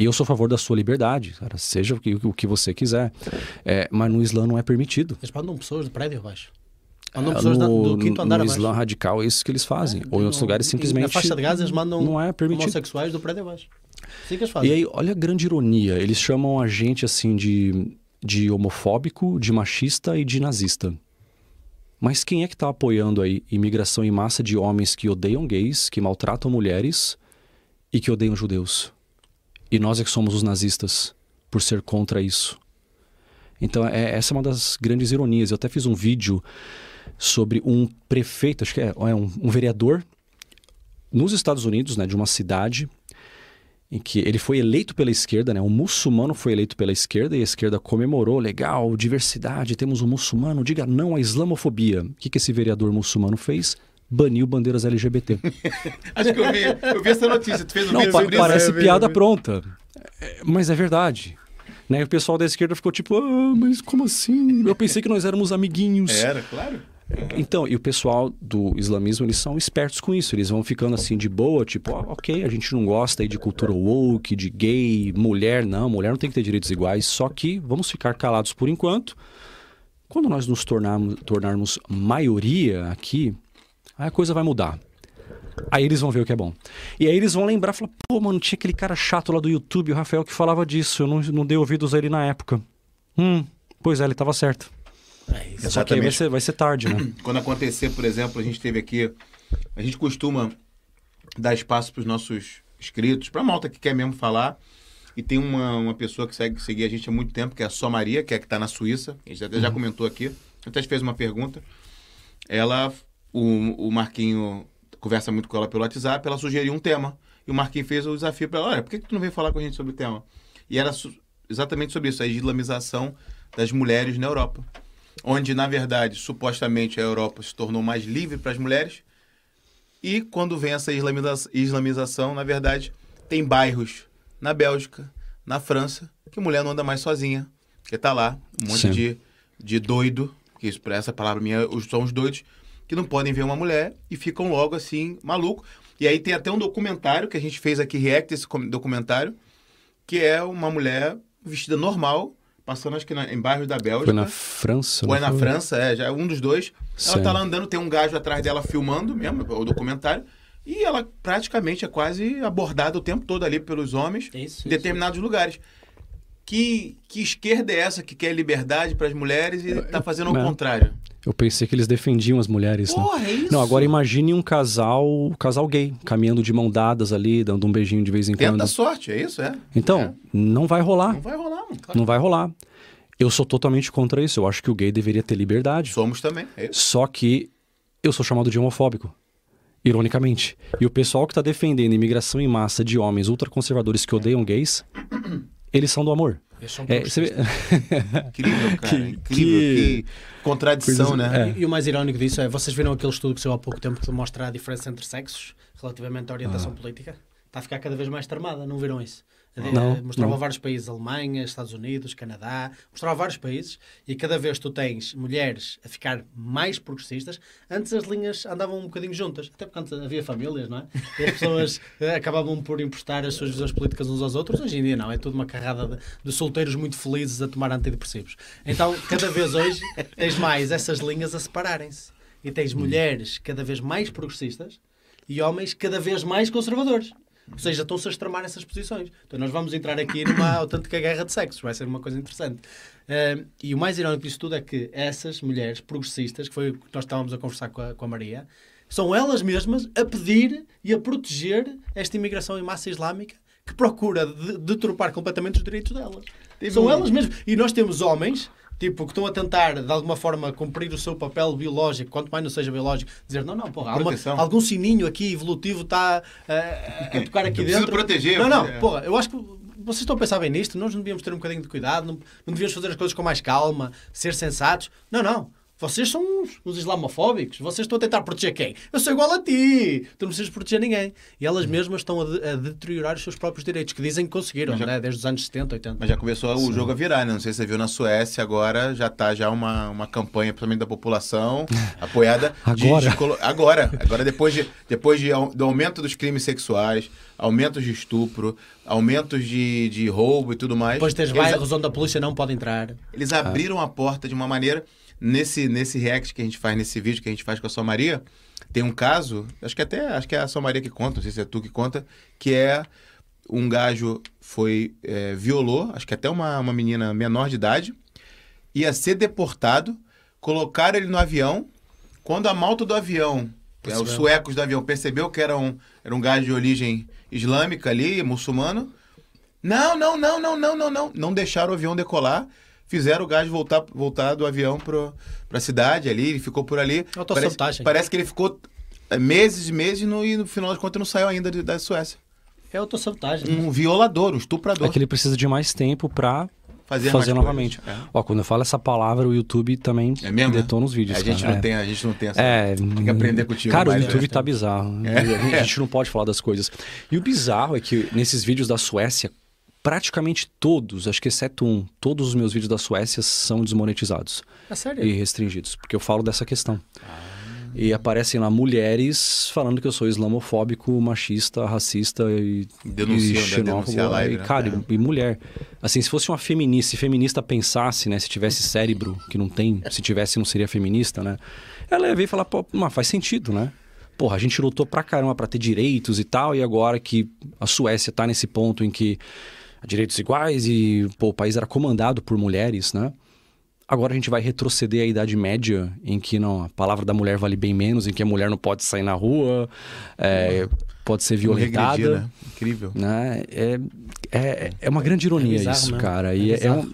E eu sou a favor da sua liberdade, cara, seja o que, o que você quiser. É, mas no Islã não é permitido. Eles mandam pessoas de prédio abaixo. Mandam Ah, pessoas no, do quinto andar no abaixo. Islã radical é isso que eles fazem. Ou em outros lugares simplesmente Na faixa de Gaza eles mandam não é permitido. homossexuais do prédio abaixo. Assim que eles E fazem. aí, olha a grande ironia. Eles chamam a gente assim de, de homofóbico, de machista e de nazista. Mas quem é que está apoiando aí imigração em massa de homens que odeiam gays, que maltratam mulheres e que odeiam judeus? E nós é que somos os nazistas por ser contra isso. Então, é, essa é uma das grandes ironias. Eu até fiz um vídeo sobre um prefeito, acho que é, é um, um vereador nos Estados Unidos, né, de uma cidade em que ele foi eleito pela esquerda, né? Um muçulmano foi eleito pela esquerda e a esquerda comemorou, legal, diversidade, temos um muçulmano, diga não à islamofobia. O que, que esse vereador muçulmano fez? Baniu bandeiras LGBT. [LAUGHS] Acho que eu vi, eu vi essa notícia. Tu fez um Não, vídeo pa- sobre isso? parece É, vi, piada pronta. É, Mas é verdade. Né? O pessoal da esquerda ficou tipo, ah, mas como assim? Eu pensei que nós éramos amiguinhos. Era, claro. Então, e o pessoal do islamismo, eles são espertos com isso. Eles vão ficando assim de boa, tipo, ó, ok, a gente não gosta aí de cultura woke, de gay, mulher, não, mulher não tem que ter direitos iguais, só que vamos ficar calados por enquanto. Quando nós nos tornarmos, tornarmos maioria aqui, aí a coisa vai mudar. Aí eles vão ver o que é bom. E aí eles vão lembrar, falar, pô, mano, tinha aquele cara chato lá do YouTube, o Rafael, que falava disso, eu não, não dei ouvidos a ele na época. Hum, pois é, ele tava certo. É isso. Só que aí vai Exatamente. ser, vai ser tarde, né? [CLEARS THROAT] Quando acontecer, por exemplo, a gente teve aqui. A gente costuma dar espaço para os nossos inscritos, para a malta que quer mesmo falar. E tem uma, uma pessoa que segue seguir a gente há muito tempo, que é a Só Maria, que é que está na Suíça. A gente até já comentou aqui. Até fez uma pergunta. Ela, o, o Marquinho conversa muito com ela pelo WhatsApp, ela sugeriu um tema. E o Marquinhos fez o desafio para ela, olha, por que, que tu não veio falar com a gente sobre o tema? E era exatamente sobre isso, a islamização das mulheres na Europa. Onde, na verdade, supostamente a Europa se tornou mais livre para as mulheres. E quando vem essa islamiza- islamização, na verdade, tem bairros na Bélgica, na França, que mulher não anda mais sozinha. Porque tá lá, um monte Sim. de, de doido, que isso, essa palavra minha, os- são os doidos, que não podem ver uma mulher e ficam logo assim, maluco. E aí tem até um documentário que a gente fez aqui, react esse documentário, que é uma mulher vestida normal, passando acho que na- em bairros da Bélgica. Foi na França? Ou é não na foi? França, é, já é um dos dois. Ela Sim. tá lá andando, tem um gajo atrás dela filmando mesmo, o documentário. E ela praticamente é quase abordada o tempo todo ali pelos homens Isso, em determinados lugares. Que, que esquerda é essa que quer liberdade para as mulheres e tá fazendo o contrário? Eu pensei que eles defendiam as mulheres, né? Porra, é isso? Não, agora imagine um casal, um casal gay, caminhando de mão dadas ali, dando um beijinho de vez em Tenta quando. a sorte, é isso, é. Então, É. não vai rolar. Não vai rolar, mano. Não vai rolar. Eu sou totalmente contra isso. Eu acho que o gay deveria ter liberdade. Somos também, é isso. Só que eu sou chamado de homofóbico. Ironicamente. E o pessoal que está defendendo imigração em massa de homens ultraconservadores que odeiam gays, eles são do amor. Eles são É, você vê- [LAUGHS] Incrível, cara. Que- incrível. que- Que, contradição, Coisas- né? é. E, o mais irónico disso é, vocês viram aquele estudo que saiu há pouco tempo que mostra a diferença entre sexos relativamente à Ah. orientação política? Está a ficar cada vez mais tramada, não viram isso? Eh, Não, mostrava não. vários países, Alemanha, Estados Unidos, Canadá, mostrava vários países e cada vez tu tens mulheres a ficar mais progressistas, antes as linhas andavam um bocadinho juntas, até porque antes havia famílias, não é? E as pessoas [LAUGHS] eh, acabavam por emprestar as suas visões políticas uns aos outros, hoje em dia não, é tudo uma carrada de, de solteiros muito felizes a tomar antidepressivos. Então, cada vez hoje tens mais essas linhas a separarem-se. E tens mulheres cada vez mais progressistas e homens cada vez mais conservadores. Ou seja, estão-se a extremar essas posições. Então nós vamos entrar aqui numa autêntica guerra de sexos. Vai ser uma coisa interessante. Eh, e o mais irónico disso tudo é que essas mulheres progressistas, que foi o que nós estávamos a conversar com a, com a Maria, são elas mesmas a pedir e a proteger esta imigração em massa islâmica que procura de- deturpar completamente os direitos delas. São elas mesmas. E nós temos homens tipo, que estão a tentar, de alguma forma, cumprir o seu papel biológico, quanto mais não seja biológico, dizer, não, não, porra, há uma- Proteção. algum sininho aqui evolutivo está a, a tocar aqui [LAUGHS] dentro. proteger, Não, não, é. porra, eu acho que vocês estão a pensar bem nisto, nós não devíamos ter um bocadinho de cuidado, não, não devíamos fazer as coisas com mais calma, ser sensatos. Não, não. Vocês são uns, uns islamofóbicos. Vocês estão a tentar proteger quem? Eu sou igual a ti. Tu não precisas proteger ninguém. E elas mesmas estão a, de- a deteriorar os seus próprios direitos, que dizem que conseguiram, já- né? desde os anos 70, 80. Mas já começou o jogo a virar, né? Não sei se você viu na Suécia, agora já tá já uma, uma campanha, principalmente da população, [LAUGHS] apoiada. de- Agora? de colo- agora. Agora, depois, de, depois de, do aumento dos crimes sexuais, aumentos de estupro, aumentos de, de roubo e tudo mais. Depois tens bairros onde a polícia não pode entrar. eles abriram a porta de uma maneira. Nesse, nesse react que a gente faz, nesse vídeo que a gente faz com a Só Maria, tem um caso, acho que até acho que é a Só Maria que conta, não sei se é tu que conta, que é um gajo foi é, violou, acho que até uma, uma menina menor de idade, ia ser deportado, colocaram ele no avião. Quando a malta do avião, é, os suecos do avião, percebeu que era um, era um gajo de origem islâmica ali, muçulmano, não, não, não, não, não, não, não. Não deixaram o avião decolar. Fizeram o gajo voltar, voltar do avião pro, pra cidade ali, ele ficou por ali. Parece, Autossabotagem. parece que ele ficou é, meses e meses e no, e no final de contas não saiu ainda de- da Suécia. É autossabotagem. Um violador, um estuprador. É que ele precisa de mais tempo pra Fazer, fazer novamente. coisas. Ó, quando eu falo essa palavra, o YouTube também É, é mesmo? né? detona os vídeos. a, gente cara. não é. tem, a gente não tem essa. É, Tem que aprender contigo. Cara, o YouTube né? tá bizarro. É. A gente não pode falar das coisas. E o bizarro é que nesses vídeos da Suécia, praticamente todos, acho que exceto um, todos os meus vídeos da Suécia são desmonetizados É sério? e restringidos, porque eu falo dessa questão. Ah. E aparecem lá mulheres falando que eu sou islamofóbico, machista, racista e, e né? xenófobo. Live, e, né? cara, É. e, mulher. Assim, se fosse uma feminista, se feminista pensasse, né? Se tivesse cérebro, que não tem, se tivesse não seria feminista, né? Ela ia ver e falar, pô, mas faz sentido, né? Porra, a gente lutou pra caramba pra ter direitos e tal, e agora que a Suécia tá nesse ponto em que direitos iguais e pô, o país era comandado por mulheres, né? Agora a gente vai retroceder à Idade Média, em que não, a palavra da mulher vale bem menos, em que a mulher não pode sair na rua, é, pode ser violentada. Regredir, né? Incrível. Né? É, é, é uma grande ironia é bizarro, isso, né? cara. E, é, é um,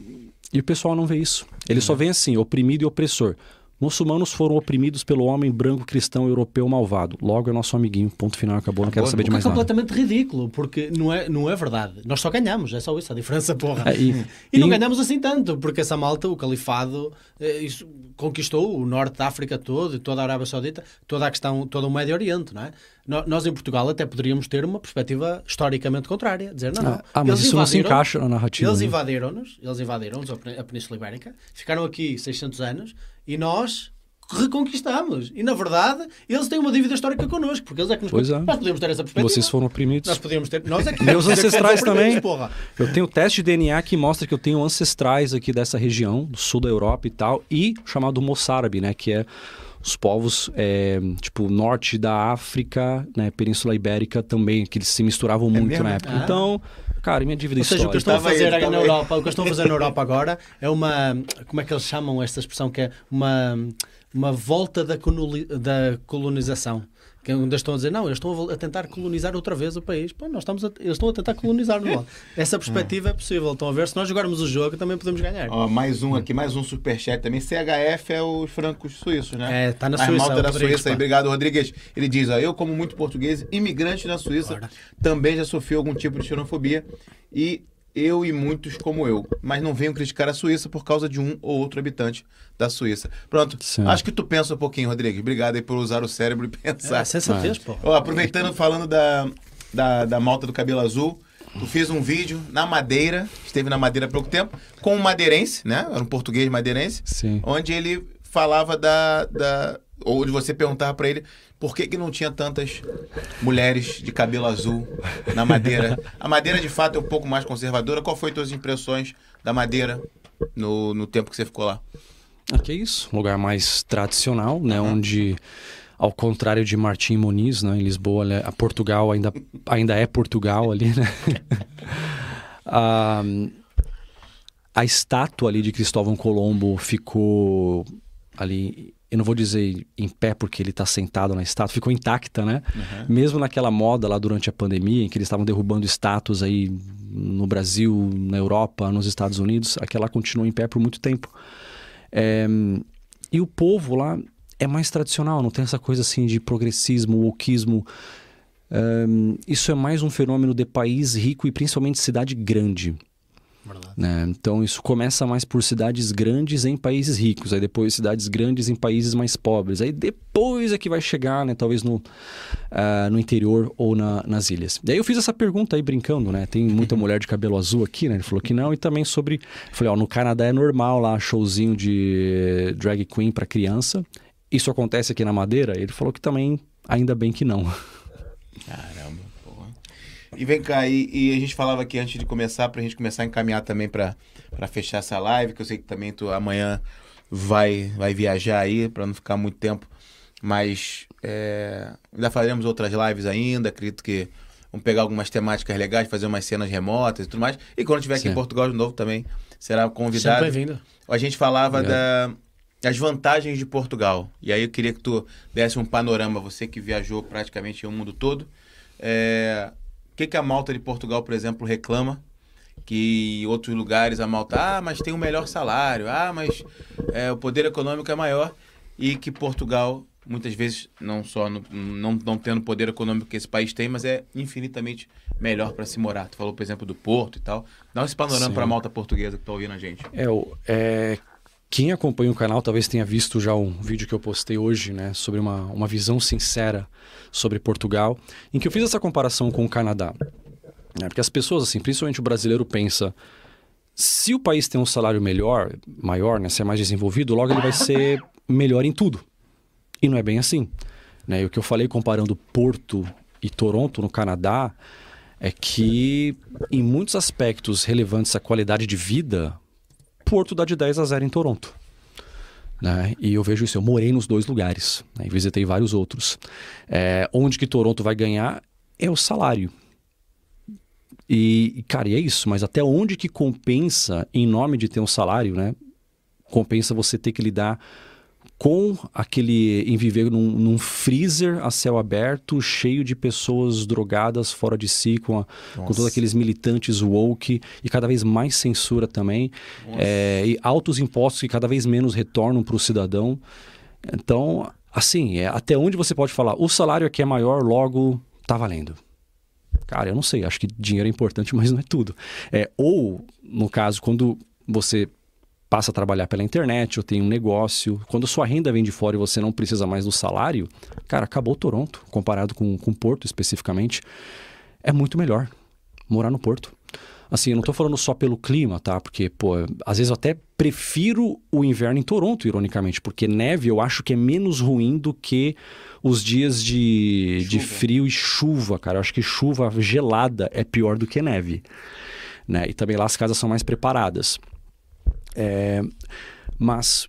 e o pessoal não vê isso. Ele só vê assim, oprimido e opressor. Muçulmanos foram oprimidos pelo homem branco cristão europeu malvado. Logo é nosso amiguinho. Ponto final, acabou. Não quero saber de mais nada. É completamente ridículo, porque não é, não é verdade. Nós só ganhamos, é só isso, a diferença, porra. É, e, [LAUGHS] e, não e... ganhamos assim tanto, porque essa malta, o califado, eh, isso, conquistou o norte da África todo, toda a Arábia Saudita, toda a questão, todo o Médio Oriente, não é? Nós em Portugal até poderíamos ter uma perspectiva historicamente contrária, dizer não, não. Ah, ah mas isso não se encaixa na narrativa. Eles né? invadiram-nos, eles invadiram-nos a Península Ibérica, ficaram aqui 600 anos e nós reconquistamos. E na verdade, eles têm uma dívida histórica connosco, porque eles é que nos. Pois é. Nós podemos ter essa perspectiva. Vocês foram oprimidos. Nós podíamos ter. Nós é que [LAUGHS] Meus ancestrais também. Porra. Eu tenho teste de DNA que mostra que eu tenho ancestrais aqui dessa região, do sul da Europa e tal, e chamado moçárabe, né? Que é os povos, é, tipo, norte da África, né? Península Ibérica também, que eles se misturavam é muito mesmo? na época. Ah. Então. Cara, minha dívida Ou seja, histórica. o que eu estou a fazer na Europa, o que estou a fazer na Europa agora é uma, como é que eles chamam esta expressão que é uma uma volta da, da colonização. Que ainda estão a dizer, não, eles estão a tentar colonizar outra vez o país. Pô, nós estamos a, eles estão a tentar colonizar no Essa perspectiva é possível. Estão a ver, se nós jogarmos o jogo, também podemos ganhar. Ó, mais um aqui, mais um superchat também. CHF é os francos suíços, né? É, está na Suíça. A malta da Suíça. Aí, obrigado, Rodrigues. Ele diz, ó, eu como muito português, imigrante na Suíça, Bora. também já sofri algum tipo de xenofobia e eu e muitos como eu, mas não venho criticar a Suíça por causa de um ou outro habitante da Suíça. Pronto, Sim. acho que tu pensa um pouquinho, Rodrigues. Obrigado aí por usar o cérebro e pensar. É, você fez, pô. Ó, aproveitando, falando da, da, da malta do cabelo azul, tu fez um vídeo na Madeira, esteve na Madeira há pouco tempo, com um madeirense, né? Era um português madeirense, Sim. onde ele falava da, da ou de você perguntar para ele por que, que não tinha tantas mulheres de cabelo azul na Madeira. A Madeira, de fato, é um pouco mais conservadora. Qual foi tuas impressões da Madeira no, no tempo que você ficou lá? Aqui é isso, um lugar mais tradicional, né? Uhum. Onde, ao contrário de Martim Muniz, né? em Lisboa, né? a Portugal ainda, ainda é Portugal ali, né? a, [LAUGHS] a estátua ali de Cristóvão Colombo ficou ali eu não vou dizer em pé porque ele está sentado na estátua, ficou intacta, né? Uhum. Mesmo naquela moda lá durante a pandemia, em que eles estavam derrubando estátuas aí no Brasil, na Europa, nos Estados Unidos, aquela continuou em pé por muito tempo. É, e o povo lá é mais tradicional, não tem essa coisa assim de progressismo, wokeismo. É, isso é mais um fenômeno de país rico e principalmente cidade grande. Né? Então isso começa mais por cidades grandes em países ricos, aí depois cidades grandes em países mais pobres, aí depois é que vai chegar, né, talvez no, uh, no interior ou na, nas ilhas. E aí eu fiz essa pergunta aí brincando, né? Tem muita [LAUGHS] mulher de cabelo azul aqui, né? Ele falou que não, e também sobre. Eu falei, ó, no Canadá é normal lá, showzinho de drag queen para criança. Isso acontece aqui na Madeira? Ele falou que também, ainda bem que não. Caramba. E vem cá, e, e, a gente falava aqui antes de começar, pra gente começar a encaminhar também para fechar essa live, que eu sei que também tu amanhã vai, vai viajar aí, para não ficar muito tempo. Mas é, ainda faremos outras lives ainda, acredito que vamos pegar algumas temáticas legais, fazer umas cenas remotas e tudo mais. E quando estiver aqui em Portugal de novo também, será convidado. Sempre bem-vindo. A gente falava da, das vantagens de Portugal. E aí eu queria que tu desse um panorama, você que viajou praticamente o mundo todo. É, que, que a malta de Portugal, por exemplo, reclama? Que em outros lugares a malta, ah, mas tem um melhor salário, ah, mas é, o poder econômico é maior. E que Portugal, muitas vezes, não só no, não, não tendo o poder econômico que esse país tem, mas é infinitamente melhor para se morar. Tu falou, por exemplo, do Porto e tal. Dá esse panorama para a malta portuguesa que está ouvindo a gente. É, é, quem acompanha o canal talvez tenha visto já um vídeo que eu postei hoje, né, sobre uma, uma visão sincera sobre Portugal, em que eu fiz essa comparação com o Canadá. Né, porque as pessoas, assim, principalmente o brasileiro, pensa se o país tem um salário melhor, maior, né, se é mais desenvolvido, logo ele vai ser melhor em tudo. E não é bem assim. Né? E o que eu falei comparando Porto e Toronto no Canadá é que, em muitos aspectos relevantes à qualidade de vida, Porto dá de 10 a 0 em Toronto. Né? E eu vejo isso, eu morei nos dois lugares, né? e visitei vários outros. É, onde que Toronto vai ganhar é o salário. E, cara, e é isso, mas até onde que compensa, em nome de ter um salário, né? compensa você ter que lidar com aquele em viver num, num, freezer a céu aberto, cheio de pessoas drogadas fora de si, com, a, com todos aqueles militantes woke e cada vez mais censura também, é, e altos impostos que cada vez menos retornam para o cidadão. Então, assim, é, até onde você pode falar, o salário aqui é maior, logo tá valendo. Cara, eu não sei, acho que dinheiro é importante, [LAUGHS] mas não é tudo. É, ou, no caso, quando você passa a trabalhar pela internet ou tem um negócio, quando sua renda vem de fora e você não precisa mais do salário, cara, acabou Toronto, comparado com, com Porto especificamente, é muito melhor morar no Porto. Assim, eu não estou falando só pelo clima, tá? Porque, pô, às vezes eu até prefiro o inverno em Toronto, ironicamente, porque neve eu acho que é menos ruim do que os dias de, de frio e chuva, cara. Eu acho que chuva gelada é pior do que neve. Né? E também lá as casas são mais preparadas. É, mas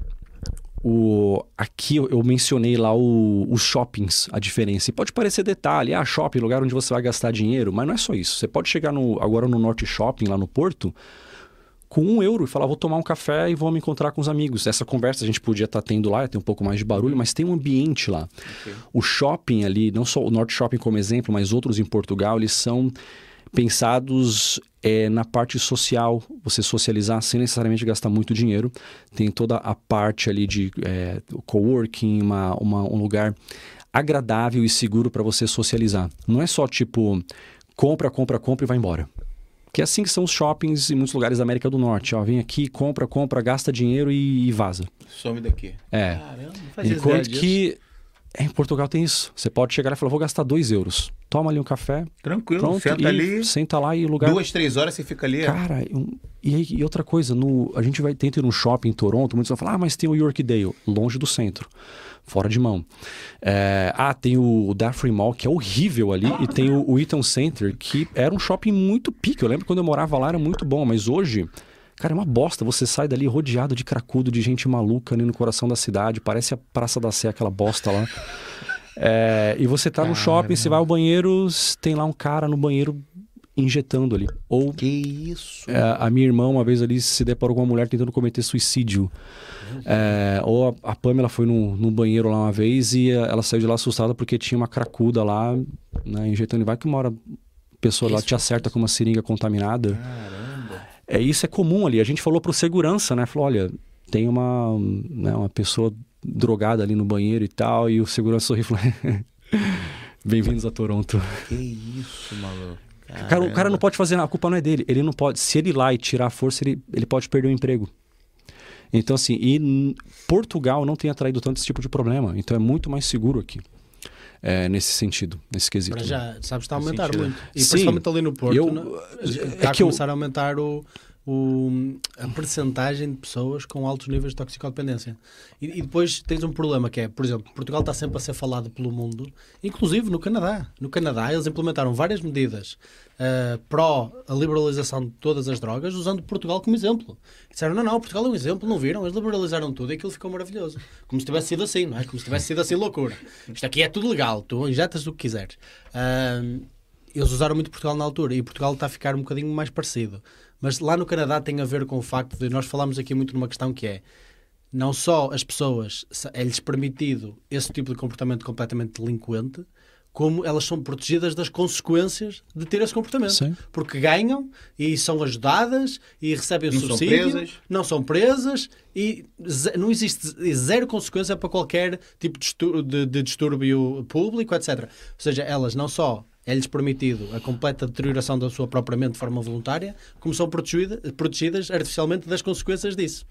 o, aqui eu mencionei lá o, os shoppings, a diferença. E pode parecer detalhe, ah, shopping, lugar onde você vai gastar dinheiro, mas não é só isso. Você pode chegar no, agora no Norte Shopping, lá no Porto, com um euro e falar, vou tomar um café e vou me encontrar com os amigos. Essa conversa a gente podia estar tá tendo lá, tem um pouco mais de barulho, mas tem um ambiente lá. Okay. O shopping ali, não só o Norte Shopping como exemplo, mas outros em Portugal, eles são pensados é, na parte social, você socializar sem necessariamente gastar muito dinheiro. Tem toda a parte ali de é, coworking, uma, uma, um lugar agradável e seguro para você socializar. Não é só tipo compra, compra, compra e vai embora. Que é assim que são os shoppings em muitos lugares da América do Norte. Ó, vem aqui, compra, compra, gasta dinheiro e, e vaza. Some daqui. É. Caramba, não Enquanto que em Portugal tem isso. Você pode chegar e falar, vou gastar dois euros. Toma ali um café. Tranquilo, pronto, senta ali. Senta lá e lugar. Duas, três horas você fica ali. É? Cara, um, e, e, outra coisa, no, a gente vai tentar ir num shopping em Toronto, muitos vão falar, ah, mas tem o Yorkdale, longe do centro. Fora de mão. É, ah, tem o Daphne Mall, que é horrível ali, e tem o, o Eaton Center, que era um shopping muito pique. Eu lembro quando eu morava lá, era muito bom, mas hoje Cara, é uma bosta. Você sai dali rodeado de cracudo, de gente maluca ali no coração da cidade. Parece a Praça da Sé, aquela bosta lá. É, e você tá no shopping, você vai ao banheiro, tem lá um cara no banheiro injetando ali. Ou que isso? É, a minha irmã uma vez ali se deparou com uma mulher tentando cometer suicídio. É, ou a, a Pamela foi no, no, banheiro lá uma vez e ela saiu de lá assustada porque tinha uma cracuda lá, né, injetando. Vai que uma hora a pessoa lá te acerta com uma seringa contaminada. Caramba. É, isso é comum ali. A gente falou para o segurança, né? Falou, olha, tem uma, né, uma pessoa drogada ali no banheiro e tal. E o segurança sorriu e falou, [LAUGHS] bem-vindos a Toronto. Que isso, maluco. Cara, o cara não pode fazer nada, a culpa não é dele. Ele não pode. Se ele ir lá e tirar a força, ele, ele pode perder o emprego. Então, assim, e Portugal não tem atraído tanto esse tipo de problema. Então é muito mais seguro aqui é, nesse sentido, nesse quesito. Para já, sabes, está a aumentar muito. E Sim, principalmente ali no Porto, eu, não, está é a começar eu... a aumentar o, o, a percentagem de pessoas com altos níveis de toxicodependência. E, e, depois tens um problema que é, por exemplo, Portugal está sempre a ser falado pelo mundo, inclusive no Canadá. No Canadá eles implementaram várias medidas uh, pró a liberalização de todas as drogas, usando Portugal como exemplo. Disseram, não, não, Portugal é um exemplo, não viram? Eles liberalizaram tudo e aquilo ficou maravilhoso. Como se tivesse sido assim, não é? Como se tivesse sido assim loucura. Isto aqui é tudo legal, tu injetas o que quiseres. Uh, eles usaram muito Portugal na altura e Portugal está a ficar um bocadinho mais parecido. Mas lá no Canadá tem a ver com o facto de nós falamos aqui muito numa questão que é não só as pessoas é-lhes permitido esse tipo de comportamento completamente delinquente, como elas são protegidas das consequências de ter esse comportamento. Sim. Porque ganham e são ajudadas e recebem o não subsídio, são não são presas e não existe zero consequência para qualquer tipo de, de distúrbio público, etc. Ou seja, elas não só é-lhes permitido a completa deterioração da sua própria mente de forma voluntária, como são protegidas, protegidas artificialmente das consequências disso.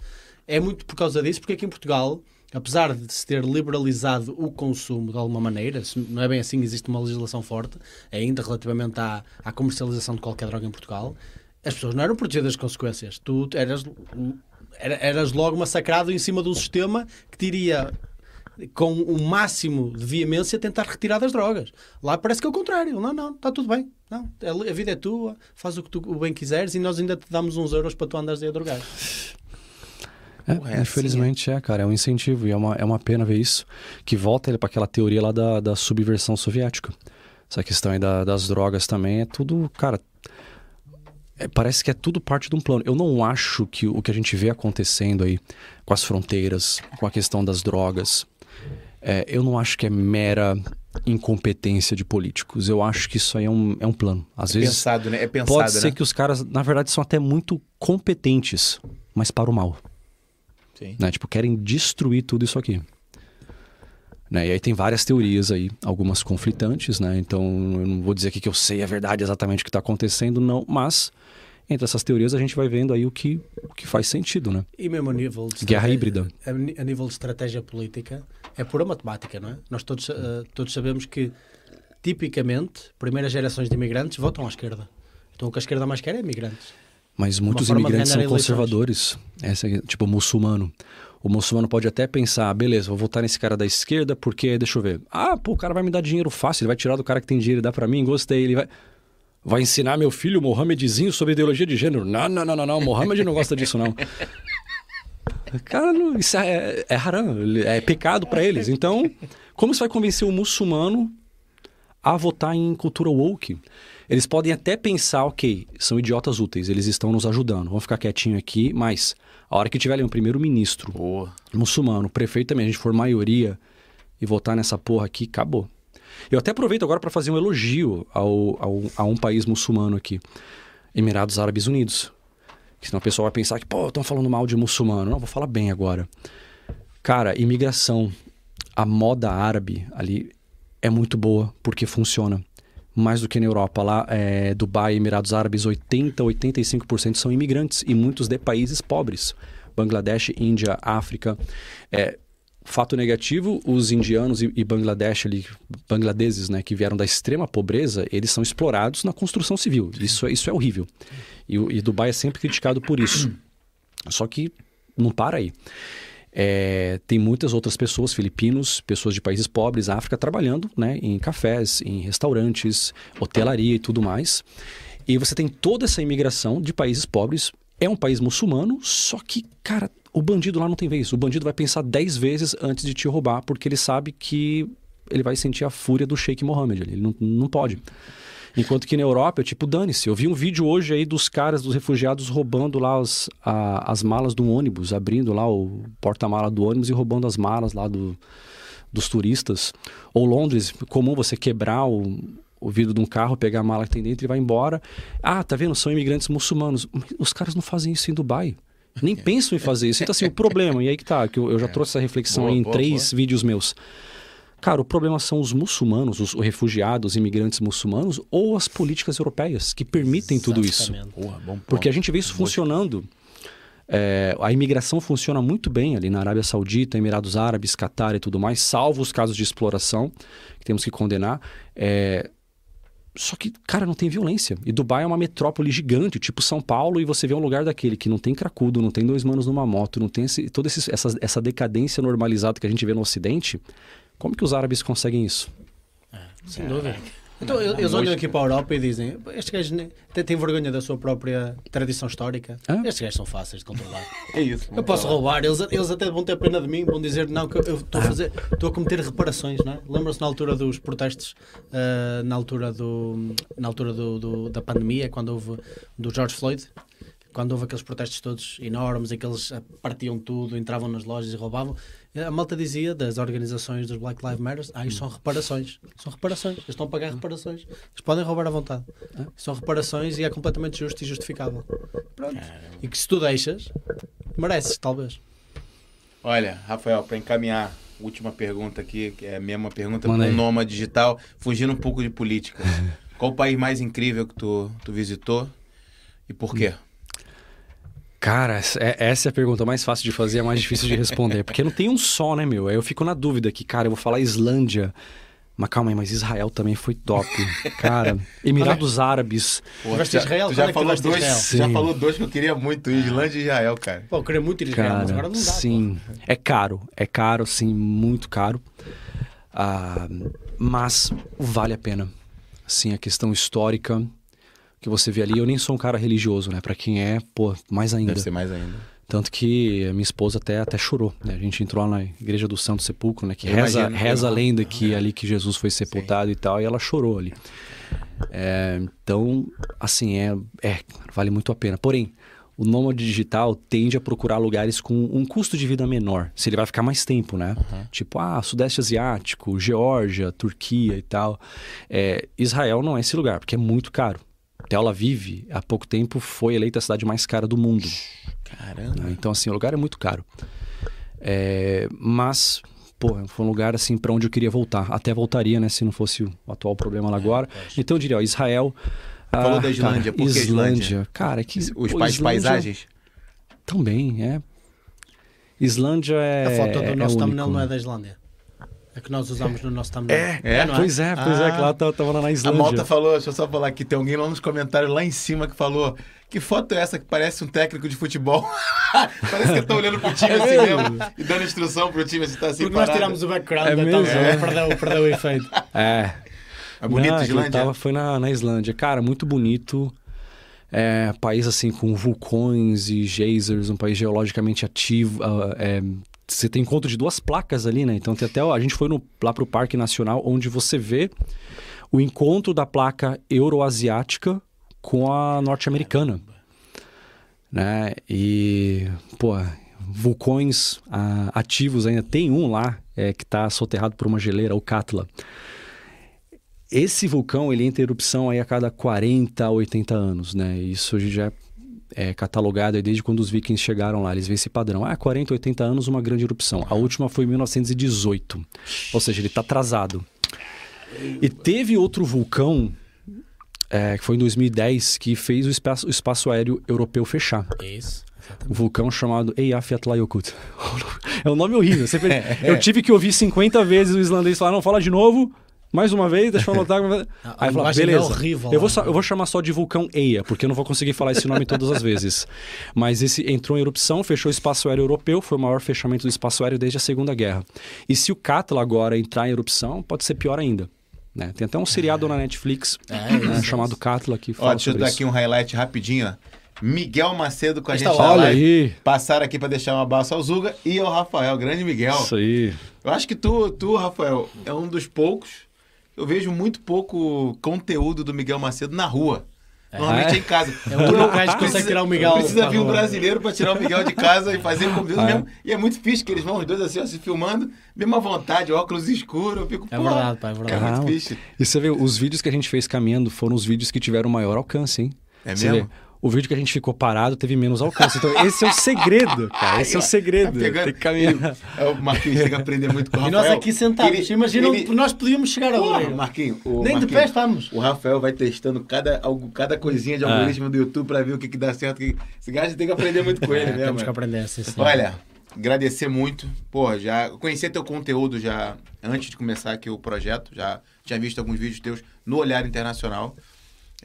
É muito por causa disso, porque aqui em Portugal, apesar de se ter liberalizado o consumo de alguma maneira, não é bem assim, existe uma legislação forte ainda relativamente à, à comercialização de qualquer droga em Portugal, as pessoas não eram protegidas das consequências. Tu eras, eras logo massacrado em cima de um sistema que teria com o máximo de veemência, tentar retirar das drogas. Lá parece que é o contrário. Não, não, está tudo bem. Não, a vida é tua, faz o que tu bem quiseres e nós ainda te damos uns euros para tu andares a drogar. É, é, infelizmente assim, é. é, cara, é um incentivo e é uma, é uma pena ver isso, que volta para aquela teoria lá da, da subversão soviética. Essa questão aí da, das drogas também é tudo, cara, é, parece que é tudo parte de um plano. Eu não acho que o que a gente vê acontecendo aí com as fronteiras, com a questão das drogas, é, eu não acho que é mera incompetência de políticos. Eu acho que isso aí é um, é um plano. Às é vezes pensado, né? É pensado, pode ser né? que os caras, na verdade, são até muito competentes, mas para o mal. Sim. Né? Tipo, querem destruir tudo isso aqui. Né? E aí tem várias teorias aí, algumas conflitantes, né? Então eu não vou dizer aqui que eu sei a verdade exatamente o que está acontecendo, não, mas entre essas teorias a gente vai vendo aí o que, o que faz sentido, né? E mesmo a nível de Guerra estratégia- híbrida. A, nível de estratégia política, é pura matemática, não é? Nós todos, eh, todos sabemos que, tipicamente, primeiras gerações de imigrantes votam à esquerda. Então o que a esquerda mais quer é imigrantes. Mas muitos imigrantes são conservadores. Essa, é, tipo, muçulmano. O muçulmano pode até pensar, beleza, vou votar nesse cara da esquerda porque, deixa eu ver. Ah, pô, o cara vai me dar dinheiro fácil, ele vai tirar do cara que tem dinheiro e dá pra mim, gostei. Ele vai. Vai ensinar meu filho, Mohamedzinho, sobre ideologia de gênero. Não, não, não, não, não. Mohamed não gosta disso, não. [LAUGHS] Cara, não, isso é, é haram, é pecado pra eles. Então, como você vai convencer o muçulmano a votar em cultura woke? Eles podem até pensar, ok, são idiotas úteis, eles estão nos ajudando, vamos ficar quietinho aqui, mas a hora que tiver ali um primeiro-ministro muçulmano, prefeito também, a gente for maioria e votar nessa porra aqui, acabou. Eu até aproveito agora para fazer um elogio ao, ao- a um país muçulmano aqui, Emirados Árabes Unidos. Que senão o pessoal vai pensar que, pô, estão falando mal de muçulmano. Não, vou falar bem agora. Cara, imigração, a moda árabe ali é muito boa porque funciona. Mais do que na Europa. Lá, é, Dubai, Emirados Árabes, 80, 85% são imigrantes e muitos de países pobres. Bangladesh, Índia, África. É, fato negativo, os indianos e, e Bangladesh ali, bangladeses, né, que vieram da extrema pobreza, eles são explorados na construção civil. Isso, é- isso é horrível. E, e Dubai é sempre criticado por isso. Só que não para aí. É, tem muitas outras pessoas, filipinos, pessoas de países pobres, África, trabalhando né, em cafés, em restaurantes, hotelaria e tudo mais. E você tem toda essa imigração de países pobres. É um país muçulmano, só que, cara, o bandido lá não tem vez. O bandido vai pensar 10 vezes antes de te roubar, porque ele sabe que ele vai sentir a fúria do Sheikh Mohammed. Ele não, não pode. Enquanto que na Europa, é tipo, dane-se. Eu vi um vídeo hoje aí dos caras, dos refugiados, roubando lá as, a- as malas do ônibus, abrindo lá o porta-mala do ônibus e roubando as malas lá do, dos turistas. Ou Londres, comum você quebrar o, o vidro de um carro, pegar a mala que tem dentro e vai embora. Ah, tá vendo? São imigrantes muçulmanos. Os caras não fazem isso em Dubai. Nem [LAUGHS] pensam em fazer isso. Então, assim, o problema, e aí que tá, que eu, eu já trouxe essa reflexão Boa, aí em boa, três vídeos meus. Cara, o problema são os muçulmanos, os refugiados, os imigrantes muçulmanos ou as políticas europeias que permitem tudo isso. Exatamente. Porra. Porque a gente vê isso funcionando. É, a imigração funciona muito bem ali na Arábia Saudita, Emirados Árabes, Catar e tudo mais, salvo os casos de exploração que temos que condenar. É, só que, cara, não tem violência. E Dubai é uma metrópole gigante, tipo São Paulo, e você vê um lugar daquele que não tem cracudo, não tem dois manos numa moto, não tem esse, toda esse- essa, essa decadência normalizada que a gente vê no Ocidente. Como que os árabes conseguem isso? Sem dúvida. Então, eles olham aqui para a Europa e dizem: estes gajos nem- têm, vergonha da sua própria tradição histórica. Ah. Estes gajos são fáceis de controlar. [LAUGHS] É isso. Eu posso roubar, eles, eles até vão ter pena de mim, vão dizer não, que eu- estou a fazer, estou a cometer reparações, não é? Lembram-se na altura dos protestos, ah, na altura, do, na altura do, do- da pandemia, quando houve do George Floyd, quando houve aqueles protestos todos enormes, em que eles ah, partiam tudo, entravam nas lojas e roubavam, a malta dizia das organizações dos Black Lives Matter, ah, isto são reparações, são reparações, eles estão a pagar reparações, eles podem roubar à vontade, são reparações e é completamente justo e justificável. Pronto. E que se tu deixas, mereces, talvez. Olha, Rafael, para encaminhar, última pergunta aqui, que é a mesma pergunta Manda com aí. nômade digital, fugindo um pouco de política. [LAUGHS] Qual o país mais incrível que tu, tu visitou e por quê? Cara, essa é, essa é a pergunta mais fácil de fazer, é mais difícil de responder. Porque não tem um só, né, meu? Aí eu fico na dúvida aqui, cara, eu vou falar Islândia. Mas calma aí, mas Israel também foi top. Cara, [LAUGHS] Emirados Árabes. Pô, a já- Israel? Tu já é que tu falou a dois, já Sim. falou dois que eu queria muito, Islândia e Israel, cara. Pô, eu queria muito a Israel, mas agora não dá. sim. É caro, é caro, sim, muito caro. Ah, mas vale a pena. Assim, a questão histórica que você vê ali. Eu nem sou um cara religioso, né? Pra quem é, pô, mais ainda. Deve ser mais ainda. Tanto que a minha esposa até, até chorou, né? A gente entrou na igreja do Santo Sepulcro, né? Que Eu reza, imagino, reza a lenda que ali que Jesus foi sepultado e tal, e ela chorou ali. É, então, assim, é, é, vale muito a pena. Porém, o nômade digital tende a procurar lugares com um custo de vida menor, se ele vai ficar mais tempo, né? Uhum. Tipo, ah, Sudeste Asiático, Geórgia, Turquia e tal. É, Israel não é esse lugar, porque é muito caro. Tel Aviv, há pouco tempo, foi eleita a cidade mais cara do mundo. Caramba. Né? Então, assim, o lugar é muito caro. É, mas, pô, foi um lugar, assim, para onde eu queria voltar. Até voltaria, né, se não fosse o atual problema lá agora. É, então, eu diria, ó, Israel... Falou ah, da Islândia, cara, por que Islândia? Islândia? Cara, que... Os pô, Islândia... paisagens? Também, é. Islândia é. A foto do é nosso thumbnail não é da Islândia. É que nós usamos no nosso thumbnail. É, é, é pois é, pois ah, é, que lá tava, tava lá na Islândia. A Malta falou, deixa eu só falar aqui, tem alguém lá nos comentários lá em cima que falou que foto é essa que parece um técnico de futebol? [LAUGHS] parece que estão olhando pro time é assim mesmo e dando instrução pro time assim, tá assim Porque parado. nós tiramos o background, é então mesmo? É. Perdeu, perdeu o efeito. É. É bonito Não, Islândia? Tava, foi na, na Islândia. Cara, muito bonito. É, país assim com vulcões e geysers, um país geologicamente ativo. Uh, é, você tem encontro de duas placas ali, né? Então tem até a gente foi no, lá para o Parque Nacional, onde você vê o encontro da placa euroasiática com a norte-americana, né? E pô, vulcões ah, ativos ainda tem um lá é, que está soterrado por uma geleira, o Katla. Esse vulcão ele entra em erupção aí a cada 40 a 80 anos, né? Isso já é catalogado desde quando os vikings chegaram lá. Eles veem esse padrão. Ah, 40, 80 anos, uma grande erupção. A última foi em 1918. Ou seja, ele está atrasado. E teve outro vulcão, é, que foi em 2010, que fez o espaço, o espaço aéreo europeu fechar. Isso. O vulcão chamado Eyjafjallajökull. [LAUGHS] É um nome horrível. Você... [LAUGHS] Eu tive que ouvir 50 vezes o islandês falar, não, fala de novo. Mais uma vez, deixa eu [LAUGHS] anotar. Aí fala, beleza. É horrível, eu, vou eu vou chamar só de vulcão Eia, porque eu não vou conseguir falar esse nome todas as vezes. [LAUGHS] Mas esse entrou em erupção, fechou o espaço aéreo europeu, foi o maior fechamento do espaço aéreo desde a Segunda Guerra. E se o Catla agora entrar em erupção, pode ser pior ainda. Né? Tem até um seriado é. na Netflix é, né, chamado Catla que fala Ó, deixa eu dar isso. aqui um highlight rapidinho, ó. Miguel Macedo com a gente Olha aí. Passaram aqui para deixar um abraço ao Zuga e ao Rafael, grande Miguel. Isso aí. Eu acho que tu, tu, Rafael, é um dos poucos eu vejo muito pouco conteúdo do Miguel Macedo na rua. É. Normalmente é em casa. É o único lugar que consegue tirar o Miguel. Precisa vir um brasileiro para tirar o Miguel de casa e fazer com Deus é. mesmo. E é muito fixe que eles vão os dois assim, ó, se filmando, mesma vontade, óculos escuros. Eu fico, é verdade, pai, é verdade. É muito fixe. E você vê, os vídeos que a gente fez caminhando foram os vídeos que tiveram maior alcance, hein? É você mesmo? Vê, o vídeo que a gente ficou parado teve menos alcance. Então, esse é o segredo, cara. Esse é o segredo. Tá tem que caminhar. É, o Marquinhos tem que aprender muito com o Rafael. E nós aqui sentados. Ele, Imagina, ele... nós podíamos chegar a Porra, Marquinhos. Nem Marquinhos, de pé estamos. O Rafael vai testando cada, cada coisinha de ah. algoritmo do YouTube para ver o que, que dá certo. Que... Esse gajo tem que aprender muito com ele, é, né? Temos que aprender, assim, sim. Olha, agradecer muito. Pô, já conheci teu conteúdo já antes de começar aqui o projeto. Já tinha visto alguns vídeos teus no Olhar Internacional.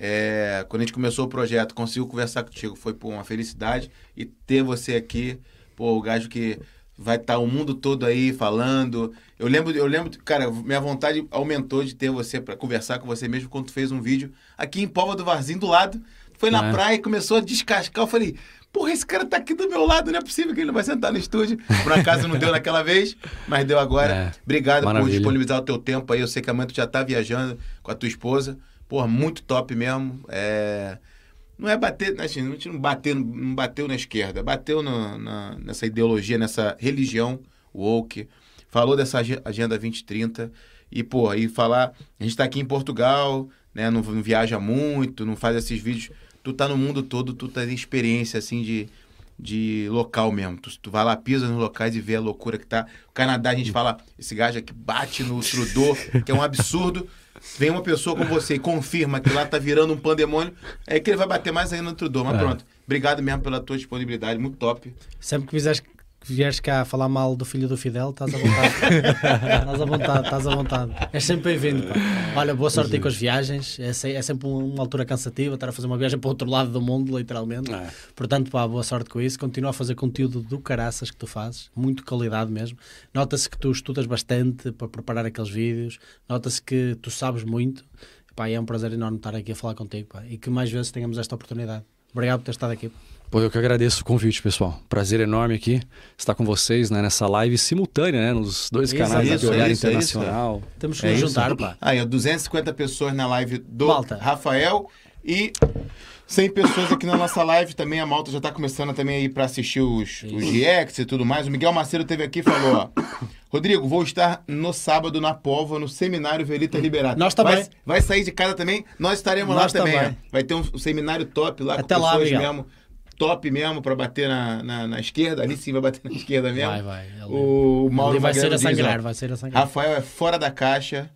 É, quando a gente começou o projeto, conseguiu conversar contigo, foi por uma felicidade. E ter você aqui, pô, o gajo que vai estar tá o mundo todo aí falando. Eu lembro, eu lembro, cara, minha vontade aumentou de ter você para conversar com você mesmo quando tu fez um vídeo aqui em Pova do Varzinho do lado. Foi na é. praia e começou a descascar. Eu falei, porra, esse cara tá aqui do meu lado, não é possível que ele não vai sentar no estúdio. Por acaso não deu naquela vez, mas deu agora. [LAUGHS] É. Obrigado Maravilha. por disponibilizar o teu tempo aí. Eu sei que a mãe tu já tá viajando com a tua esposa. Porra, muito top mesmo. É... Não é bater, assim, a gente não bateu, não bateu na esquerda, bateu no, na, nessa ideologia, nessa religião woke, falou dessa Agenda 2030 e, pô, aí falar, a gente tá aqui em Portugal, né, não, não, viaja muito, não faz esses vídeos, tu tá no mundo todo, tu tá em experiência, assim, de, de local mesmo, tu, tu vai lá, pisa nos locais e vê a loucura que tá. O Canadá, a gente fala, esse gajo aqui bate no Trudeau, que é um absurdo, vem uma pessoa como você e confirma que lá tá virando um pandemônio, é que ele vai bater mais ainda no Trudeau. Mas é. pronto. Obrigado mesmo pela tua disponibilidade, muito top. Sempre que quiseres vieres cá falar mal do filho do Fidel, estás à vontade. [LAUGHS] estás à vontade, estás à vontade. És sempre bem-vindo. Olha, boa sorte aí com as viagens. É, é, sempre uma altura cansativa estar a fazer uma viagem para o outro lado do mundo, literalmente. É. Portanto, pá, boa sorte com isso. Continua a fazer conteúdo do caraças que tu fazes, muito qualidade mesmo. Nota-se que tu estudas bastante para preparar aqueles vídeos, nota-se que tu sabes muito. Pá, é um prazer enorme estar aqui a falar contigo pá, e que mais vezes tenhamos esta oportunidade. Obrigado por ter estado aqui. Pô, eu que agradeço o convite, pessoal. Prazer enorme aqui estar com vocês né, nessa live simultânea, né? Nos dois Isso, canais isso, da Olhar isso, Internacional. Temos que É pá. Aí, ó, 250 pessoas na live do Malta. Rafael e 100 pessoas aqui na nossa live também. A Malta já tá começando também aí para assistir os, os reacts e tudo mais. O Miguel Macedo teve aqui e falou, ó. Rodrigo, vou estar no sábado na Pova, no Seminário Velita Liberado. Nós também. Vai, vai sair de casa também, nós estaremos Nós lá também. também. ó. Vai ter um, um seminário top lá Até com lá, pessoas Miguel. mesmo. Top mesmo para bater na, na, na esquerda. Ali sim vai bater na esquerda mesmo. Vai, vai. Ali- O Mauro vai ser diz, ó, sangrar, vai ser a sangrar. Rafael é fora da caixa.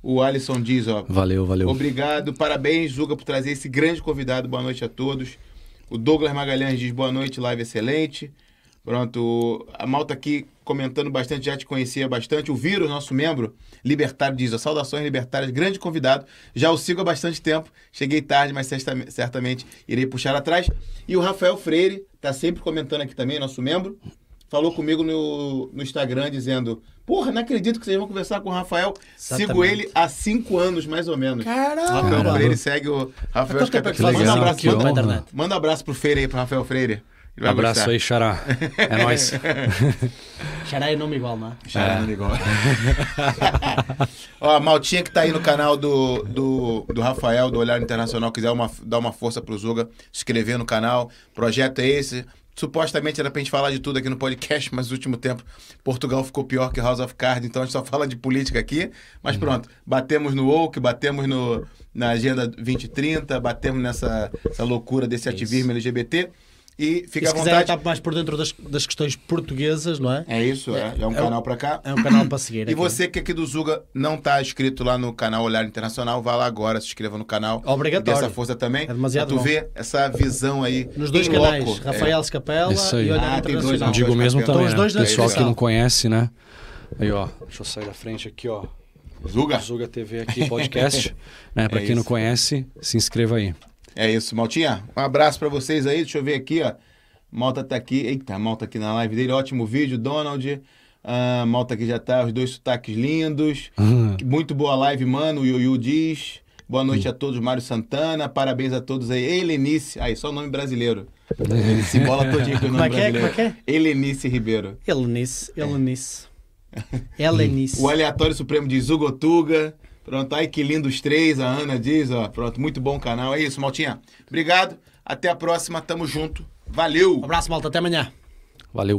O Alisson diz, ó. Valeu, valeu. Obrigado, parabéns, Zuga, por trazer esse grande convidado. Boa noite a todos. O Douglas Magalhães diz boa noite, live excelente. Pronto, a malta aqui comentando bastante, já te conhecia bastante. O Viro, nosso membro libertário, diz: ó, saudações libertárias, grande convidado. Já o sigo há bastante tempo. Cheguei tarde, mas certa- certamente irei puxar atrás. E o Rafael Freire, tá sempre comentando aqui também, nosso membro. Falou comigo no, no Instagram dizendo: Porra, não acredito que vocês vão conversar com o Rafael. Sigo Exatamente. ele há cinco anos, mais ou menos. Caralho! Rafael Freire segue o Rafael tempo é Manda um abraço, manda, manda um abraço pro Freire aí, pro Rafael Freire. Ele vai Abraço gostar. aí, Xará. É nóis. [LAUGHS] Xará é nome igual, não é? Já não ligou. Ó, a Maltinha que tá aí no canal do, do, do Rafael, do Olhar Internacional, quiser uma, dar uma força pro Zuga, se inscrever no canal. Projeto é esse. Supostamente era pra gente falar de tudo aqui no podcast, mas no último tempo Portugal ficou pior que House of Cards, então a gente só fala de política aqui. Mas pronto, batemos no Woke, batemos no, na Agenda 2030, batemos nessa essa loucura desse ativismo LGBT. E E fica se à quiser vontade. estar mais por dentro das, das questões portuguesas, não é? É isso, é, é um É canal pra cá. É um canal para seguir. E aqui. você que aqui do Zuga não tá inscrito lá no canal Olhar Internacional, vá lá agora, se inscreva no canal. Obrigatório. Dê essa força também. É demasiado pra tu bom. ver essa visão aí. Nos dois canais, loco. Rafael Escapela Isso aí. e Olhar Ah, tem dois, Internacional. não. Digo mesmo Estão também, os né? dois Pessoal que não conhece, né? Aí, ó. Deixa eu sair da frente aqui, ó. É. Zuga? Zuga TV aqui, podcast. né? [LAUGHS] Pra É quem não isso. conhece, se inscreva aí. É isso, Maltinha. Um abraço pra vocês aí. Deixa eu ver aqui, ó. Malta tá aqui. Eita, Malta aqui na live dele. Ótimo vídeo, Donald. Ah, Malta aqui já tá, os dois sotaques lindos. Muito boa live, mano. O Yuyu diz. Boa noite a todos, Mário Santana. Parabéns a todos aí. Helenice. Aí, só nome brasileiro. Ele se embola [LAUGHS] todinho com o Como nome é que é? brasileiro. Como é que Helenice Ribeiro. Helenice, Helenice. [LAUGHS] Helenice. O aleatório supremo diz Zugotuga. Pronto, ai que lindo os três, a Ana diz, ó. Pronto, muito bom canal. É isso, Maltinha. Obrigado. Até a próxima, tamo junto. Valeu! Um abraço, malta. Até amanhã.